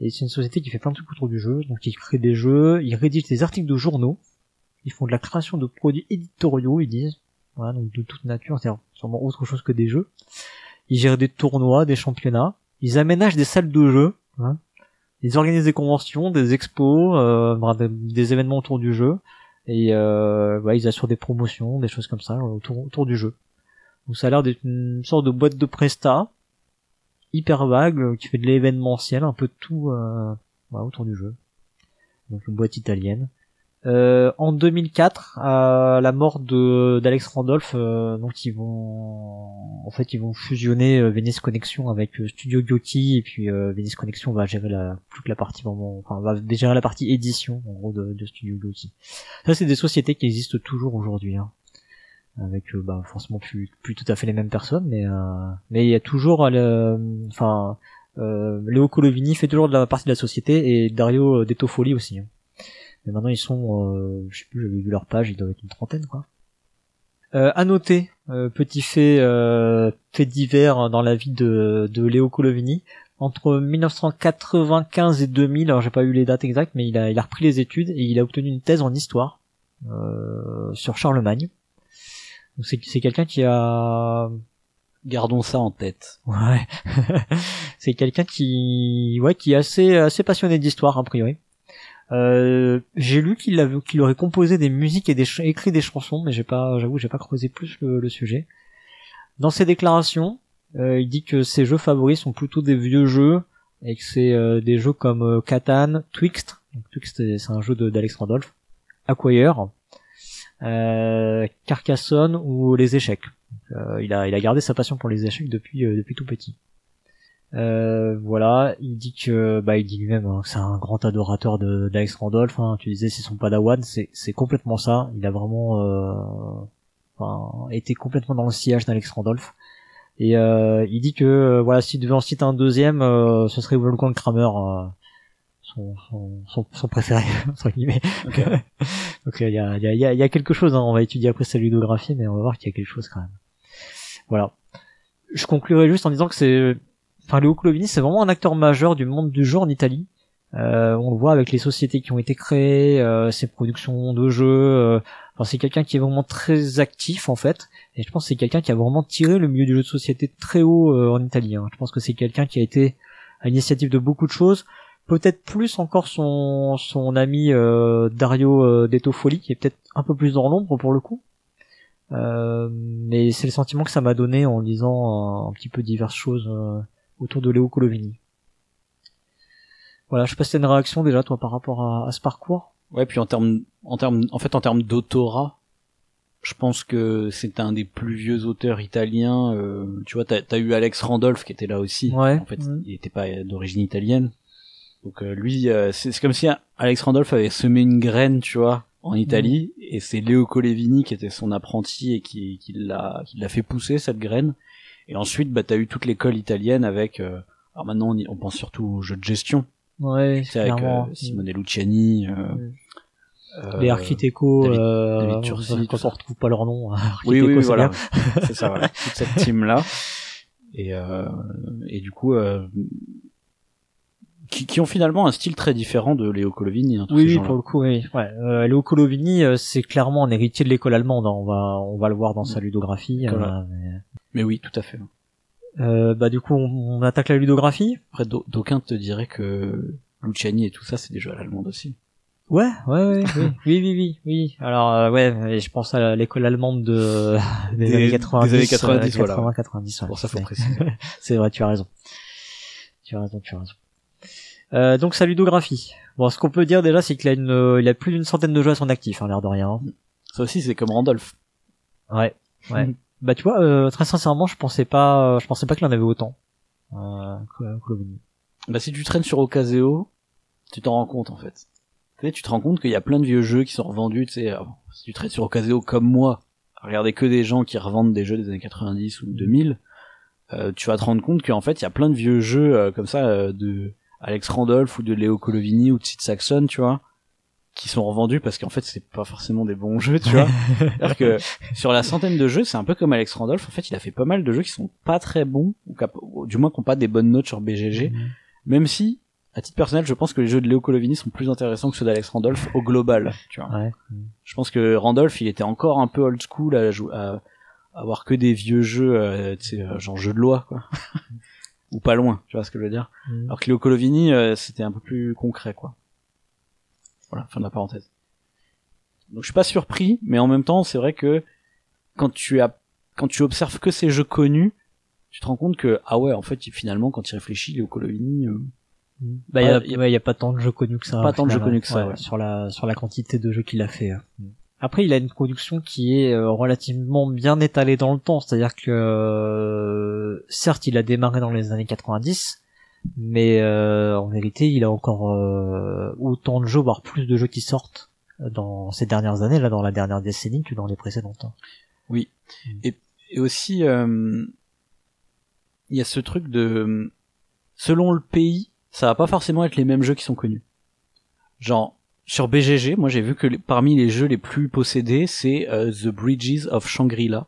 Et c'est une société qui fait plein de trucs autour du jeu, donc ils créent des jeux, ils rédigent des articles de journaux, ils font de la création de produits éditoriaux, ils disent, voilà, donc de toute nature, c'est-à-dire sûrement autre chose que des jeux. Ils gèrent des tournois, des championnats, ils aménagent des salles de jeu, hein. ils organisent des conventions, des expos, euh, des, événements autour du jeu, et euh, ils assurent des promotions, des choses comme ça euh, autour, du jeu. Donc ça a l'air d'être une sorte de boîte de presta hyper vague qui fait de l'événementiel, un peu tout euh, autour du jeu. Donc une boîte italienne. Euh, en 2004, à la mort de d'Alex Randolph, euh, donc ils vont en fait ils vont fusionner euh, Venice Connection avec euh, Studio Gyoki et puis euh, Venice Connection va gérer la que la partie enfin va gérer la partie édition en gros de, de Studio Gyoki. Ça c'est des sociétés qui existent toujours aujourd'hui hein avec bah, forcément plus plus tout à fait les mêmes personnes mais mais il y a toujours enfin Léo Colovini fait toujours de la partie de la société et Dario De Toffoli aussi hein. Mais maintenant ils sont euh, je sais plus j'avais vu leur page ils doivent être une trentaine quoi. Euh, à noter euh, petit fait euh, fait divers dans la vie de de Léo Colovini. Entre 1995 et 2000 alors j'ai pas eu les dates exactes mais il a il a repris les études et il a obtenu une thèse en histoire euh, sur Charlemagne. Donc c'est c'est quelqu'un qui a Gardons ça en tête. ouais. C'est quelqu'un qui ouais qui est assez assez passionné d'histoire a priori euh, j'ai lu qu'il aurait composé des musiques et des écrit des chansons mais j'ai pas j'avoue j'ai pas creusé plus le, le sujet dans ses déclarations euh, il dit que ses jeux favoris sont plutôt des vieux jeux et que c'est euh, des jeux comme Catan, Twixt, donc Twixt c'est un jeu d'Alex Randolph, Acquire, Carcassonne ou les échecs. Il a gardé sa passion pour les échecs depuis tout petit. Euh, voilà, il dit que bah il dit lui-même hein, que c'est un grand adorateur de d'Alex Randolph. Hein, tu disais c'est son padawan, c'est c'est complètement ça. Il a vraiment euh, enfin, été complètement dans le sillage d'Alex Randolph. Et euh, il dit que euh, voilà, s'il devait en citer un deuxième, euh, ce serait Wolfgang Kramer, euh, son, son, son, son préféré entre guillemets. Donc il y a, il y, a, y a quelque chose. Hein, on va étudier après sa ludographie, mais on va voir qu'il y a quelque chose quand même. Voilà. Je conclurai juste en disant que c'est, enfin, Léo Colovini, c'est vraiment un acteur majeur du monde du jeu en Italie. Euh, on le voit avec les sociétés qui ont été créées, euh, ses productions de jeux. euh, enfin, c'est quelqu'un qui est vraiment très actif en fait. Et je pense que c'est quelqu'un qui a vraiment tiré le milieu du jeu de société très haut euh, en Italie. hein. Je pense que c'est quelqu'un qui a été à l'initiative de beaucoup de choses. Peut-être plus encore son, son ami euh, Dario euh, De Toffoli, qui est peut-être un peu plus dans l'ombre pour le coup. Mais c'est le sentiment que ça m'a donné en lisant un, un petit peu diverses choses autour de Léo Colovini. Voilà, je sais pas si t'as une réaction déjà toi par rapport à, à ce parcours. Ouais, puis en termes, en termes, en fait, en termes d'autorat, je pense que c'est un des plus vieux auteurs italiens. euh, tu vois, t'as as eu Alex Randolph qui était là aussi. Ouais. En fait, il était pas d'origine italienne. Donc euh, lui, euh, c'est comme si Alex Randolph avait semé une graine, tu vois, en Italie, et c'est Leo Colevini qui était son apprenti et qui, qui l'a qui l'a fait pousser cette graine. Et ensuite, bah t'as eu toute l'école italienne avec. euh, alors maintenant, on, y- on pense surtout aux jeux de gestion, Ouais, sais, avec euh, Simone Luciani. Euh, euh, les Architeco, David- euh, David Tursi, tout quand on retrouve pas leur nom. Oui, Architeco, oui, oui, c'est voilà. c'est ça, voilà. Toute cette team-là. Et, euh, et du coup, euh, qui, qui ont finalement un style très différent de Léo Colovini. Hein, Oui, oui, pour le coup, oui. Ouais, euh, Léo Colovini, euh, c'est clairement un héritier de l'école allemande. hein. On va, on va le voir dans sa ludographie. Voilà. euh, mais- Mais oui, tout à fait. Euh, bah du coup, on, on attaque la ludographie. Après, d'au- d'aucuns te diraient que Luciani et tout ça, c'est des jeux à l'allemande aussi. Ouais, ouais, ouais, oui, oui, oui, oui, oui. Alors euh, ouais, je pense à l'école allemande de des, Des- années des 90, années 90, euh, voilà. 80, 90. ouais. Pour ça, faut préciser. C'est vrai, tu as raison. Tu as raison, tu as raison. Euh, donc sa ludographie. Bon, ce qu'on peut dire déjà, c'est qu'il a une, il a plus d'une centaine de jeux à son actif, hein, l'air de rien. Ça aussi, c'est comme Randolph. Ouais. Ouais. Bah tu vois, euh, très sincèrement, je pensais pas, je pensais pas qu'il en avait autant. Euh. Bah si tu traînes sur Ocaseo, tu t'en rends compte en fait. Tu tu te rends compte qu'il y a plein de vieux jeux qui sont revendus, tu sais, euh, si tu traînes sur Ocaseo comme moi, à regarder que des gens qui revendent des jeux des années 90 ou 2000, euh, tu vas te rendre compte qu'en fait, il y a plein de vieux jeux euh, comme ça euh, de Alex Randolph ou de Léo Colovini ou de Sid Saxon, tu vois, qui sont revendus parce qu'en fait, c'est pas forcément des bons jeux, tu vois. C'est-à-dire que sur la centaine de jeux, c'est un peu comme Alex Randolph, en fait, il a fait pas mal de jeux qui sont pas très bons, ou, du moins qui ont pas des bonnes notes sur BGG, Mhm. même si, à titre personnel, je pense que les jeux de Léo Colovini sont plus intéressants que ceux d'Alex Randolph au global, tu vois. Ouais. Je pense que Randolph, il était encore un peu old school à, à avoir que des vieux jeux, euh, euh, genre jeux de loi, quoi. Ou pas loin, tu vois ce que je veux dire. Mhm. Alors que Léo Colovini, euh, c'était un peu plus concret, quoi. Voilà, fin de la parenthèse. Donc je suis pas surpris, mais en même temps, c'est vrai que quand tu as, quand tu observes que ces jeux connus, tu te rends compte que ah ouais, en fait, finalement, quand il réfléchit, Léo Colovini, euh, Bah, il y a, y a- ouais, y a pas tant de jeux connus que ça. Pas tant de jeux connus que ça, ouais, ouais. Sur la, sur la quantité de jeux qu'il a fait. hein. Après, il a une production qui est euh, relativement bien étalée dans le temps. C'est-à-dire que, euh, certes, il a démarré dans les années 90, mais euh, en vérité, il a encore euh, autant de jeux, voire plus de jeux qui sortent dans ces dernières années, là, dans la dernière décennie, que dans les précédentes. hein. Et aussi, euh, il y a ce truc de, selon le pays, ça va pas forcément être les mêmes jeux qui sont connus. Genre, sur BGG, moi j'ai vu que les- parmi les jeux les plus possédés, c'est euh, The Bridges of Shangri-La.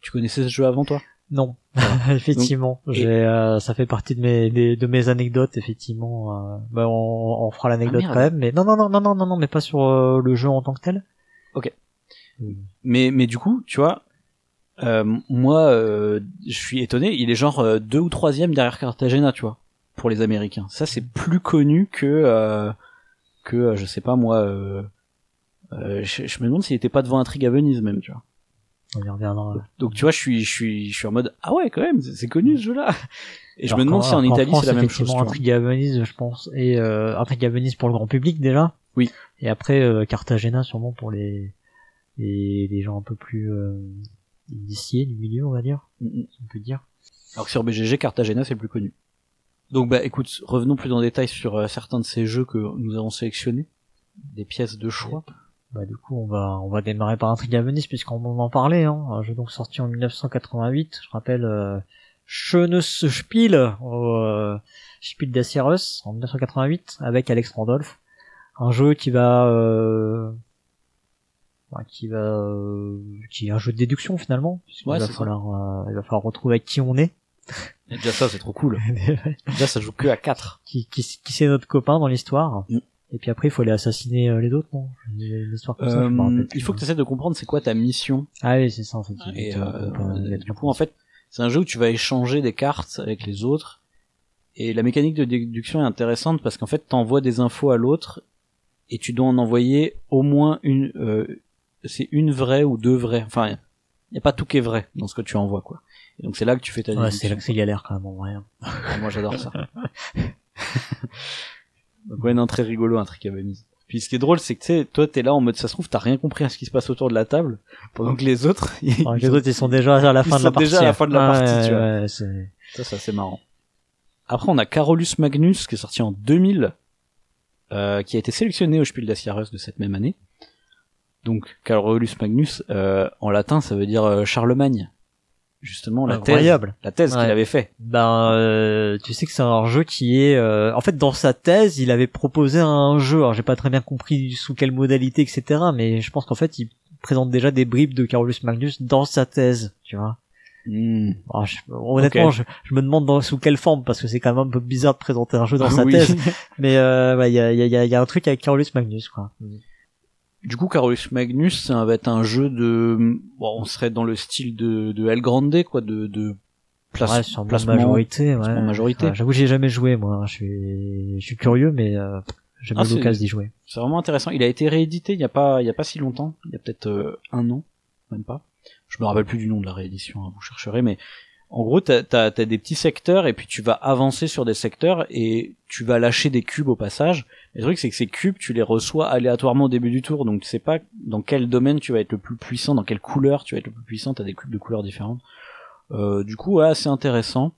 Tu connaissais ce jeu avant toi? Non, effectivement, Donc, j'ai, euh, ça fait partie de mes des- de mes anecdotes effectivement. euh, bah, on, on fera l'anecdote Ah, quand même, mais non non non non non non non, mais pas sur euh, le jeu en tant que tel. Ok. Mm. Mais mais du coup, tu vois, euh, moi euh, je suis étonné, il est genre euh, deux ou troisième derrière Cartagena, tu vois, pour les Américains. Ça c'est plus connu que euh, que euh, je sais pas moi. Euh, euh, je, je me demande s'il était pas devant Intrigue à Venise même, tu vois. On y reviendra. Donc tu vois, je suis je suis je suis en mode ah ouais quand même, c'est connu ce jeu-là. Et je me demande si en Italie c'est la même chose. Intrigue à Venise, je pense, et euh, Intrigue à Venise pour le grand public déjà. Oui. Et après euh, Cartagena sûrement pour les les, les gens un peu plus euh, initiés du milieu, on va dire, Mm, mm. on peut dire. Alors que sur BGG, Cartagena c'est le plus connu. Donc bah écoute, revenons plus en détail sur euh, certains de ces jeux que nous avons sélectionnés, des pièces de choix. Bah du coup on va on va démarrer par Intrigue à Venise puisqu'on en parlait hein. Un jeu donc sorti en 1988, je rappelle euh, Schönes Spiel au euh, Spiel des en 1988 avec Alex Randolph. Un jeu qui va euh, ouais, qui va euh, qui est un jeu de déduction finalement Ouais, va c'est ça. falloir euh, il va falloir retrouver avec qui on est Et déjà ça c'est trop cool. déjà ça joue que à 4. qui qui, qui c'est notre copain dans l'histoire. Mm. Et puis après il faut aller assassiner euh, les autres non? L'histoire comme ça, je me rappelle Euh, il faut que tu essaies de comprendre c'est quoi ta mission. Ah oui, c'est ça en fait. Et euh, y a du coup en fait c'est un jeu où tu vas échanger des cartes avec les autres. Et la mécanique de déduction est intéressante parce qu'en fait t'envoies des infos à l'autre et tu dois en envoyer au moins une euh, c'est une vraie ou deux vraies. Enfin il y a pas tout qui est vrai dans ce que tu envoies quoi. Et donc c'est là que tu fais ta Ouais, déduction. c'est là que c'est galère quand même en vrai. hein. Moi j'adore ça. Donc ouais, non, très rigolo un truc à Venise. Puis ce qui est drôle, c'est que tu sais, toi t'es là en mode ça se trouve t'as rien compris à ce qui se passe autour de la table, pendant que les autres, ils- les autres ils sont déjà à la Ils fin de la sont partie. déjà à la fin de la partie, tu vois. ouais, c'est- ça, ça c'est marrant. Après on a Carolus Magnus qui est sorti en 2000, euh, qui a été sélectionné au Spiel des Jahres de cette même année. Donc Carolus Magnus, euh, en latin ça veut dire euh, Charlemagne. Justement la thèse, la thèse Ouais. qu'il avait fait. Ben, euh, tu sais que c'est un jeu qui est, euh, en fait, dans sa thèse, il avait proposé un jeu. Alors, j'ai pas très bien compris sous quelle modalité, etc. Mais je pense qu'en fait, il présente déjà des bribes de Carolus Magnus dans sa thèse, tu vois. Hmm. Alors, je- honnêtement, je, je me demande dans, sous quelle forme, parce que c'est quand même un peu bizarre de présenter un jeu dans sa Oui. thèse. Mais euh, il y, a, il y, a, il y a un truc avec Carolus Magnus, quoi. Du coup, Carolus Magnus, ça va être un jeu de, bon, on serait dans le style de, de El Grande, quoi, de, de place, ouais, sur placement. majorité, ouais. majorité. Ouais, J'avoue, j'ai jamais joué, moi. Je suis, je suis curieux, mais euh, j'ai Ah, pas c'est- l'occasion d'y jouer. C'est vraiment intéressant. Il a été réédité il y a pas, il y a pas si longtemps. Il y a peut-être euh, un an, même pas. Je me rappelle plus du nom de la réédition, hein, vous chercherez, mais En gros, t'as as, des petits secteurs et puis tu vas avancer sur des secteurs et tu vas lâcher des cubes au passage. le truc, c'est que ces cubes, tu les reçois aléatoirement au début du tour, donc tu sais pas dans quel domaine tu vas être le plus puissant, dans quelle couleur tu vas être le plus puissant. T'as des cubes de couleurs différentes. Euh, du coup, ouais, assez intéressant.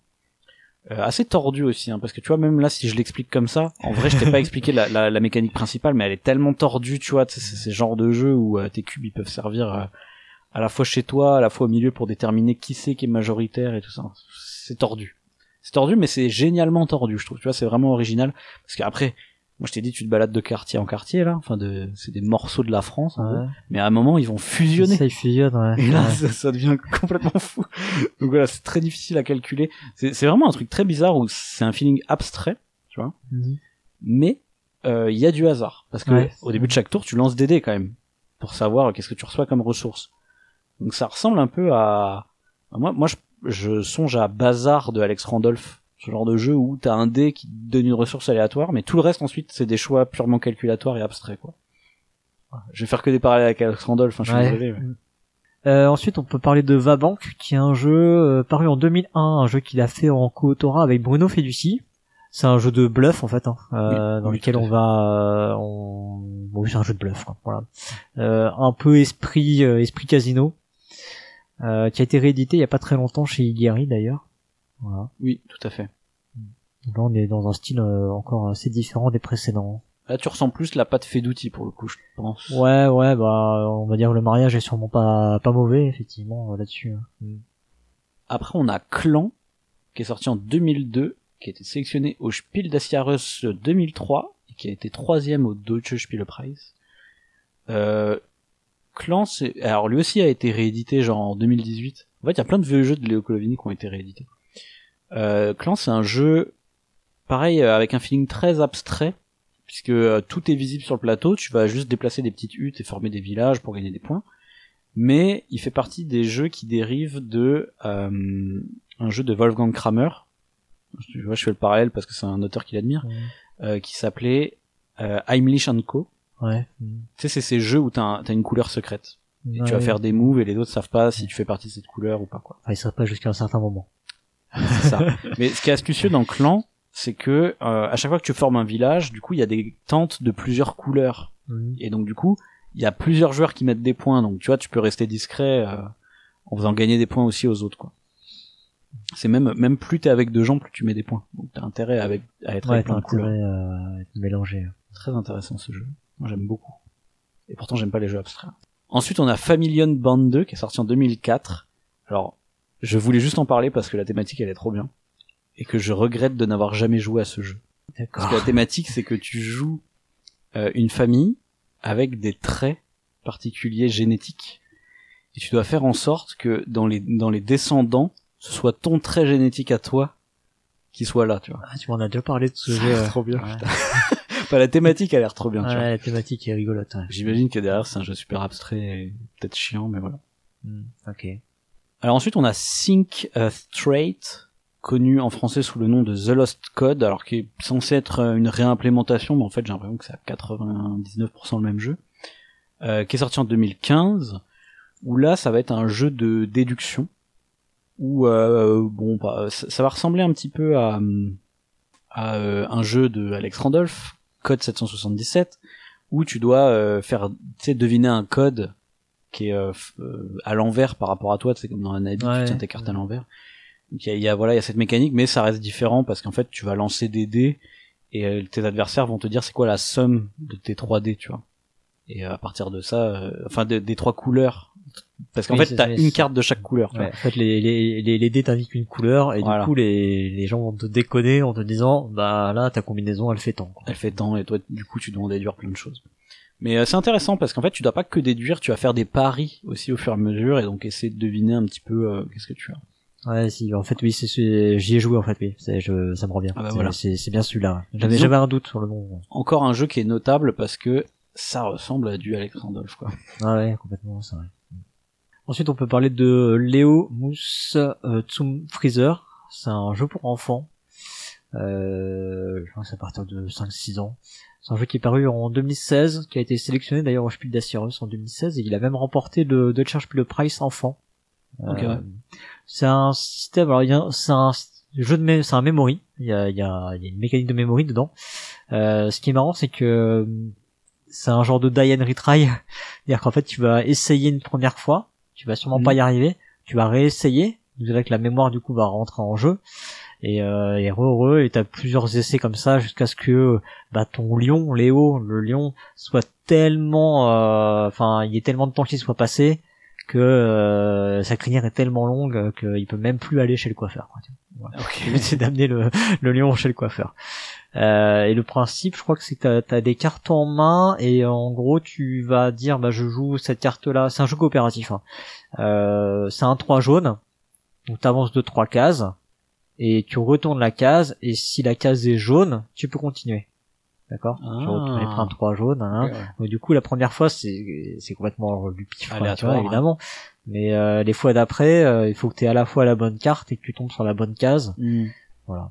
Euh, assez tordu aussi, hein, parce que tu vois, même là, si je l'explique comme ça, en vrai, je t'ai pas expliqué la, la, la, mécanique principale, mais elle est tellement tordue, tu vois, c'est ces genres de jeux où euh, tes cubes, ils peuvent servir euh, à la fois chez toi, à la fois au milieu pour déterminer qui c'est qui est majoritaire et tout ça. C'est tordu. C'est tordu, mais c'est génialement tordu, je trouve. Tu vois, c'est vraiment original. Parce qu'après, moi je t'ai dit, tu te balades de quartier en quartier là. Enfin, de, c'est des morceaux de la France. Mais à un moment, ils vont fusionner. Ça, ils fusionnent. Ouais. Et là, ça, devient complètement fou. Donc voilà, c'est très difficile à calculer. C'est, vraiment un truc très bizarre où c'est un feeling abstrait, tu vois. Mhm. Mais euh, il y a du hasard parce que au début de chaque tour, tu lances des dés quand même pour savoir qu'est-ce que tu reçois comme ressources. Donc ça ressemble un peu à, moi, moi je, je songe à Bazar de Alex Randolph, ce genre de jeu où t'as un dé qui donne une ressource aléatoire, mais tout le reste ensuite c'est des choix purement calculatoires et abstraits quoi. Je vais faire que des parallèles avec Alex Randolph, hein, je suis désolé. Euh, ensuite, on peut parler de Vabank, qui est un jeu euh, paru en 2001, un jeu qu'il a fait en co-autorat avec Bruno Feducci. C'est un jeu de bluff en fait, hein, euh, dans lequel on va, euh, on... bon, c'est un jeu de bluff, quoi, voilà. Euh, un peu esprit, esprit casino. Euh, qui a été réédité il y a pas très longtemps chez Igari d'ailleurs. Voilà. Oui, tout à fait. là, on est dans un style euh, encore assez différent des précédents. Là, tu ressens plus la patte d'outil pour le coup, je pense. Ouais, ouais, bah, on va dire que le mariage est sûrement pas pas mauvais effectivement euh, là-dessus. Hein. Mm. Après, on a Clan qui est sorti en 2002, qui a été sélectionné au Spiel des Jahres 2003 et qui a été troisième au Deutsche Spielepreis. Euh, Clan, c'est, alors lui aussi a été réédité genre en 2018. En fait, il y a plein de vieux jeux de Léo Colovini qui ont été réédités. Euh, Clan, c'est un jeu pareil euh, avec un feeling très abstrait puisque euh, tout est visible sur le plateau. Tu vas juste déplacer des petites huttes et former des villages pour gagner des points. Mais il fait partie des jeux qui dérivent de euh, un jeu de Wolfgang Kramer. Je, fais le parallèle parce que c'est un auteur qu'il admire, euh, qui s'appelait Heimlich Co. Ouais. Tu sais, c'est ces jeux où t'as as une couleur secrète. Et tu vas faire des moves et les autres savent pas si tu fais partie de cette couleur ou pas, quoi. Enfin, ils savent pas jusqu'à un certain moment. c'est ça. Mais ce qui est astucieux dans Clan, c'est que euh, à chaque fois que tu formes un village, du coup, il y a des tentes de plusieurs couleurs. Mhm. Et donc, du coup, il y a plusieurs joueurs qui mettent des points. Donc, tu vois, tu peux rester discret euh, en faisant gagner des points aussi aux autres, quoi. C'est même même plus t'es avec deux gens, plus tu mets des points. Donc, t'as intérêt avec à être avec plein de couleurs. À être mélangé. Très intéressant ce jeu. Moi j'aime beaucoup. Et pourtant j'aime pas les jeux abstraits. Ensuite on a Familion Band 2 qui est sorti en 2004. Alors je voulais juste en parler parce que la thématique elle est trop bien. Et que je regrette de n'avoir jamais joué à ce jeu. Parce que la thématique c'est que tu joues euh, une famille avec des traits particuliers génétiques. Et tu dois faire en sorte que dans les, dans les descendants, ce soit ton trait génétique à toi qui soit là, tu vois. Ah, tu m'en as déjà parlé de ce jeu. trop bien. la thématique a l'air trop bien. Ouais, la thématique est rigolote. J'imagine que derrière c'est un jeu super abstrait, et peut-être chiant, mais voilà. Hmm, ok. Alors ensuite on a Think Straight, connu en français sous le nom de The Lost Code, alors qui est censé être euh, une réimplémentation, mais en fait j'ai l'impression que c'est à 99% le même jeu, euh, qui est sorti en 2015, où là ça va être un jeu de déduction, où euh, bon bah, ça, va ressembler un petit peu à, à euh, un jeu de Alex Randolph, code 777 où tu dois euh, faire tu sais deviner un code qui est euh, euh, à l'envers par rapport à toi c'est comme dans un habit tu tiens tes cartes à l'envers. Donc il y a, voilà il y a cette mécanique mais ça reste différent parce qu'en fait tu vas lancer des dés et tes adversaires vont te dire c'est quoi la somme de tes 3 dés tu vois. Et à partir de ça enfin des trois couleurs parce qu'en fait, t'as une carte de chaque couleur. en fait, les, les, les, les dés t'indiquent une couleur, et du coup, les, les gens vont te déconner en te disant, bah là, ta combinaison, elle fait tant. Elle fait tant, et toi, du coup, tu dois en déduire plein de choses. Mais euh, c'est intéressant parce qu'en fait, tu dois pas que déduire, tu vas faire des paris aussi au fur et à mesure, et donc essayer de deviner un petit peu euh, qu'est-ce que tu as. Ouais, si, en fait, oui, c'est, j'y ai joué, en fait, oui, je, ça me revient. Ah bah voilà. C'est bien celui-là. J'avais, j'avais un doute sur le nom. Encore un jeu qui est notable parce que ça ressemble à du Alex Randolph, quoi. Ah ouais, complètement, c'est vrai. Ensuite, on peut parler de Léo Mousse euh, Zum Freezer. C'est un jeu pour enfants. Euh, je pense à partir de 5-6 ans. C'est un jeu qui est paru en 2016, qui a été sélectionné d'ailleurs au Spiel des en 2016, et il a même remporté le Deutscher Spielepreis enfant. Euh, C'est un système. Alors, il y a- c'est un jeu de, c'est un memory. Il y a, il y a, il y a une mécanique de memory dedans. Euh, ce qui est marrant, c'est que euh, c'est un genre de die and retry. C'est-à-dire qu'en fait, tu vas essayer une première fois, tu vas sûrement pas y arriver, tu vas réessayer. Vous verrez que la mémoire du coup va rentrer en jeu. Et, euh, et et t'as plusieurs essais comme ça jusqu'à ce que bah, ton lion, Léo, le lion, soit tellement, euh, enfin, il y ait tellement de temps qu'il soit passé que euh, sa crinière est tellement longue qu'il peut même plus aller chez le coiffeur. quoi. Voilà. Le but, c'est d'amener le, le lion chez le coiffeur. Euh, et le principe, je crois que c'est que t'as as des cartes en main et en gros tu vas dire bah je joue cette carte là. C'est un jeu coopératif. Hein. Euh, c'est un 3 jaune. Donc t'avances de trois cases et tu retournes la case et si la case est jaune, tu peux continuer. D'accord? Tu Ah. retournes les un 3 jaune. Hein. Donc, du coup, la première fois, c'est c'est complètement du pif, quoi, tu vois, hein. évidemment. Mais euh, les fois d'après, euh, il faut que tu aies à la fois la bonne carte et que tu tombes sur la bonne case. Hmm. Voilà.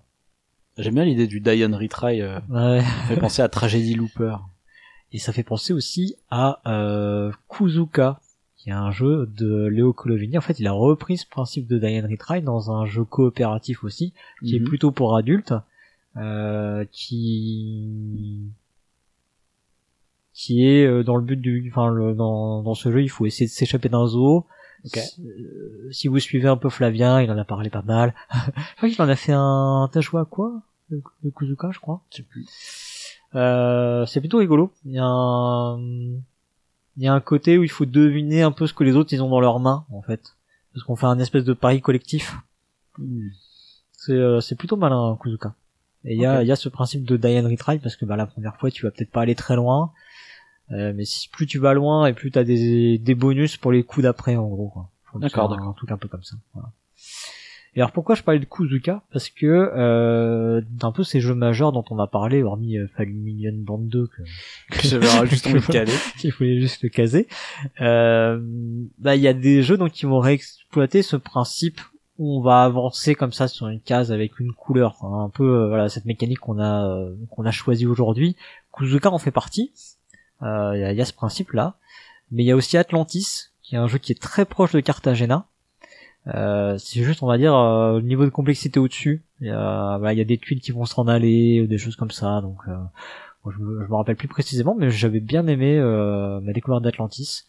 J'aime bien l'idée du Die and Retry. Euh, Ouais. ça fait penser à Tragedy Looper. Et ça fait penser aussi à euh, Kuzuka, qui est un jeu de Léo Colovini. En fait, il a repris ce principe de Die and Retry dans un jeu coopératif aussi, qui est Mhm. plutôt pour adultes, euh, qui qui est euh, dans le but du, enfin, le- dans, dans ce jeu, il faut essayer de s'échapper d'un zoo. Ok. Si, euh, si vous suivez un peu Flavien, il en a parlé pas mal. je crois qu'il en a fait un. T'as joué à quoi? Le le Kuzuka, je crois. Je sais plus. Euh, c'est plutôt rigolo. Il y a un, il y a un côté où il faut deviner un peu ce que les autres ils ont dans leurs mains en fait, parce qu'on fait un espèce de pari collectif. Hmm. C'est euh, c'est plutôt malin Kuzuka. Et il y a y a ce principe de die and retry parce que bah la première fois tu vas peut-être pas aller très loin, mais si plus tu vas loin et plus t'as des des bonus pour les coups d'après en gros. que D'accord, d'accord. Un truc un peu comme ça. Voilà. Et alors pourquoi je parlais de Kuzuka? Parce que euh, d'un peu ces jeux majeurs dont on a parlé, hormis euh, Fallen Band 2 que J'avais juste envie de caler. il fallait juste le caser. Euh, bah, il y a des jeux donc qui vont réexploiter ce principe où on va avancer comme ça sur une case avec une couleur, Enfin, un peu euh, voilà cette mécanique qu'on a euh, qu'on a choisi aujourd'hui. Kuzuka en fait partie. Euh, Il y, a, il y a ce principe là, mais il y a aussi Atlantis qui est un jeu qui est très proche de Cartagena. Euh, c'est juste on va dire euh, le niveau de complexité au-dessus. Il y a, y des tuiles qui vont s'en aller, des choses comme ça. Donc euh, je, me, je me rappelle plus précisément, mais j'avais bien aimé euh, ma découverte d'Atlantis.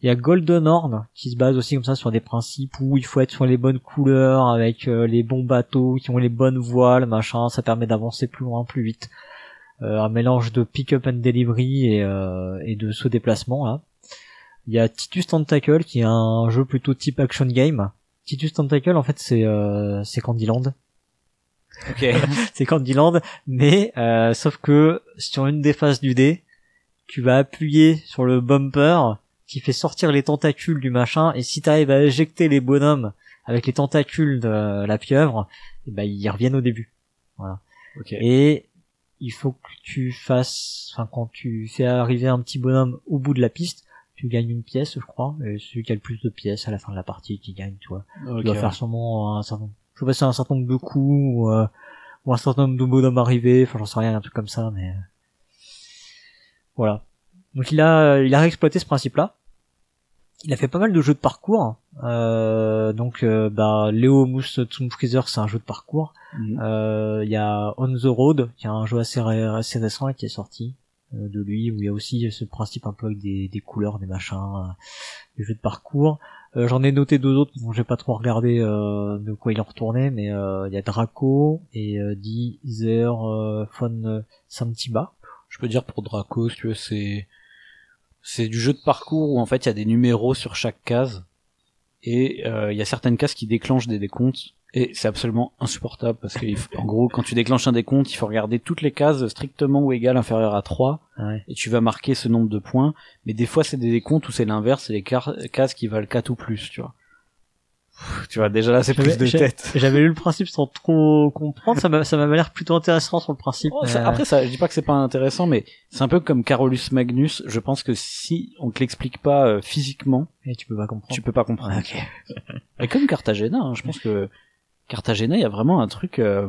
Il y a Golden Horn qui se base aussi comme ça sur des principes où il faut être sur les bonnes couleurs avec euh, les bons bateaux qui ont les bonnes voiles, machin. Ça permet d'avancer plus loin, plus vite. Euh, un mélange de pick-up and delivery et, euh, et de ce déplacement là. Il y a Titus Tentacle qui est un jeu plutôt type action game. Titus Tentacle en fait c'est euh, c'est Candyland Ok. c'est Candyland, mais euh, sauf que sur une des faces du dé, tu vas appuyer sur le bumper qui fait sortir les tentacules du machin, et si t'arrives à éjecter les bonhommes avec les tentacules de la pieuvre, et ben ils reviennent au début. Ok. Et il faut que tu fasses, enfin quand tu fais arriver un petit bonhomme au bout de la piste, tu gagnes une pièce, je crois, et celui qui a le plus de pièces à la fin de la partie qui gagne, tu vois. Ok. Tu dois faire sûrement un certain, je sais pas si c'est un certain nombre de coups ou, euh, ou un certain nombre de bonhommes arrivés, enfin j'en sais rien, un truc comme ça, mais voilà. Donc il a, il a réexploité ce principe-là. Il a fait pas mal de jeux de parcours. Euh, donc euh, bah Léo Mousse Tomb Freezer, c'est un jeu de parcours. Mhm. Euh, Il y a On the Road, qui est un jeu assez, ré- assez récent et qui est sorti de lui, où il y a aussi ce principe un peu avec des, des couleurs, des machins, des jeux de parcours. Euh, J'en ai noté deux autres, dont j'ai pas trop regardé de quoi il en retournait, mais il y a Draco et Deezer Fun Santiba. Je peux dire pour Draco, si tu veux, c'est c'est du jeu de parcours où en fait il y a des numéros sur chaque case et euh, il y a certaines cases qui déclenchent des décomptes. Et c'est absolument insupportable parce que faut- en gros quand tu déclenches un décompte il faut regarder toutes les cases strictement ou égales inférieures à 3 Ouais. et tu vas marquer ce nombre de points. Mais des fois c'est des décomptes où c'est l'inverse. C'est les cases qui valent 4 ou plus tu vois tu vois déjà là c'est plus J'avais- de tête J'avais lu le principe sans trop comprendre, ça m'a- ça m'avait l'air plutôt intéressant sur le principe. Oh, ça- euh, après, ça, je dis pas que c'est pas intéressant, mais c'est un peu comme Carolus Magnus. Je pense que si on te l'explique pas euh, physiquement, et tu peux pas comprendre. tu peux pas comprendre. Ouais, ok. Et comme Cartagena, hein, je pense que Cartagena, il y a vraiment un truc. Euh,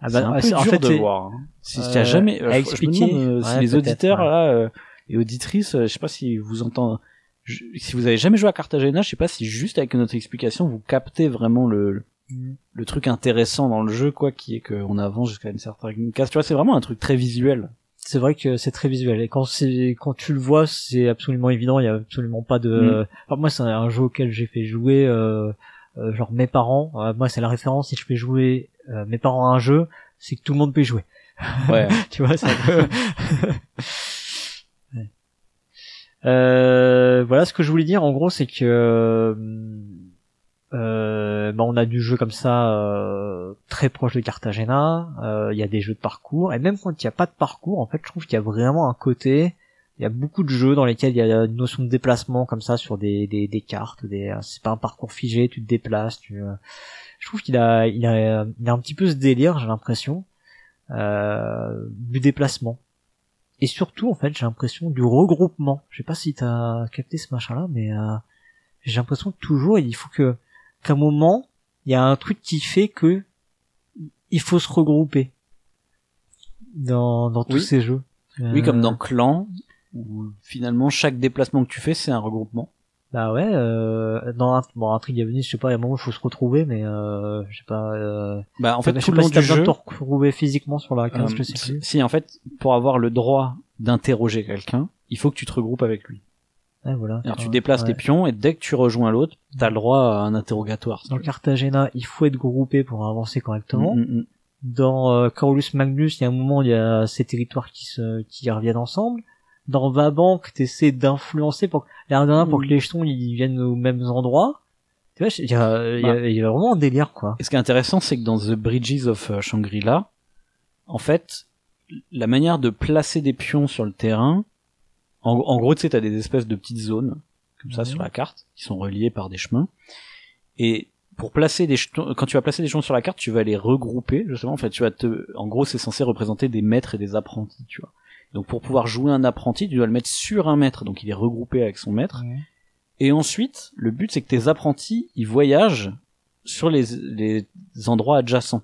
Ah c'est un ouais, peu en dur fait, de voir. Hein. Si Euh, tu as jamais, euh, à je- je me expliquer, demande, euh, si les auditeurs ouais. là euh, et auditrices, euh, je sais pas si vous entendez, je- si vous avez jamais joué à Cartagena, je sais pas si juste avec notre explication vous captez vraiment le le truc intéressant dans le jeu quoi qui est qu'on avance jusqu'à une certaine case. Tu vois, c'est vraiment un truc très visuel. C'est vrai que c'est très visuel et quand c'est quand tu le vois, c'est absolument évident. Il y a absolument pas de. Mm. Enfin, moi, c'est un jeu auquel j'ai fait jouer. Euh, euh, genre mes parents. Euh, moi, c'est la référence. Si je fais jouer euh, mes parents à un jeu, c'est que tout le monde peut y jouer. Ouais. tu vois, c'est un peu. Ouais. Euh, voilà ce que je voulais dire. En gros, c'est que euh, euh, bah, on a du jeu comme ça euh, très proche de Cartagena. Euh, Il y a des jeux de parcours et même quand il n'y a pas de parcours, en fait, je trouve qu'il y a vraiment un côté. Il y a beaucoup de jeux dans lesquels il y a une notion de déplacement comme ça sur des, des, cartes. Des, c'est pas un parcours figé, tu te déplaces. Tu, euh, je trouve qu'il a, il a, il a un petit peu ce délire, j'ai l'impression, euh, du déplacement. Et surtout, en fait, j'ai l'impression du regroupement. Je sais pas si t'as capté ce machin-là, mais euh, j'ai l'impression que toujours, il faut que qu'à un moment, il y a un truc qui fait que il faut se regrouper dans, dans tous Oui. ces jeux. Oui, comme Euh, dans Clan où finalement chaque déplacement que tu fais c'est un regroupement. Bah ouais, euh, dans bon, un truc Venise, je sais pas, il y a un moment où il faut se retrouver, mais euh, je sais pas. Euh, Bah en fait tout le long si du jeu, te retrouver physiquement sur la case, euh, plus. si en fait pour avoir le droit d'interroger quelqu'un, il faut que tu te regroupes avec lui. Ouais, voilà. Alors tu déplaces Ouais. tes pions et dès que tu rejoins l'autre, t'as le droit à un interrogatoire. si Dans. Cartagena, il faut être groupé pour avancer correctement. Mm, mm, mm. Dans euh, Carolus Magnus, il y a un moment, il y a ces territoires qui se, qui reviennent ensemble. Dans Vabank, t'essaies d'influencer pour, l'air de rien, pour que les jetons, ils viennent aux mêmes endroits. Tu vois, il y a, y a- Bah. y a vraiment un délire, quoi. Et ce qui est intéressant, c'est que dans The Bridges of euh, Shangri-La, en fait, la manière de placer des pions sur le terrain, en, en gros, tu sais, t'as des espèces de petites zones, comme ça, sur la carte, qui sont reliées par des chemins. Et pour placer des jetons, quand tu vas placer des jetons sur la carte, tu vas les regrouper, justement. En fait, tu vas te, en gros, c'est censé représenter des maîtres et des apprentis, tu vois. Donc, pour pouvoir jouer un apprenti, tu dois le mettre sur un maître, donc il est regroupé avec son maître. Et ensuite, le but, c'est que tes apprentis, ils voyagent sur les, les endroits adjacents.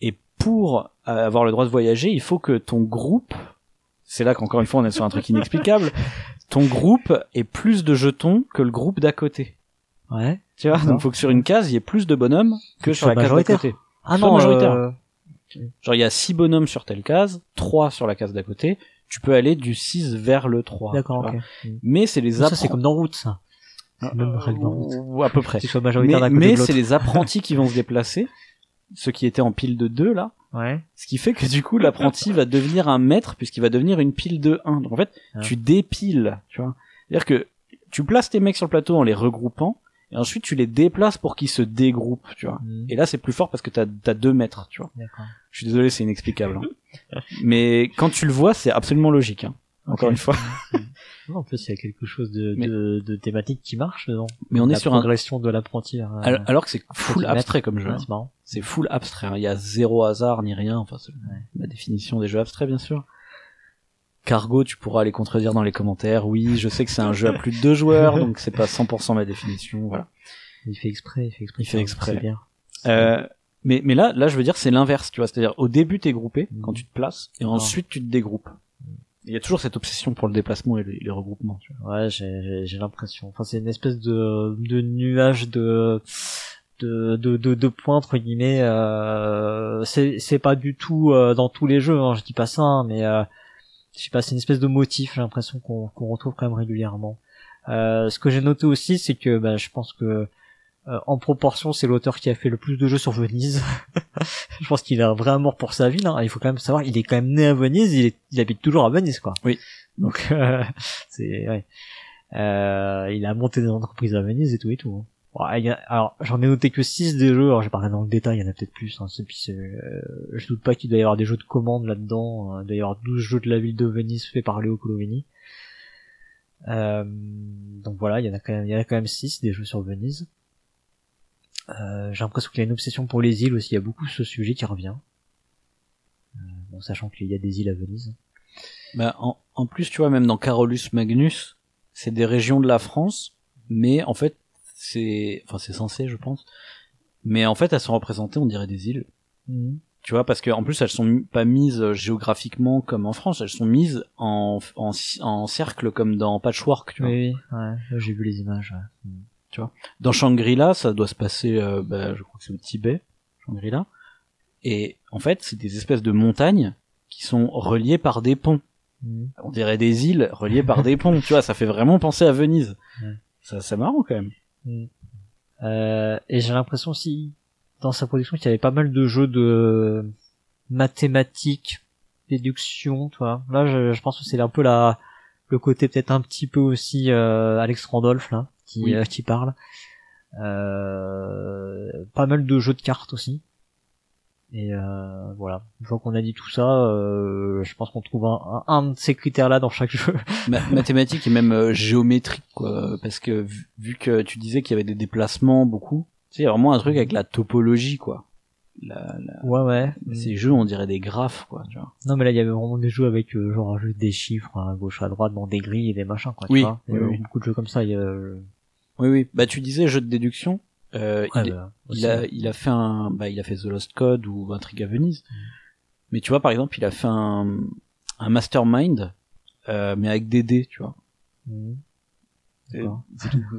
Et pour avoir le droit de voyager, il faut que ton groupe, c'est là qu'encore une fois on est sur un truc inexplicable, ton groupe ait plus de jetons que le groupe d'à côté. Ouais. Tu vois, D'accord. donc faut que sur une case, il y ait plus de bonhommes que sur la case d'à côté. Ah Soit non, majoritaire. euh, Genre il y a six bonhommes sur telle case, trois sur la case d'à côté, tu peux aller du 6 vers le 3. D'accord, ok. Mais c'est les Ça, c'est apprentis. comme dans Route, ça. Même règle dans Route. Ou à peu près. Tu sois majoritaire mais mais c'est les apprentis qui vont se déplacer, ceux qui étaient en pile de 2 là, Ouais. ce qui fait que du coup l'apprenti va devenir un maître puisqu'il va devenir une pile de 1. Donc en fait, Ah. tu dépiles, tu vois. C'est-à-dire que tu places tes mecs sur le plateau en les regroupant et ensuite tu les déplaces pour qu'ils se dégroupent, tu vois. Mm. Et là c'est plus fort parce que t'as as deux mètres, tu vois. Je suis désolé, c'est inexplicable. hein. mais quand tu le vois, c'est absolument logique. Hein. Encore une fois. Non, en plus, il y a quelque chose de, Mais- de, de thématique qui marche dedans. Mais on est sur un progression de l'apprenti. hein. alors, alors que c'est full abstrait comme jeu. Ouais, hein. c'est marrant. C'est full abstrait. hein. Il y a zéro hasard ni rien. Enfin, c'est la définition des jeux abstraits, bien sûr. Cargo, tu pourras les contredire dans les commentaires. Oui, je sais que c'est un jeu à plus de deux joueurs, donc c'est pas 100% ma définition. Voilà. Il fait exprès, il fait exprès. Il fait exprès. Bien. Euh, mais mais là, là, je veux dire, c'est l'inverse. Tu vois, c'est-à-dire au début t'es groupé Mhm. quand tu te places, et ensuite tu te dégroupes. Il y a toujours cette obsession pour le déplacement et les, les regroupements. Tu vois. Ouais, j'ai, j'ai- j'ai l'impression. Enfin, c'est une espèce de, de nuage de, de, de, de, de points, entre guillemets. Euh, c'est, c'est pas du tout euh, dans tous les jeux, hein, je dis pas ça, hein, mais euh, je sais pas, c'est une espèce de motif, j'ai l'impression qu'on, qu'on retrouve quand même régulièrement. Euh, ce que j'ai noté aussi, c'est que bah, je pense que euh, en proportion, c'est l'auteur qui a fait le plus de jeux sur Venise. je pense qu'il a un vrai amour pour sa ville. Hein. Il faut quand même savoir, il est quand même né à Venise, il, est, il habite toujours à Venise, quoi. Oui. Donc euh, c'est ouais. Euh, il a monté des entreprises à Venise et tout et tout. hein. Alors j'en ai noté que 6 des jeux. Alors j'ai rien dans le détail, il y en a peut-être plus. Hein. Puis euh, je doute pas qu'il doit y avoir des jeux de commande là-dedans. euh, Il doit y avoir 12 jeux de la ville de Venise faits par Léo Colovini. Euh, donc voilà, il y en a quand même, il a quand même 6 des jeux sur Venise. Euh, j'ai l'impression qu'il y a une obsession pour les îles aussi. Il y a beaucoup ce sujet qui revient. Euh, bon, sachant qu'il y a des îles à Venise. Bah, en, en plus, tu vois, même dans Carolus Magnus, c'est des régions de la France, mais en fait, c'est, enfin, c'est censé, je pense. Mais en fait, elles sont représentées, on dirait des îles. Mhm. Tu vois, parce que en plus elles sont pas mises euh, géographiquement comme en France, elles sont mises en, en, en cercle comme dans Patchwork. Tu vois. Oui, oui, ouais, j'ai vu les images. Ouais. Dans Shangri-La, ça doit se passer, euh, bah, je crois que c'est au Tibet, Shangri-La. Et en fait, c'est des espèces de montagnes qui sont reliées par des ponts. Mhm. On dirait des îles reliées par des ponts. Tu vois, ça fait vraiment penser à Venise. Ça, c'est marrant quand même. Mhm. Euh, et j'ai l'impression aussi dans sa production qu'il y avait pas mal de jeux de mathématiques, déduction, tu vois. Là, je, je pense que c'est un peu la le côté peut-être un petit peu aussi euh, Alex Randolph là qui Oui. euh, qui parle. Euh, pas mal de jeux de cartes aussi. Et euh, voilà, une fois qu'on a dit tout ça, euh, je pense qu'on trouve un, un, un de ces critères-là dans chaque jeu. Ma- mathématiques et même euh, géométrique, quoi. Parce que vu, vu que tu disais qu'il y avait des déplacements beaucoup, tu sais, il y a vraiment un truc avec la topologie, quoi. La, la- Ouais, ouais. Ces jeux, on dirait des graphes, quoi. Tu vois. Non, mais là, il y avait vraiment des jeux avec euh, genre juste des chiffres à gauche, à droite, dans des grilles et des machins, quoi. Oui, tu vois. Il y oui, a oui. beaucoup de jeux comme ça. Il y a, euh, Oui, oui. Bah, tu disais jeu de déduction. Euh, ouais, il, bah, il a, il a fait un, bah, il a fait The Lost Code ou Intrigue à Venise. Mais tu vois, par exemple, il a fait un, un mastermind, euh, mais avec des dés, tu vois. Et-.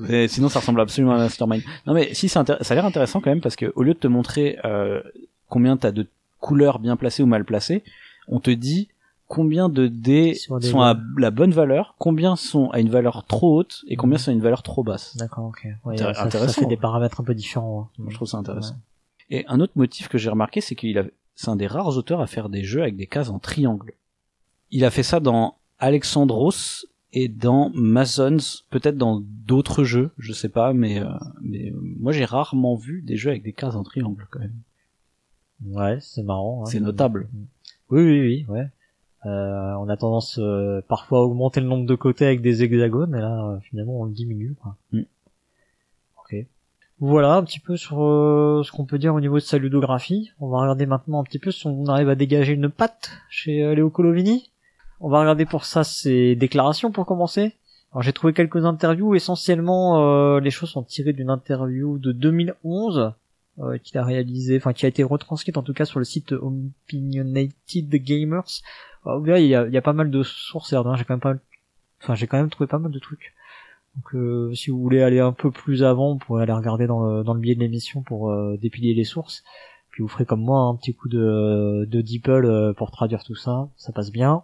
Et sinon, ça ressemble absolument à un mastermind. Non, mais si, ça a l'air intéressant quand même parce que au lieu de te montrer euh, combien t'as de couleurs bien placées ou mal placées, on te dit combien de dés sont à la bonne valeur, combien sont à une valeur trop haute et combien Mhm. sont à une valeur trop basse. D'accord, ok. Ouais, ça, ça intéressant, fait des ouais. paramètres un peu différents. hein. Je trouve ça intéressant. Et un autre motif que j'ai remarqué, c'est qu'il a, c'est un des rares auteurs à faire des jeux avec des cases en triangle. Il a fait ça dans Alexandros et dans Masons, peut-être dans d'autres jeux, je sais pas, mais, euh, mais euh, moi j'ai rarement vu des jeux avec des cases en triangle quand même. Ouais, c'est marrant. hein. C'est notable. Oui, oui, oui, ouais. Euh, on a tendance euh, parfois à augmenter le nombre de côtés avec des hexagones, et là, euh, finalement, on le diminue. Quoi. Mm. Ok. Voilà un petit peu sur euh, ce qu'on peut dire au niveau de sa ludographie. On va regarder maintenant un petit peu si on arrive à dégager une patte chez Léo Colovini. On va regarder pour ça ses déclarations pour commencer. Alors j'ai trouvé quelques interviews, essentiellement euh, les choses sont tirées d'une interview de 2011 euh, qu'il a réalisé, enfin qui a été retranscrite en tout cas sur le site Opinionated Gamers. Verrez, il y a, pas mal de sources, et j'ai quand même pas, enfin j'ai quand même trouvé pas mal de trucs. Donc euh, si vous voulez aller un peu plus avant, vous pourrez aller regarder dans le, dans le biais de l'émission pour euh, dépiler les sources. Puis vous ferez comme moi un petit coup de, de euh, pour traduire tout ça, ça passe bien.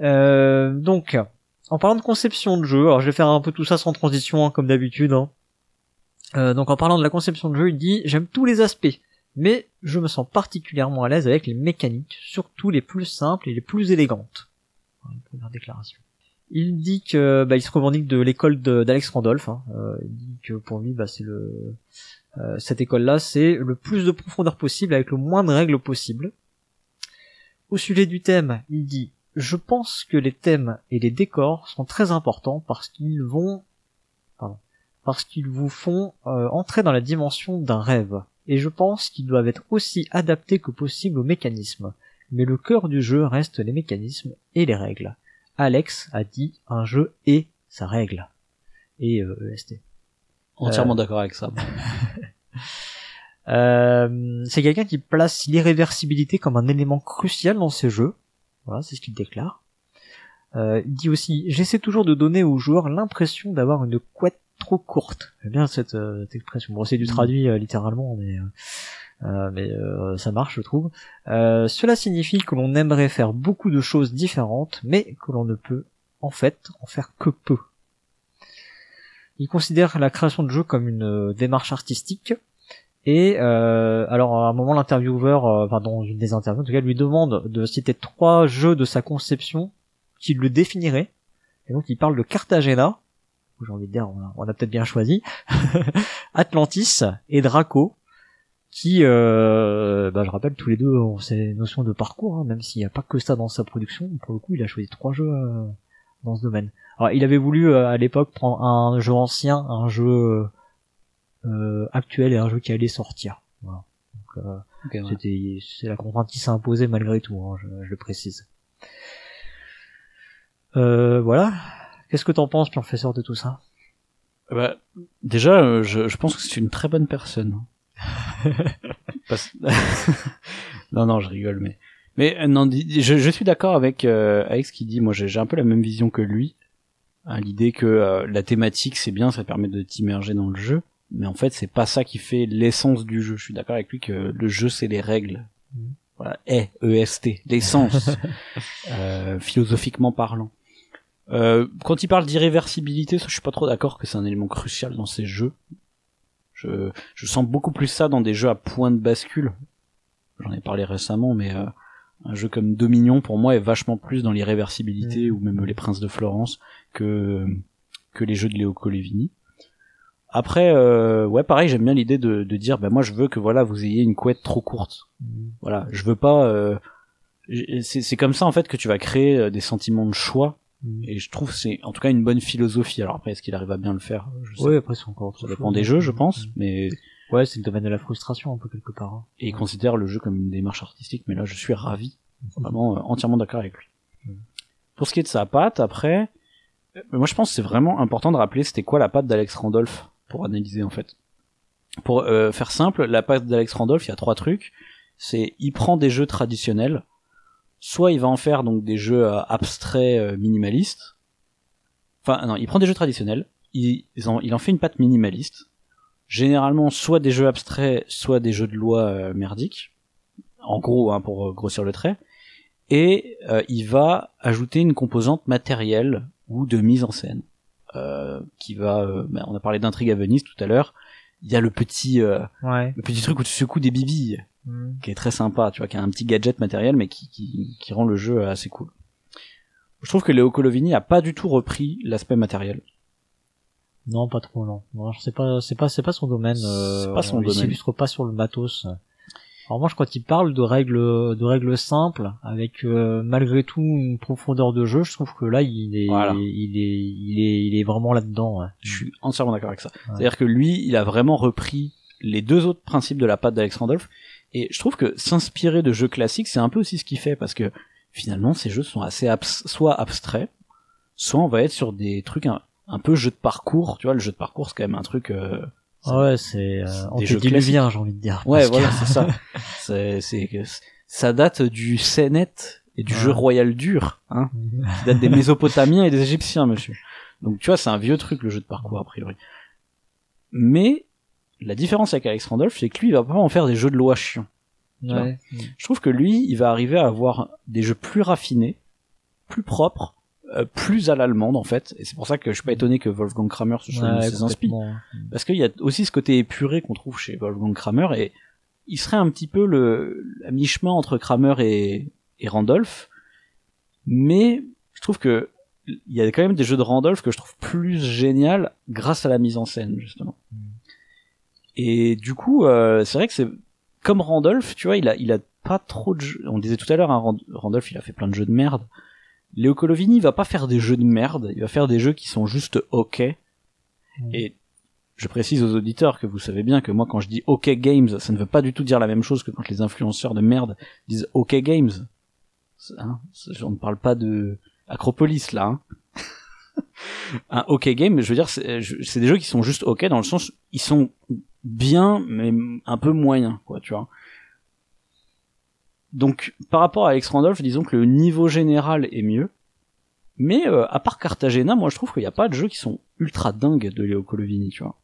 Euh, donc, en parlant de conception de jeu, alors je vais faire un peu tout ça sans transition hein, comme d'habitude. hein. Donc en parlant de la conception de jeu, il dit j'aime tous les aspects, mais je me sens particulièrement à l'aise avec les mécaniques, surtout les plus simples et les plus élégantes. Première déclaration. Il dit que bah, il se revendique de l'école d'Alex Randolph. hein. Euh, il dit que pour lui, bah, c'est le euh, cette école-là, c'est le plus de profondeur possible avec le moins de règles possible. Au sujet du thème, il dit je pense que les thèmes et les décors sont très importants parce qu'ils vont pardon, parce qu'ils vous font euh, entrer dans la dimension d'un rêve. Et je pense qu'ils doivent être aussi adaptés que possible aux mécanismes. Mais le cœur du jeu reste les mécanismes et les règles. Alex a dit un jeu est sa règle. Et euh, EST. Entièrement d'accord avec ça. Euh, c'est quelqu'un qui place l'irréversibilité comme un élément crucial dans ses jeux. Voilà, c'est ce qu'il déclare. Euh, il dit aussi, j'essaie toujours de donner aux joueurs l'impression d'avoir une couette trop courte. J'aime bien cette, euh, cette expression. Bon, c'est du Mm. traduit euh, littéralement, mais, euh, euh, mais euh, ça marche, je trouve. Euh, cela signifie que l'on aimerait faire beaucoup de choses différentes, mais que l'on ne peut, en fait, en faire que peu. Il considère la création de jeux comme une démarche artistique, et euh, alors à un moment l'intervieweur, euh, enfin dans une des interviews en tout cas, lui demande de citer trois jeux de sa conception qui le définirait. Et donc il parle de Cartagena, j'ai envie de dire on a, on a peut-être bien choisi, Atlantis et Draco, qui, euh, bah, je rappelle tous les deux ont ces notions de parcours, hein, même s'il n'y a pas que ça dans sa production. Pour le coup, il a choisi trois jeux euh, dans ce domaine. Alors il avait voulu euh, à l'époque prendre un jeu ancien, un jeu actuel et un jeu qui allait sortir. Voilà. Euh, ouais. c'est la contrainte qui s'est imposée malgré tout, hein, je, je le précise. Euh, voilà. Qu'est-ce que t'en penses, professeur, de tout ça? Bah, déjà, euh, je, je pense que c'est une très bonne personne. Parce- Non, non, je rigole, mais mais euh, non, je, je suis d'accord avec euh, avec ce qu'il dit. Moi, j'ai un peu la même vision que lui. Hein, L'idée que euh, la thématique c'est bien, ça permet de t'immerger dans le jeu, mais en fait c'est pas ça qui fait l'essence du jeu. Je suis d'accord avec lui que le jeu c'est les règles. Mhm. Voilà, E, E-S-T, l'essence, euh, philosophiquement parlant. Euh, quand il parle d'irréversibilité, je suis pas trop d'accord que c'est un élément crucial dans ces jeux. Je, je sens beaucoup plus ça dans des jeux à point de bascule. J'en ai parlé récemment, mais euh, un jeu comme Dominion pour moi est vachement plus dans l'irréversibilité ou même les Princes de Florence que que les jeux de Léo Colevini. Après, euh, ouais, pareil, j'aime bien l'idée de, de dire, bah moi je veux que voilà vous ayez une couette trop courte. Voilà, je veux pas. euh, c'est comme ça en fait que tu vas créer euh, des sentiments de choix et je trouve c'est en tout cas une bonne philosophie. Alors après, est-ce qu'il arrive à bien le faire? Je sais Oui, après c'est encore. ça dépend des jeux, je pense, mais Ouais, c'est le domaine de la frustration un peu quelque part. hein. et il considère le jeu comme une démarche artistique. Mais là, je suis ravi, vraiment euh, entièrement d'accord avec lui. Pour ce qui est de sa patte, après, euh, moi je pense que c'est vraiment important de rappeler c'était quoi la patte d'Alex Randolph pour analyser en fait. Pour euh, faire simple, la patte d'Alex Randolph, il y a trois trucs. C'est il prend des jeux traditionnels, soit il va en faire donc des jeux euh, abstraits euh, minimalistes. Enfin non, il prend des jeux traditionnels, il, il en, il en fait une patte minimaliste. Généralement, soit des jeux abstraits, soit des jeux de loi euh, merdiques. En gros, hein, pour grossir le trait. Et euh, il va ajouter une composante matérielle ou de mise en scène. Euh, qui va, euh, ben, on a parlé d'intrigue à Venise tout à l'heure. Il y a le petit, euh, Ouais. le petit truc où tu secoues des bibilles Mm. qui est très sympa, tu vois, qui a un petit gadget matériel, mais qui, qui, qui rend le jeu assez cool. Je trouve que Léo Colovini a pas du tout repris l'aspect matériel. Non, pas trop, non. Non, c'est pas, c'est pas, c'est pas son domaine. Euh, C'est pas son on domaine. s'illustre pas sur le matos. Alors moi, je crois qu'il parle de règles, de règles simples, avec euh, malgré tout une profondeur de jeu. Je trouve que là, il est, Voilà. il est, il est, il est vraiment là-dedans. ouais. Je suis entièrement d'accord avec ça. C'est-à-dire que lui, il a vraiment repris les deux autres principes de la patte d'Alex Randolph, et je trouve que s'inspirer de jeux classiques, c'est un peu aussi ce qu'il fait, parce que finalement, ces jeux sont assez abs- soit abstraits, soit on va être sur des trucs un, un peu jeu de parcours, tu vois, le jeu de parcours, c'est quand même un truc... euh, Ah ouais, c'est euh, des jeux antédiluvien, j'ai envie de dire. Ouais, que- voilà, c'est ça. C'est, c'est, ça date du CNET et du Ouais. jeu royal dur, hein. qui date des Mésopotamiens et des Égyptiens, monsieur. Donc tu vois, c'est un vieux truc le jeu de parcours a priori. Mais la différence avec Alex Randolph, c'est que lui, il va pas en faire des jeux de loi chiants. Ouais. Je trouve que lui, il va arriver à avoir des jeux plus raffinés, plus propres, euh, plus à l'allemande en fait. Et c'est pour ça que je suis pas étonné que Wolfgang Kramer se soit Ouais, ses inspi. complètement. Parce qu'il y a aussi ce côté épuré qu'on trouve chez Wolfgang Kramer et il serait un petit peu le à mi-chemin entre Kramer et, et Randolph. Mais je trouve que il y a quand même des jeux de Randolph que je trouve plus génial grâce à la mise en scène justement. Mm. Et du coup, euh, c'est vrai que c'est comme Randolph, tu vois, il a il a pas trop de jeux. On disait tout à l'heure, hein, Rand- Randolph, il a fait plein de jeux de merde. Léo Colovini, il va pas faire des jeux de merde, il va faire des jeux qui sont juste ok. Mm. Et je précise aux auditeurs que vous savez bien que moi, quand je dis OK Games, ça ne veut pas du tout dire la même chose que quand les influenceurs de merde disent OK Games. Hein, on ne parle pas de Acropolis là. Hein. Un OK Game, je veux dire, c'est des jeux qui sont juste OK dans le sens, ils sont bien, mais un peu moyens, quoi, tu vois. Donc, par rapport à Alex Randolph, disons que le niveau général est mieux. Mais euh, à part Cartagena, moi je trouve qu'il n'y a pas de jeux qui sont ultra dingues de Léo Colovini, tu vois.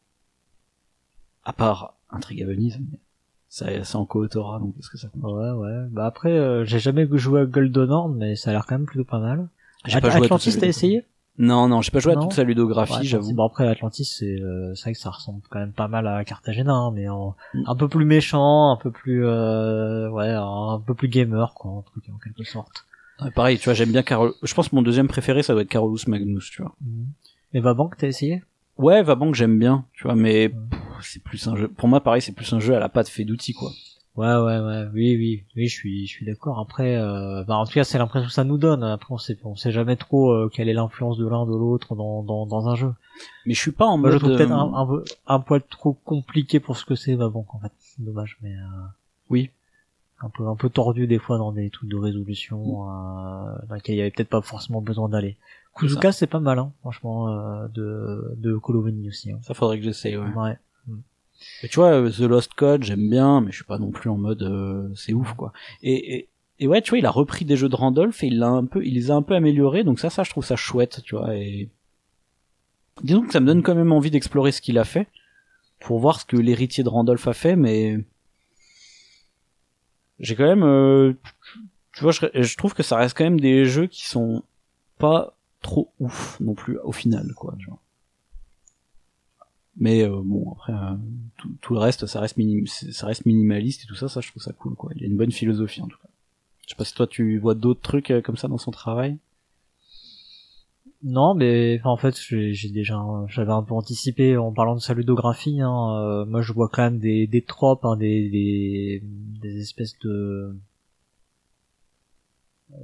À part Intrigue à Venise, mais ça, c'est en coautorat, donc est-ce que ça compte? Ouais, ouais. Bah après, euh, j'ai jamais joué à Golden Horn, mais ça a l'air quand même plutôt pas mal. J'ai pas joué à Atlantis, t'as essayé? Non, non, j'ai pas joué à toute sa ludographie, Ouais, j'avoue. Bon après Atlantis c'est euh, vrai que ça ressemble quand même pas mal à Cartagena hein, mais en, Mm. un peu plus méchant, un peu plus euh, ouais, un peu plus gamer quoi, un truc en quelque sorte. Ouais, pareil, tu vois, j'aime bien Carol. Je pense que mon deuxième préféré, ça doit être Carolus Magnus, tu vois. Mais Vabank t'as essayé? Ouais, Vabank, j'aime bien, tu vois, mais Mm. c'est plus un jeu. Pour moi, pareil, c'est plus un jeu à la patte fait d'outils, quoi. Ouais ouais ouais, oui oui, oui, je suis je suis d'accord. Après euh, bah en tout cas, c'est l'impression que ça nous donne. Après on sait on sait jamais trop euh, quelle est l'influence de l'un de l'autre dans, dans dans un jeu. Mais je suis pas en Moi je mode. trouve peut-être euh, un, un peu un poil trop compliqué pour ce que c'est Vabank en fait. C'est dommage mais euh, Oui. un peu un peu tordu des fois dans des trucs de résolution euh, dans lesquels il y avait peut-être pas forcément besoin d'aller. Kuzuka c'est pas mal hein, franchement euh, de de Coloveni aussi. Hein. Ça faudrait que j'essaye, ouais. Ouais. Et tu vois, The Lost Code, j'aime bien, mais je suis pas non plus en mode euh, c'est ouf quoi. Et, et, et, ouais, tu vois, il a repris des jeux de Randolph et il l'a un peu, il les a un peu améliorés, donc ça, ça, je trouve ça chouette, tu vois. Et disons que ça me donne quand même envie d'explorer ce qu'il a fait pour voir ce que l'héritier de Randolph a fait, mais j'ai quand même, euh, tu vois, je, je trouve que ça reste quand même des jeux qui sont pas trop ouf non plus au final, quoi. Tu vois. Mais euh, bon, après, euh, tout, tout, le reste, ça reste, minim ça reste minimaliste et tout ça, ça, je trouve ça cool, quoi. Il y a une bonne philosophie, en tout cas. Je sais pas si toi, tu vois d'autres trucs euh, comme ça dans son travail. Non, mais en fait, j'ai déjà, j'avais un peu anticipé en parlant de sa ludographie. Hein, euh, moi, je vois quand même des, des tropes, hein, des, des, des espèces de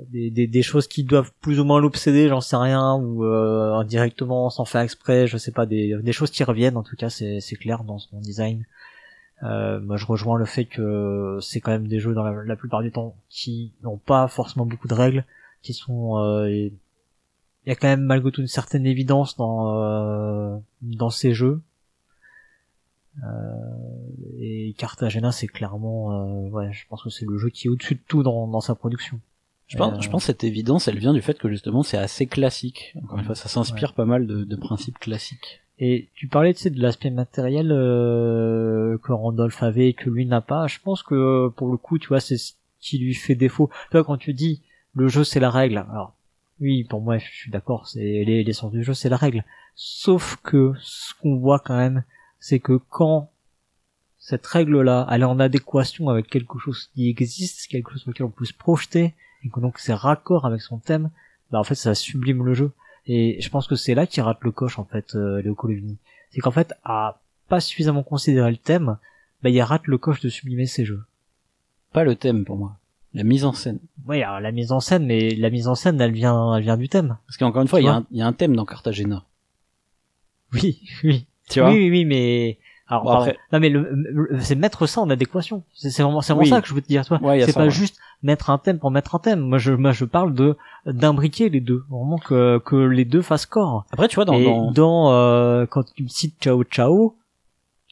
des, des, des, choses qui doivent plus ou moins l'obséder, j'en sais rien, ou euh, indirectement sans faire exprès, je sais pas, des, des choses qui reviennent en tout cas, c'est, c'est clair dans son design. Euh, moi je rejoins le fait que c'est quand même des jeux dans la, plupart du temps qui n'ont pas forcément beaucoup de règles, qui sont... Euh, il y a quand même malgré tout une certaine évidence dans, euh, dans ces jeux. Euh, et Cartagena c'est clairement... Euh, ouais, je pense que c'est le jeu qui est au-dessus de tout dans, dans sa production. Je pense, je pense que cette évidence, elle vient du fait que justement c'est assez classique. Encore une fois, ça s'inspire pas mal de, de, principes classiques. Et tu parlais tu sais, de l'aspect matériel euh, que Randolph avait et que lui n'a pas. Je pense que pour le coup, tu vois, c'est ce qui lui fait défaut. Toi, quand tu dis le jeu c'est la règle, alors oui, pour moi, je suis d'accord, c'est l'essence du jeu, c'est la règle. Sauf que ce qu'on voit quand même, c'est que quand cette règle-là, elle est en adéquation avec quelque chose qui existe, quelque chose sur lequel on peut se projeter, et que donc c'est raccord avec son thème, bah en fait ça sublime le jeu. Et je pense que c'est là qu'il rate le coche en fait, euh, Léo Colovini. C'est qu'en fait, à pas suffisamment considérer le thème, bah il rate le coche de sublimer ses jeux. Pas le thème pour moi. La mise en scène. Oui, alors la mise en scène, mais la mise en scène, elle vient, elle vient du thème. Parce qu'encore une fois, il y, y, a un thème dans Cartagena. Oui, oui. Tu vois oui, oui, oui, mais alors, après... non mais le, c'est mettre ça en adéquation. C'est vraiment, c'est vraiment ça que je veux te dire, toi. c'est pas juste mettre un thème pour mettre un thème. Moi, je, moi, je parle de d'imbriquer les deux, vraiment que que les deux fassent corps. Après, tu vois, dans dans, dans euh, quand tu me cites Ciao Ciao,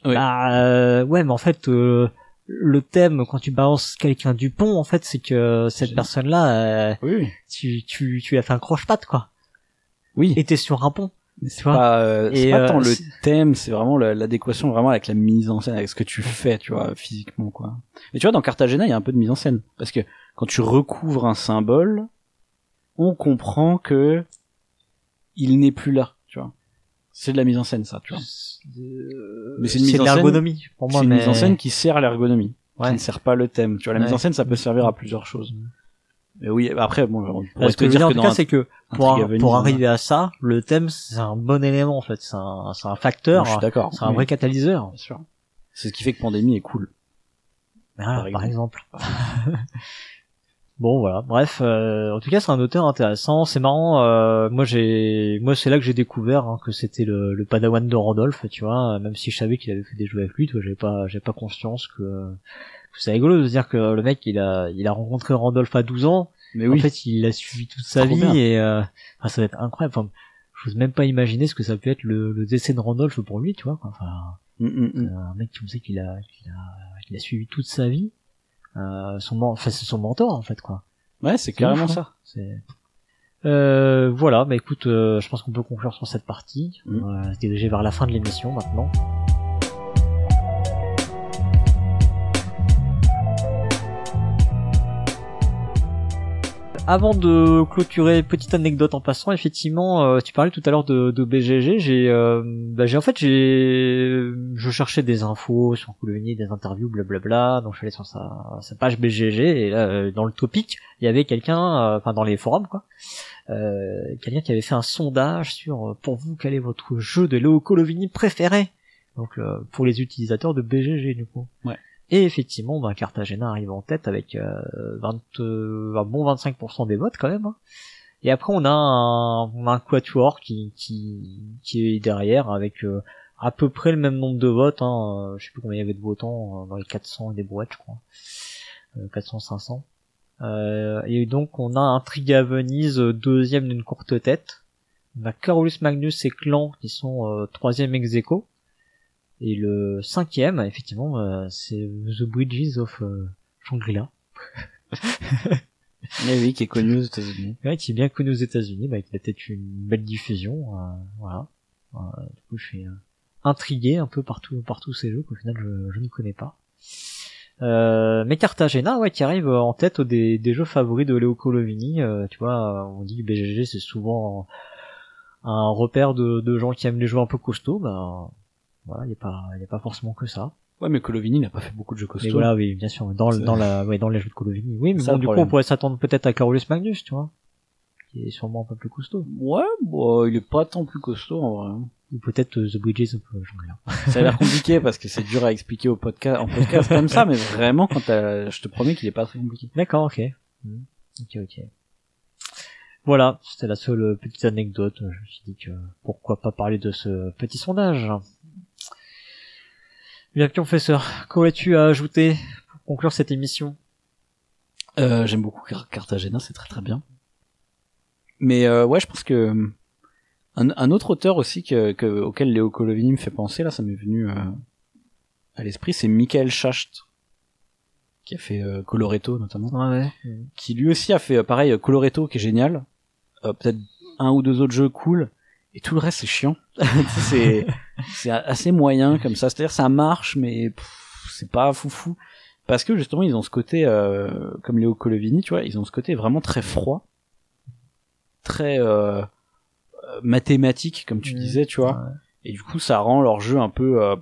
bah euh, ouais, mais en fait. Euh, le thème quand tu balances quelqu'un du pont en fait c'est que cette personne là oui. tu tu tu as fait un croche-patte quoi oui et t'es sur un pont c'est pas, euh, c'est pas tant euh, le thème, c'est vraiment l'adéquation vraiment avec la mise en scène, avec ce que tu fais, tu vois, physiquement, quoi. Mais tu vois, dans Cartagena, il y a un peu de mise en scène. Parce que quand tu recouvres un symbole, on comprend que il n'est plus là, tu vois. C'est de la mise en scène, ça, tu vois. Mais c'est une mise en scène. pour moi. C'est une mise en scène qui sert à l'ergonomie. Qui ne sert pas le thème. Tu vois, la mise en scène, ça peut servir à plusieurs choses. Mais oui, après, bon, on pourrait te dire que en tout cas, c'est que pour, pour arriver à ça, le thème, c'est un bon élément, en fait. C'est un, c'est un facteur. je suis d'accord. C'est un vrai catalyseur. Bien sûr. C'est ce qui fait que Pandémie est cool. Ah, par, exemple. bon, voilà. Bref, euh, en tout cas, c'est un auteur intéressant. C'est marrant. Euh, moi, j'ai, moi, c'est là que j'ai découvert hein, que c'était le, le Padawan de Rodolphe, tu vois. Même si je savais qu'il avait fait des jeux avec lui, tu vois, j'avais pas, j'avais pas conscience que c'est rigolo de dire que le mec il a il a rencontré Randolph à 12 ans. Mais oui. en fait il l'a suivi toute sa vie et euh, enfin, ça va être incroyable. Enfin, j'ose même pas imaginer ce que ça peut être le, le décès de Randolph pour lui tu vois enfin mm, mm, mm. un mec me sait qu'il a qu'il a qu'il a suivi toute sa vie euh, son enfin c'est son mentor en fait quoi. Ouais c'est carrément ça. C'est euh, voilà. Bah écoute euh, je pense qu'on peut conclure sur cette partie. On va se diriger vers la fin de l'émission maintenant avant de clôturer, petite anecdote en passant, effectivement, euh, tu parlais tout à l'heure de, de BGG. J'ai, euh, bah, j'ai en fait, j'ai, je cherchais des infos sur Coulommiers, des interviews, blablabla. Donc je suis allé sur sa, sa page BGG et là, euh, dans le topic, il y avait quelqu'un, enfin dans les forums quoi, quelqu'un qui avait fait un sondage sur pour vous quel est votre jeu de Léo Colovini préféré. Donc pour les utilisateurs de BGG du coup. Ouais. Et effectivement, bah, Cartagena arrive en tête avec euh, 20, euh, un bon 25% des votes quand même. Hein. Et après, on a un, un quatuor qui, qui, qui est derrière avec euh, à peu près le même nombre de votes. Hein. Euh, je sais plus combien il y avait de votants, dans les 400 et des brouettes, je crois. 400, 500. et donc, on a un Triga Venise deuxième d'une courte tête. On a Carolus Magnus et Clan qui sont troisième ex aequo Et le cinquième, effectivement, euh, c'est The Bridges of euh, Shangri-La. Mais oui, qui est connu aux États-Unis. Ouais, qui est bien connu aux États-Unis, bah, qui a peut-être une belle diffusion, euh, voilà. Euh, du coup, je suis euh, intrigué un peu partout, partout ces jeux qu'au final je, je ne connais pas. Euh, mais Cartagena, ouais, qui arrive en tête des, des jeux favoris de Léo Colovini. tu vois, on dit que BGG c'est souvent un repère de, de gens qui aiment les jeux un peu costauds. Bah, voilà, il n'y a pas, il y a pas forcément que ça. Ouais, mais Colovini n'a pas fait beaucoup de jeux Mais costauds. voilà, oui, bien sûr, dans, dans la, ouais, dans les jeux de Colovini. Oui, mais bon, du coup, on pourrait s'attendre peut-être à Carolus Magnus, tu vois, qui est sûrement un peu plus costaud. Ouais, bon, il est pas tant plus costaud en vrai. Ou peut-être euh, The Bridges of Shangri-La. Ça a l'air compliqué parce que c'est dur à expliquer au podcast, en podcast comme ça, mais vraiment, quand je te promets qu'il est pas très compliqué. D'accord, ok. Hmm. Ok, ok. Voilà, c'était la seule petite anecdote. Je me suis dit que pourquoi pas parler de ce petit sondage. Bien, professeur, qu'aurais-tu à ajouter pour conclure cette émission? Euh, j'aime beaucoup Car- Cartagena, c'est très très bien. Mais euh, ouais, je pense que un, un autre auteur aussi que, que, auquel Léo Colovini me fait penser, là, ça m'est venu euh, à l'esprit, c'est Michael Schacht, qui a fait euh, Coloretto notamment, Ouais, qui lui aussi a fait euh, pareil Coloretto, qui est génial, peut-être un ou deux autres jeux cool, et tout le reste c'est chiant. c'est c'est assez moyen comme ça, c'est-à-dire ça marche, mais c'est pas foufou. Parce que justement, ils ont ce côté, euh, comme Léo Colovini, tu vois, ils ont ce côté vraiment très froid, très euh, euh, mathématique, comme tu disais, tu vois. Ouais. Et du coup, ça rend leur jeu un peu, euh,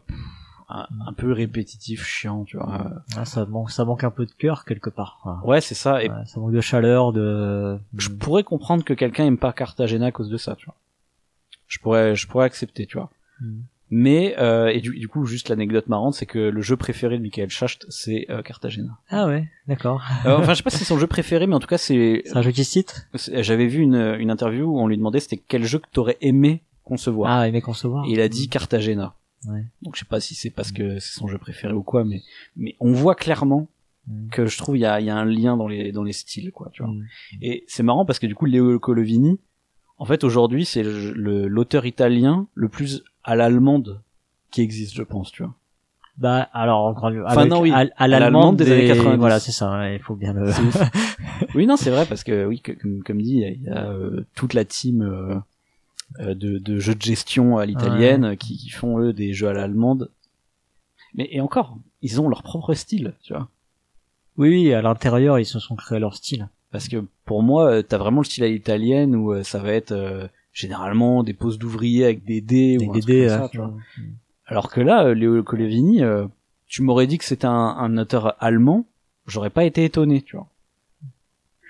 un, un peu répétitif, chiant, tu vois. Ah, ça manque, ça manque un peu de cœur quelque part. Ouais, c'est ça. Et Ouais, ça manque de chaleur, de. je pourrais comprendre que quelqu'un aime pas Cartagena à cause de ça, tu vois. Je pourrais, je pourrais accepter, tu vois. Hmm. Mais euh, et du, du coup, juste l'anecdote marrante, c'est que le jeu préféré de Michael Schacht, c'est euh, Cartagena. Ah ouais, d'accord. Euh, enfin, je sais pas si c'est son jeu préféré, mais en tout cas, c'est. C'est un jeu qui se c'est- J'avais vu une, une interview où on lui demandait c'était quel jeu que t'aurais aimé concevoir. Ah, aimer concevoir. Et il a dit Cartagena. Ouais. Donc je sais pas si c'est parce que c'est son jeu préféré ou quoi, mais mais on voit clairement Hmm. que je trouve il y a, il y a un lien dans les dans les styles, quoi. Tu vois. Hmm. Et c'est marrant parce que du coup, Léo Colovini, en fait, aujourd'hui, c'est l'auteur italien le plus à l'allemande qui existe, je pense, tu vois. Bah alors encore mieux. Enfin, non, oui, à, l'allemande des années 90. Voilà, c'est ça. Il faut bien le. Oui, non, c'est vrai parce que oui, comme, comme dit, il y a, euh, toute la team euh, euh, de, de jeux de gestion à l'italienne qui, qui font eux des jeux à l'allemande. Mais et encore, ils ont leur propre style, tu vois. oui, oui, à l'intérieur ils se sont créés leur style. Parce que pour moi, t'as vraiment le style à l'italienne où ça va être euh, généralement des poses d'ouvriers avec des dés Des ou DD. comme ça, tu vois. Alors que là, euh, Léo Colovini, euh, tu m'aurais dit que c'était un, un auteur allemand, j'aurais pas été étonné, tu vois.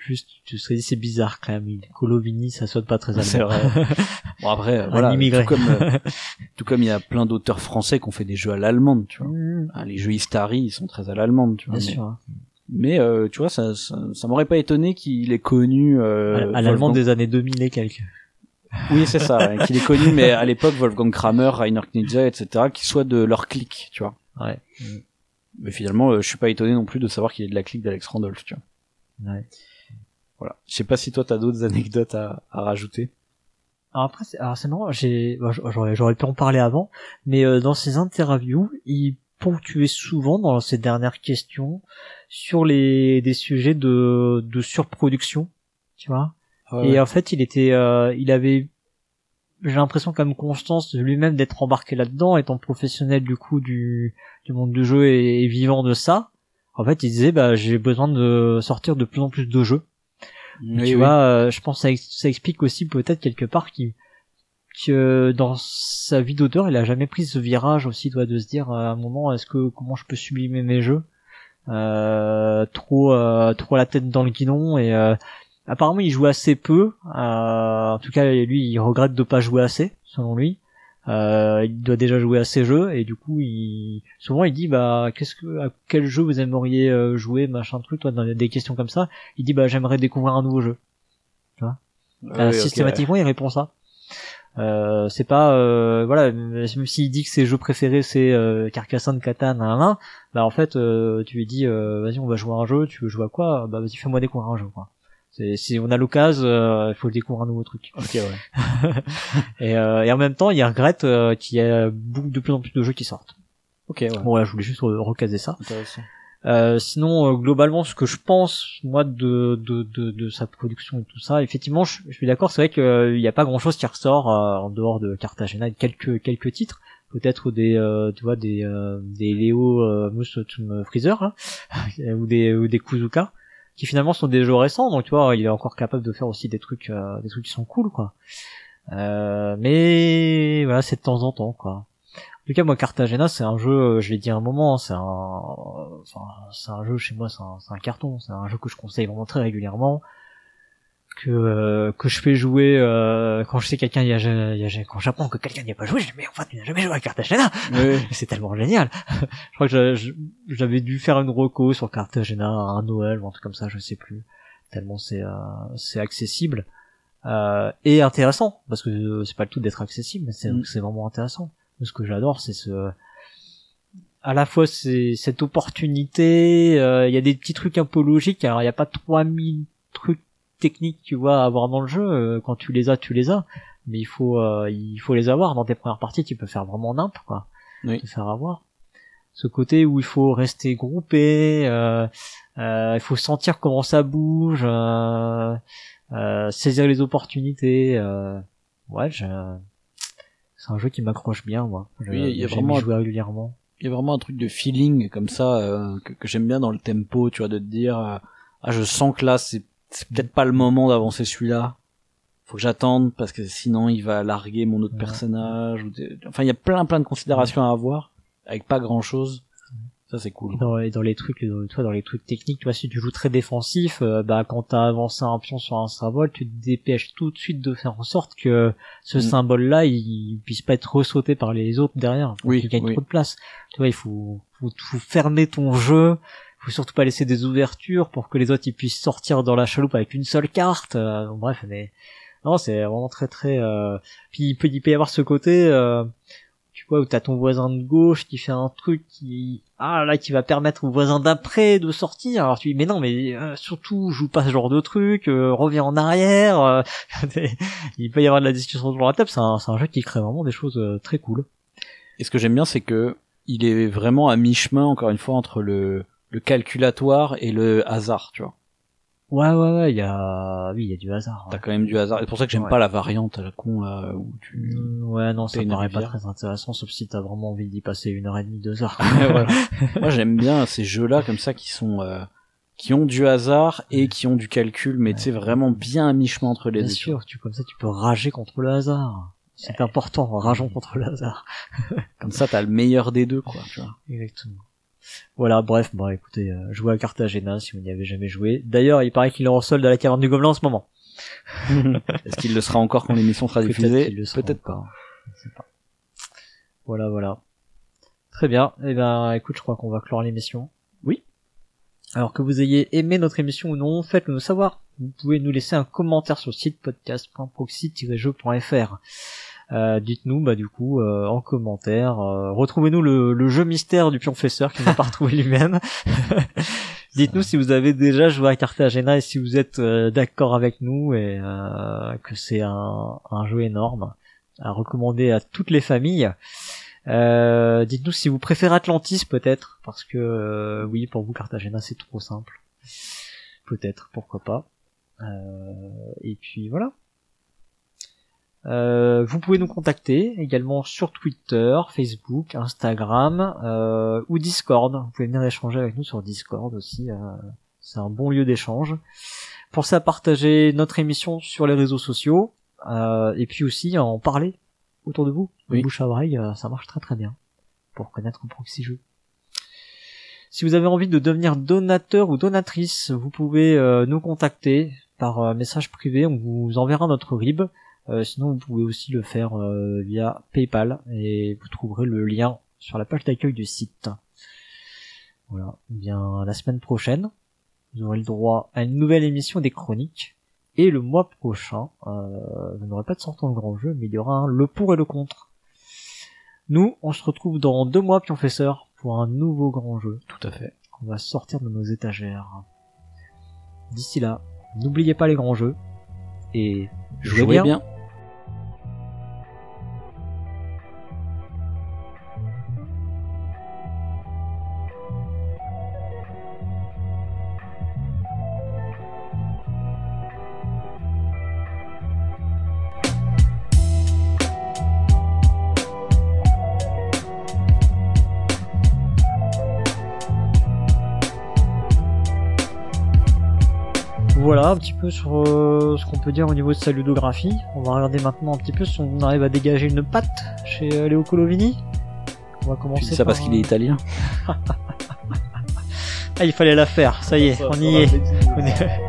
Juste, tu serais dit c'est bizarre quand même. Colovini, ça sonne pas très allemand. C'est vrai. Bon après, Un voilà, immigré. tout comme euh, tout comme il y a plein d'auteurs français qui ont fait des jeux à l'allemande, tu vois. Hmm, Ah, les jeux Istari, ils sont très à l'allemande, tu vois. Bien mais sûr. hein. mais, euh, tu vois, ça, ça, ça m'aurait pas étonné qu'il ait connu. Euh, à l'allemand des années 2000 et quelques. Oui, c'est ça, ouais, qu'il ait connu, mais à l'époque Wolfgang Kramer, Rainer Knizia, etc., qui soient de leur clique, tu vois. Ouais. Mais finalement, euh, je suis pas étonné non plus de savoir qu'il est de la clique d'Alex Randolph, tu vois. ouais. Voilà. Je sais pas si toi t'as d'autres anecdotes à, à rajouter. Alors après, c'est- alors c'est marrant, j'ai, bah, j'aurais, j'aurais pu en parler avant, mais euh, dans ces interviews, il ponctuait souvent dans ces dernières questions sur les des sujets de de surproduction, tu vois. Et en fait, il était, euh, il avait, j'ai l'impression comme constance de lui-même d'être embarqué là-dedans, étant professionnel du coup du du monde du jeu et, et vivant de ça. En fait, il disait, bah, j'ai besoin de sortir de plus en plus de jeux. Oui, tu oui. vois, euh, je pense que ça, ex- ça explique aussi peut-être quelque part qu'il que dans sa vie d'auteur, il a jamais pris ce virage aussi, toi, de se dire euh, à un moment, est-ce que comment je peux sublimer mes jeux? Euh, Trop, euh, trop la tête dans le guidon et euh, apparemment il joue assez peu. euh, en tout cas, lui, il regrette de pas jouer assez, selon lui. Euh, il doit déjà jouer à ces jeux et du coup, il souvent il dit bah qu'est-ce que à quel jeu vous aimeriez euh, jouer machin truc toi dans des questions comme ça. Il dit bah j'aimerais découvrir un nouveau jeu. Ah oui, ok, systématiquement, il répond ça. Euh, c'est pas euh, voilà même s'il dit que ses jeux préférés c'est euh, Carcassonne, Catan, nanana, bah en fait euh, tu lui dis euh, vas-y on va jouer à un jeu, tu veux jouer à quoi? Bah vas-y fais-moi découvrir un jeu quoi. C'est- Si on a l'occasion, euh, il faut découvrir un nouveau truc. Ok, ouais. Et, euh, et en même temps, il regrette euh, qu'il y a beaucoup- de plus en plus de jeux qui sortent. Ok, ouais. Bon, voilà, je voulais juste re- recaser ça. Intéressant. Euh, sinon, euh, globalement, ce que je pense, moi, de, de, de, de sa production et tout ça, effectivement, je, je suis d'accord, c'est vrai qu'il n'y a pas grand-chose qui ressort euh, en dehors de Cartagena quelques, quelques titres. Peut-être des, euh, tu vois, des, euh, des Léo euh, Mousse Freezer, là, ou des, ou des Kuzuka, qui finalement sont des jeux récents, donc tu vois, il est encore capable de faire aussi des trucs, euh, des trucs qui sont cool, quoi. Euh, mais voilà, c'est de temps en temps, quoi. En tout cas, moi, Cartagena, c'est un jeu, euh, je l'ai dit à un moment, c'est un, enfin, c'est un jeu chez moi, c'est un, un carton, c'est un jeu que je conseille vraiment très régulièrement, que euh, que je fais jouer euh, quand je sais quelqu'un y a, y a- quand j'apprends que quelqu'un n'y a pas joué, je dis mais enfin tu n'as jamais joué à Cartagena, Oui. c'est tellement génial. je crois que j'avais dû faire une reco sur Cartagena à un Noël ou un truc comme ça, je sais plus, tellement c'est euh, c'est accessible euh, et intéressant parce que euh, c'est pas le tout d'être accessible, mais c'est Mm. c'est vraiment intéressant. Ce que j'adore, c'est ce à la fois c'est cette opportunité, euh, il y a des petits trucs un peu logiques, alors il n'y a pas 3000 trucs techniques tu vois à avoir dans le jeu, euh, quand tu les as, tu les as, mais il faut euh, il faut les avoir dans tes premières parties, tu peux faire vraiment nimp quoi, Oui. te faire avoir. Ce côté où il faut rester groupé, euh, il faut sentir comment ça bouge, saisir les opportunités, ouais, je... c'est un jeu qui m'accroche bien moi. Je- Oui, il y a vraiment- jouer régulièrement. Il y a vraiment un truc de feeling comme ça euh, que, que j'aime bien dans le tempo, tu vois, de te dire euh, ah je sens que là c'est c'est peut-être pas le moment d'avancer celui-là. Faut que j'attende parce que sinon il va larguer mon autre Ouais. personnage. Enfin il y a plein plein de considérations à avoir avec pas grand chose. Ça c'est cool. dans, les trucs dans, tu vois, dans les trucs techniques tu vois si tu joues très défensif euh, bah quand t'as avancé un pion sur un symbole tu te dépêches tout de suite de faire en sorte que ce Mm. symbole là il, puisse pas être ressauté par les autres derrière Oui, qu'il gagne oui. trop de place tu vois il faut, faut faut fermer ton jeu faut surtout pas laisser des ouvertures pour que les autres ils puissent sortir dans la chaloupe avec une seule carte euh, bref mais non c'est vraiment très très euh... puis il peut y avoir ce côté euh, tu vois où t'as ton voisin de gauche qui fait un truc qui ah là qui va permettre au voisin d'après de sortir alors tu dis mais non mais euh, surtout joue pas ce genre de truc euh, reviens en arrière euh, il peut y avoir de la discussion autour de la table c'est un, un jeu qui crée vraiment des choses très cool. Et ce que j'aime bien c'est que il est vraiment à mi-chemin encore une fois entre le le calculatoire et le hasard, tu vois. ouais ouais ouais il y a oui il y a du hasard T'as ouais. quand même du hasard. C'est pour ça que j'aime Ouais. pas la variante à la con là où tu Mm, ouais non ça me paraît pas très intéressant sauf si t'as vraiment envie d'y passer une heure et demie deux heures Ouais, voilà. Moi, j'aime bien ces jeux-là comme ça qui sont euh, qui ont du hasard et qui ont du calcul, mais tu sais vraiment bien à mi-chemin entre les bien deux. sûr tu comme ça tu peux rager contre le hasard c'est important rageons contre le hasard Comme ça, t'as le meilleur des deux, quoi. Tu vois. Exactement. Voilà, bref, bon écoutez, euh, jouez à Cartagena si vous n'y avez jamais joué. D'ailleurs, il paraît qu'il est en solde à la caverne du Gobelin en ce moment. Est-ce qu'il le sera encore quand l'émission sera diffusée Peut-être pas. encore. Je sais pas. Voilà, voilà. Très bien. Eh ben, écoute, je crois qu'on va clore l'émission. Oui. Alors que vous ayez aimé notre émission ou non, faites-le nous savoir. Vous pouvez nous laisser un commentaire sur le site podcast.proxy-jeu.fr. Euh, dites-nous bah du coup euh, en commentaire euh, retrouvez-nous le, le jeu mystère du pionfesseur qui n'a pas retrouvé lui-même. Dites-nous si vous avez déjà joué à Cartagena et si vous êtes euh, d'accord avec nous et euh, que c'est un, un jeu énorme à recommander à toutes les familles. Euh, dites-nous si vous préférez Atlantis peut-être parce que euh, oui pour vous Cartagena c'est trop simple. Peut-être pourquoi pas. Euh, et puis voilà euh, vous pouvez nous contacter également sur Twitter, Facebook, Instagram euh, ou Discord. Vous pouvez venir échanger avec nous sur Discord aussi. euh, c'est un bon lieu d'échange. Pour ça, partager notre émission sur les réseaux sociaux euh, et puis aussi en parler autour de vous. Oui. Bouche à oreille, euh, ça marche très très bien pour connaître un proxy jeu. Si vous avez envie de devenir donateur ou donatrice, vous pouvez nous contacter par message privé. On vous enverra notre RIB. Euh, sinon, vous pouvez aussi le faire euh, via PayPal et vous trouverez le lien sur la page d'accueil du site. Voilà. Eh bien, la semaine prochaine, vous aurez le droit à une nouvelle émission des chroniques. Et le mois prochain, euh, vous n'aurez pas de sortant de grand jeu, mais il y aura un le pour et le contre. Nous, on se retrouve dans deux mois, Pionfesseur, pour un nouveau grand jeu Tout à fait. qu'on va sortir de nos étagères. D'ici là, N'oubliez pas les grands jeux et jouez, Jouez bien. bien. Un petit peu sur euh, ce qu'on peut dire au niveau de sa ludographie. On va regarder maintenant un petit peu si on arrive à dégager une patte chez euh, Léo Colovini. On va commencer dis ça parce par, qu'il est italien. Ah, il fallait la faire. Ça y est, on y est. On est-